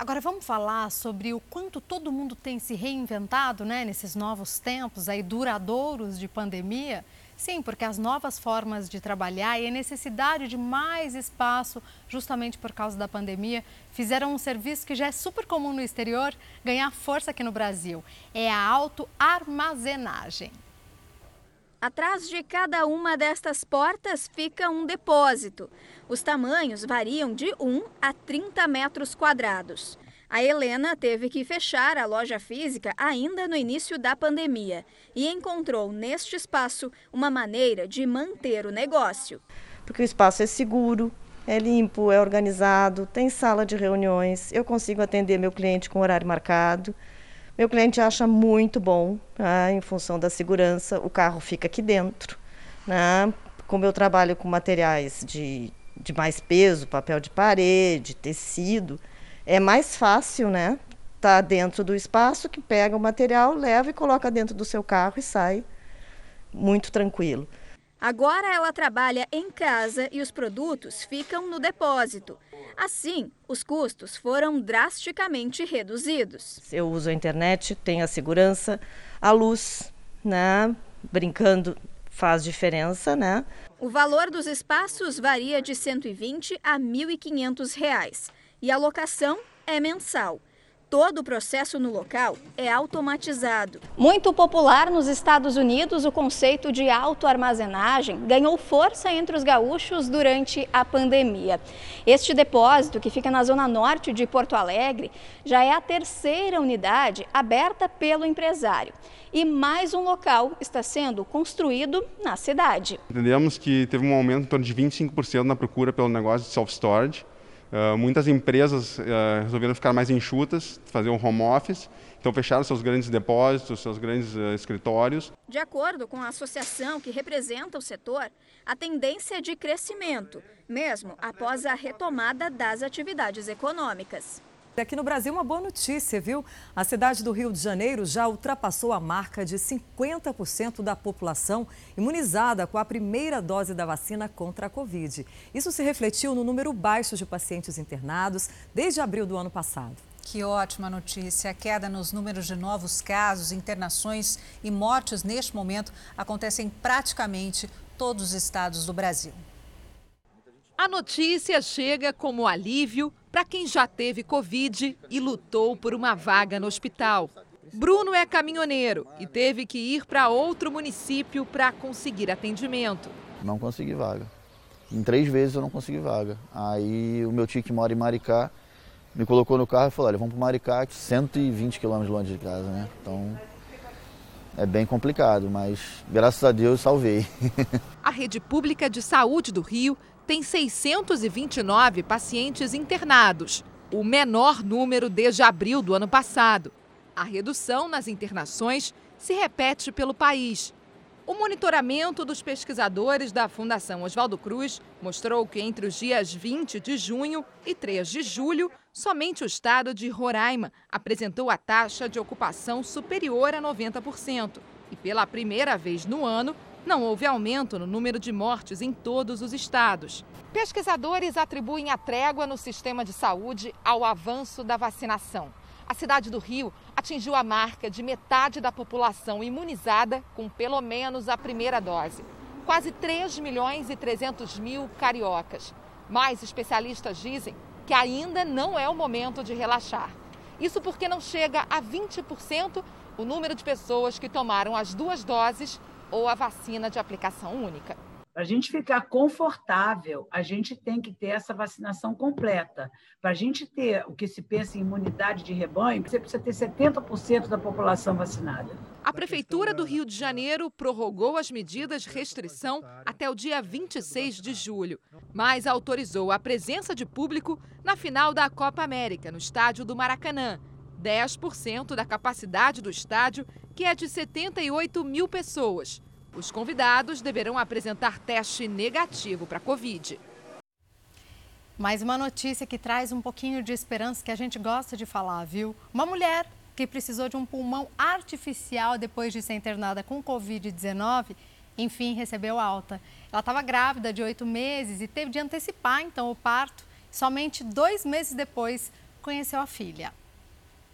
Agora vamos falar sobre o quanto todo mundo tem se reinventado, né, nesses novos tempos aí duradouros de pandemia. Sim, porque as novas formas de trabalhar e a necessidade de mais espaço, justamente por causa da pandemia, fizeram um serviço que já é super comum no exterior ganhar força aqui no Brasil. É a autoarmazenagem. Atrás de cada uma destas portas fica um depósito. Os tamanhos variam de 1 a 30 metros quadrados. A Helena teve que fechar a loja física ainda no início da pandemia e encontrou neste espaço uma maneira de manter o negócio. Porque o espaço é seguro, é limpo, é organizado, tem sala de reuniões, eu consigo atender meu cliente com horário marcado. Meu cliente acha muito bom, né, em função da segurança, o carro fica aqui dentro. Né? Como eu trabalho com materiais de, de mais peso, papel de parede, tecido, é mais fácil, né? Tá dentro do espaço que pega o material, leva e coloca dentro do seu carro e sai muito tranquilo. Agora ela trabalha em casa e os produtos ficam no depósito. Assim, os custos foram drasticamente reduzidos. Eu uso a internet, tenho a segurança, a luz, né? Brincando faz diferença, né? O valor dos espaços varia de 120 a 1.500 reais e a locação é mensal todo o processo no local é automatizado. Muito popular nos Estados Unidos, o conceito de autoarmazenagem ganhou força entre os gaúchos durante a pandemia. Este depósito, que fica na zona norte de Porto Alegre, já é a terceira unidade aberta pelo empresário. E mais um local está sendo construído na cidade. Entendemos que teve um aumento em torno de 25% na procura pelo negócio de self-storage Uh, muitas empresas uh, resolveram ficar mais enxutas, fazer um home office, então fecharam seus grandes depósitos, seus grandes uh, escritórios. De acordo com a associação que representa o setor, a tendência é de crescimento, mesmo após a retomada das atividades econômicas. Aqui no Brasil, uma boa notícia, viu? A cidade do Rio de Janeiro já ultrapassou a marca de 50% da população imunizada com a primeira dose da vacina contra a Covid. Isso se refletiu no número baixo de pacientes internados desde abril do ano passado. Que ótima notícia. A queda nos números de novos casos, internações e mortes neste momento acontecem em praticamente todos os estados do Brasil. A notícia chega como alívio para quem já teve Covid e lutou por uma vaga no hospital. Bruno é caminhoneiro e teve que ir para outro município para conseguir atendimento. Não consegui vaga. Em três vezes eu não consegui vaga. Aí o meu tio que mora em Maricá me colocou no carro e falou: olha, vamos para Maricá, 120 quilômetros longe de casa, né? Então é bem complicado, mas graças a Deus salvei. A rede pública de saúde do Rio tem 629 pacientes internados, o menor número desde abril do ano passado. A redução nas internações se repete pelo país. O monitoramento dos pesquisadores da Fundação Oswaldo Cruz mostrou que entre os dias 20 de junho e 3 de julho, somente o estado de Roraima apresentou a taxa de ocupação superior a 90%. E pela primeira vez no ano, não houve aumento no número de mortes em todos os estados. Pesquisadores atribuem a trégua no sistema de saúde ao avanço da vacinação. A cidade do Rio atingiu a marca de metade da população imunizada com pelo menos a primeira dose. Quase 3 milhões e 300 mil cariocas. Mais especialistas dizem que ainda não é o momento de relaxar. Isso porque não chega a 20% o número de pessoas que tomaram as duas doses ou a vacina de aplicação única. Para a gente ficar confortável, a gente tem que ter essa vacinação completa. Para a gente ter o que se pensa em imunidade de rebanho, você precisa ter 70% da população vacinada. A Prefeitura do Rio de Janeiro prorrogou as medidas de restrição até o dia 26 de julho, mas autorizou a presença de público na final da Copa América, no estádio do Maracanã. 10% da capacidade do estádio, que é de 78 mil pessoas. Os convidados deverão apresentar teste negativo para a Covid. Mais uma notícia que traz um pouquinho de esperança que a gente gosta de falar, viu? Uma mulher que precisou de um pulmão artificial depois de ser internada com Covid-19, enfim, recebeu alta. Ela estava grávida de oito meses e teve de antecipar então o parto. Somente dois meses depois conheceu a filha.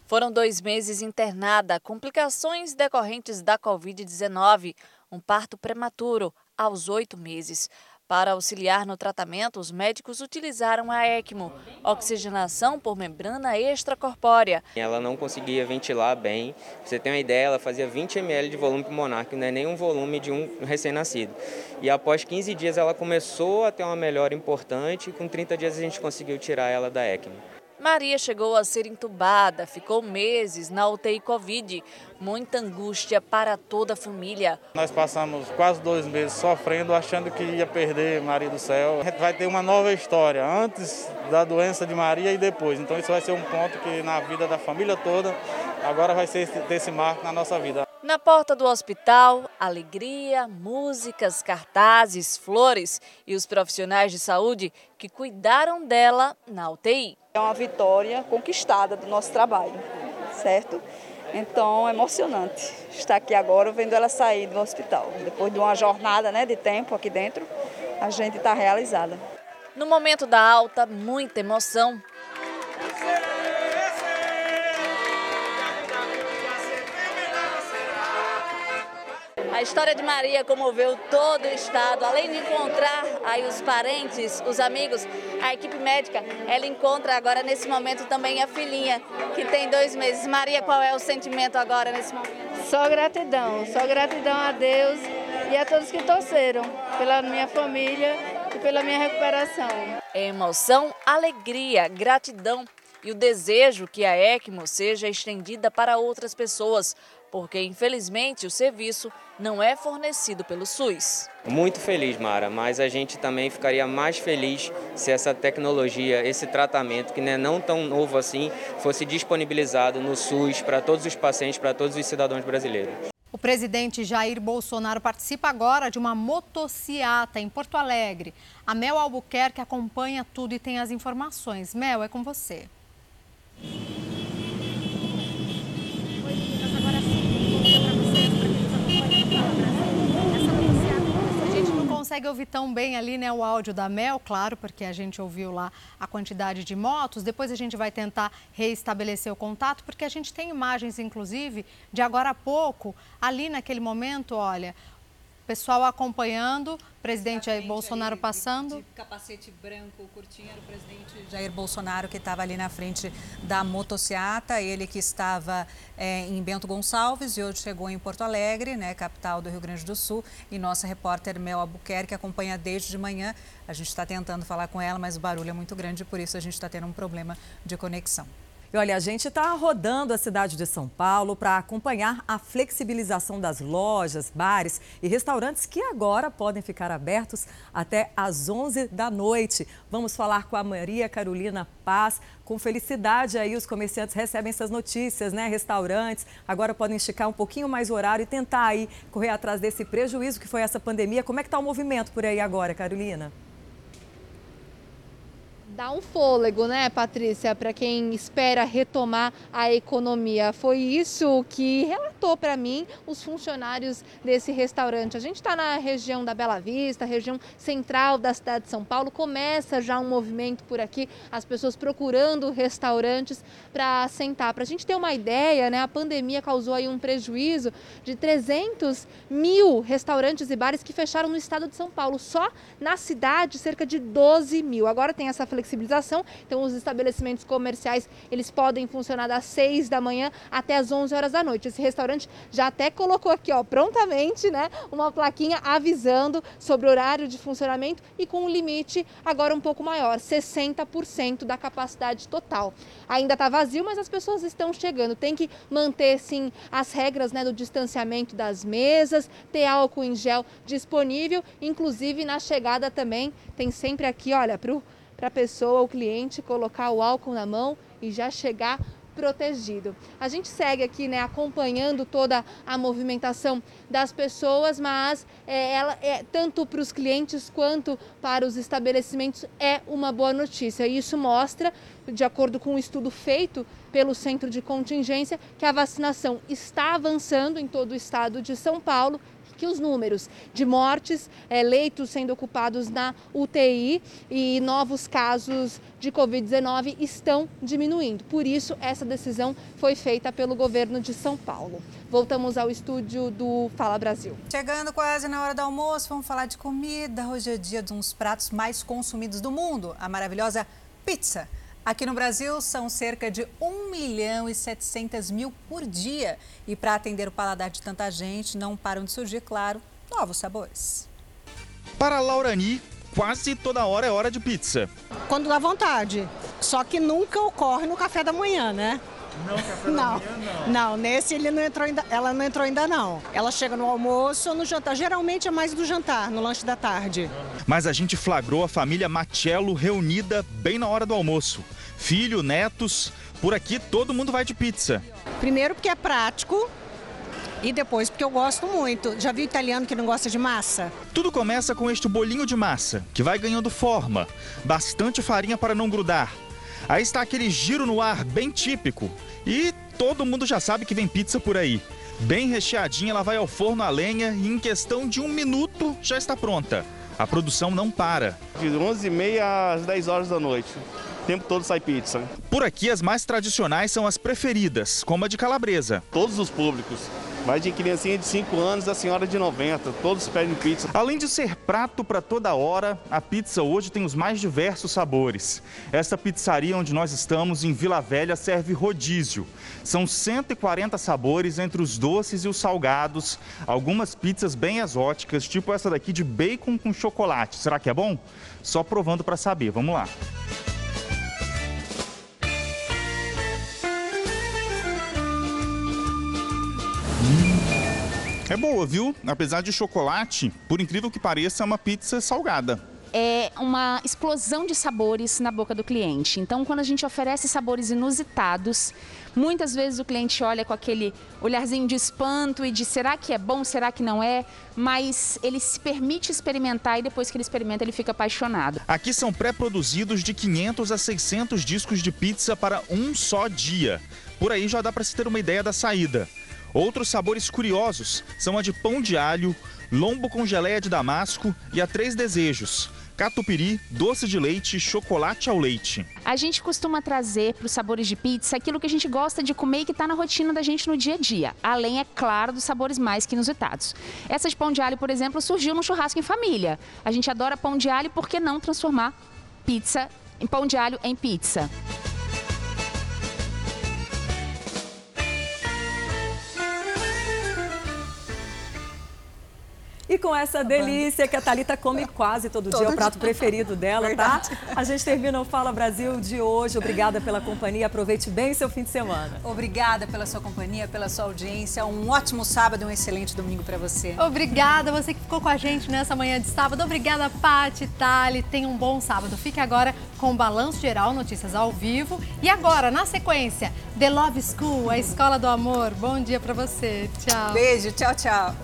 Foram dois meses internada, complicações decorrentes da Covid-19, um parto prematuro aos oito meses. Para auxiliar no tratamento, os médicos utilizaram a ECMO, oxigenação por membrana extracorpórea. Ela não conseguia ventilar bem. Você tem uma ideia, ela fazia 20 ml de volume pulmonar, que não é nem um volume de um recém-nascido. E após 15 dias ela começou a ter uma melhora importante e com 30 dias a gente conseguiu tirar ela da ECMO. Maria chegou a ser entubada, ficou meses na UTI Covid. Muita angústia para toda a família. Nós passamos quase dois meses sofrendo, achando que ia perder Maria do Céu. A gente vai ter uma nova história, antes da doença de Maria e depois. Então isso vai ser um ponto que na vida da família toda, agora vai ser esse marco na nossa vida. Na porta do hospital, alegria, músicas, cartazes, flores e os profissionais de saúde que cuidaram dela na UTI. É uma vitória conquistada do nosso trabalho, certo? Então é emocionante estar aqui agora vendo ela sair do hospital. Depois de uma jornada né, de tempo aqui dentro, a gente está realizada. No momento da alta, muita emoção. A história de Maria comoveu todo o estado. Além de encontrar aí os parentes, os amigos, a equipe médica, ela encontra agora nesse momento também a filhinha, que tem dois meses. Maria, qual é o sentimento agora nesse momento? Só gratidão, só gratidão a Deus e a todos que torceram pela minha família e pela minha recuperação. Emoção, alegria, gratidão e o desejo que a ECMO seja estendida para outras pessoas, porque infelizmente o serviço não é fornecido pelo SUS. Muito feliz, Mara, mas a gente também ficaria mais feliz se essa tecnologia, esse tratamento, que não é não tão novo assim, fosse disponibilizado no SUS para todos os pacientes, para todos os cidadãos brasileiros. O presidente Jair Bolsonaro participa agora de uma motociata em Porto Alegre. A Mel Albuquerque acompanha tudo e tem as informações. Mel, é com você. Consegue ouvir tão bem ali né, o áudio da Mel, claro, porque a gente ouviu lá a quantidade de motos. Depois a gente vai tentar reestabelecer o contato, porque a gente tem imagens, inclusive, de agora a pouco, ali naquele momento, olha, Pessoal acompanhando, presidente Jair Bolsonaro passando. De capacete branco curtinho era o presidente Jair Bolsonaro que estava ali na frente da motociata, ele que estava é, em Bento Gonçalves e hoje chegou em Porto Alegre, né, capital do Rio Grande do Sul. E nossa repórter Mel Albuquerque acompanha desde de manhã. A gente está tentando falar com ela, mas o barulho é muito grande, por isso a gente está tendo um problema de conexão. E olha, a gente está rodando a cidade de São Paulo para acompanhar a flexibilização das lojas, bares e restaurantes que agora podem ficar abertos até às 11 da noite. Vamos falar com a Maria Carolina Paz. Com felicidade aí os comerciantes recebem essas notícias, né? Restaurantes agora podem esticar um pouquinho mais o horário e tentar aí correr atrás desse prejuízo que foi essa pandemia. Como é que está o movimento por aí agora, Carolina? Dá um fôlego, né, Patrícia, para quem espera retomar a economia. Foi isso que relatou para mim os funcionários desse restaurante. A gente está na região da Bela Vista, região central da cidade de São Paulo. Começa já um movimento por aqui, as pessoas procurando restaurantes para sentar. Para a gente ter uma ideia, né, a pandemia causou aí um prejuízo de 300 mil restaurantes e bares que fecharam no estado de São Paulo. Só na cidade, cerca de 12 mil. Agora tem essa flexibilidade flexibilização. Então, os estabelecimentos comerciais eles podem funcionar das 6 da manhã até as 11 horas da noite. Esse restaurante já até colocou aqui, ó, prontamente, né, uma plaquinha avisando sobre o horário de funcionamento e com um limite agora um pouco maior, 60% da capacidade total. Ainda está vazio, mas as pessoas estão chegando. Tem que manter, sim, as regras né, do distanciamento das mesas, ter álcool em gel disponível, inclusive na chegada também tem sempre aqui, olha, para a pessoa, o cliente, colocar o álcool na mão e já chegar protegido. A gente segue aqui, né, acompanhando toda a movimentação das pessoas, mas é, ela é tanto para os clientes quanto para os estabelecimentos é uma boa notícia. Isso mostra, de acordo com um estudo feito pelo Centro de Contingência, que a vacinação está avançando em todo o estado de São Paulo que os números de mortes, é, leitos sendo ocupados na UTI e novos casos de Covid-19 estão diminuindo. Por isso, essa decisão foi feita pelo governo de São Paulo. Voltamos ao estúdio do Fala Brasil. Chegando quase na hora do almoço, vamos falar de comida. Hoje é dia de uns pratos mais consumidos do mundo, a maravilhosa pizza. Aqui no Brasil, são cerca de 1 milhão e 700 mil por dia. E para atender o paladar de tanta gente, não param de surgir, claro, novos sabores. Para Laurani, quase toda hora é hora de pizza. Quando dá vontade. Só que nunca ocorre no café da manhã, né? Não, café não. da manhã não. Não, nesse ele não entrou ainda, ela não entrou ainda não. Ela chega no almoço ou no jantar. Geralmente é mais do jantar, no lanche da tarde. Mas a gente flagrou a família Machello reunida bem na hora do almoço filho, netos. Por aqui todo mundo vai de pizza. Primeiro porque é prático e depois porque eu gosto muito. Já viu italiano que não gosta de massa? Tudo começa com este bolinho de massa, que vai ganhando forma, bastante farinha para não grudar. Aí está aquele giro no ar bem típico. E todo mundo já sabe que vem pizza por aí. Bem recheadinha, ela vai ao forno a lenha e em questão de um minuto já está pronta. A produção não para. De 11h30 às 10 horas da noite tempo todo sai pizza. Por aqui, as mais tradicionais são as preferidas, como a de calabresa. Todos os públicos. Vai de criancinha de 5 anos a senhora de 90, todos pedem pizza. Além de ser prato para toda hora, a pizza hoje tem os mais diversos sabores. Esta pizzaria onde nós estamos, em Vila Velha, serve rodízio. São 140 sabores entre os doces e os salgados. Algumas pizzas bem exóticas, tipo essa daqui de bacon com chocolate. Será que é bom? Só provando para saber. Vamos lá. É boa, viu? Apesar de chocolate, por incrível que pareça, é uma pizza salgada é uma explosão de sabores na boca do cliente. Então, quando a gente oferece sabores inusitados, muitas vezes o cliente olha com aquele olharzinho de espanto e de será que é bom, será que não é? Mas ele se permite experimentar e depois que ele experimenta, ele fica apaixonado. Aqui são pré-produzidos de 500 a 600 discos de pizza para um só dia. Por aí já dá para se ter uma ideia da saída. Outros sabores curiosos são a de pão de alho, lombo com geleia de damasco e a três desejos. Catupiry, doce de leite, chocolate ao leite. A gente costuma trazer para os sabores de pizza aquilo que a gente gosta de comer e que está na rotina da gente no dia a dia. Além, é claro, dos sabores mais que inusitados. Essa de pão de alho, por exemplo, surgiu no churrasco em família. A gente adora pão de alho, por que não transformar pizza pão de alho em pizza? E com essa delícia que a Thalita come quase todo, todo dia, é o prato preferido dela, tá? Verdade. tá? A gente termina o Fala Brasil de hoje. Obrigada pela companhia. Aproveite bem seu fim de semana. Obrigada pela sua companhia, pela sua audiência. Um ótimo sábado e um excelente domingo para você. Obrigada, você que ficou com a gente nessa manhã de sábado. Obrigada, Paty, Thali. Tenha um bom sábado. Fique agora com o Balanço Geral, notícias ao vivo. E agora, na sequência, The Love School, a Escola do Amor. Bom dia para você. Tchau. Beijo, tchau, tchau.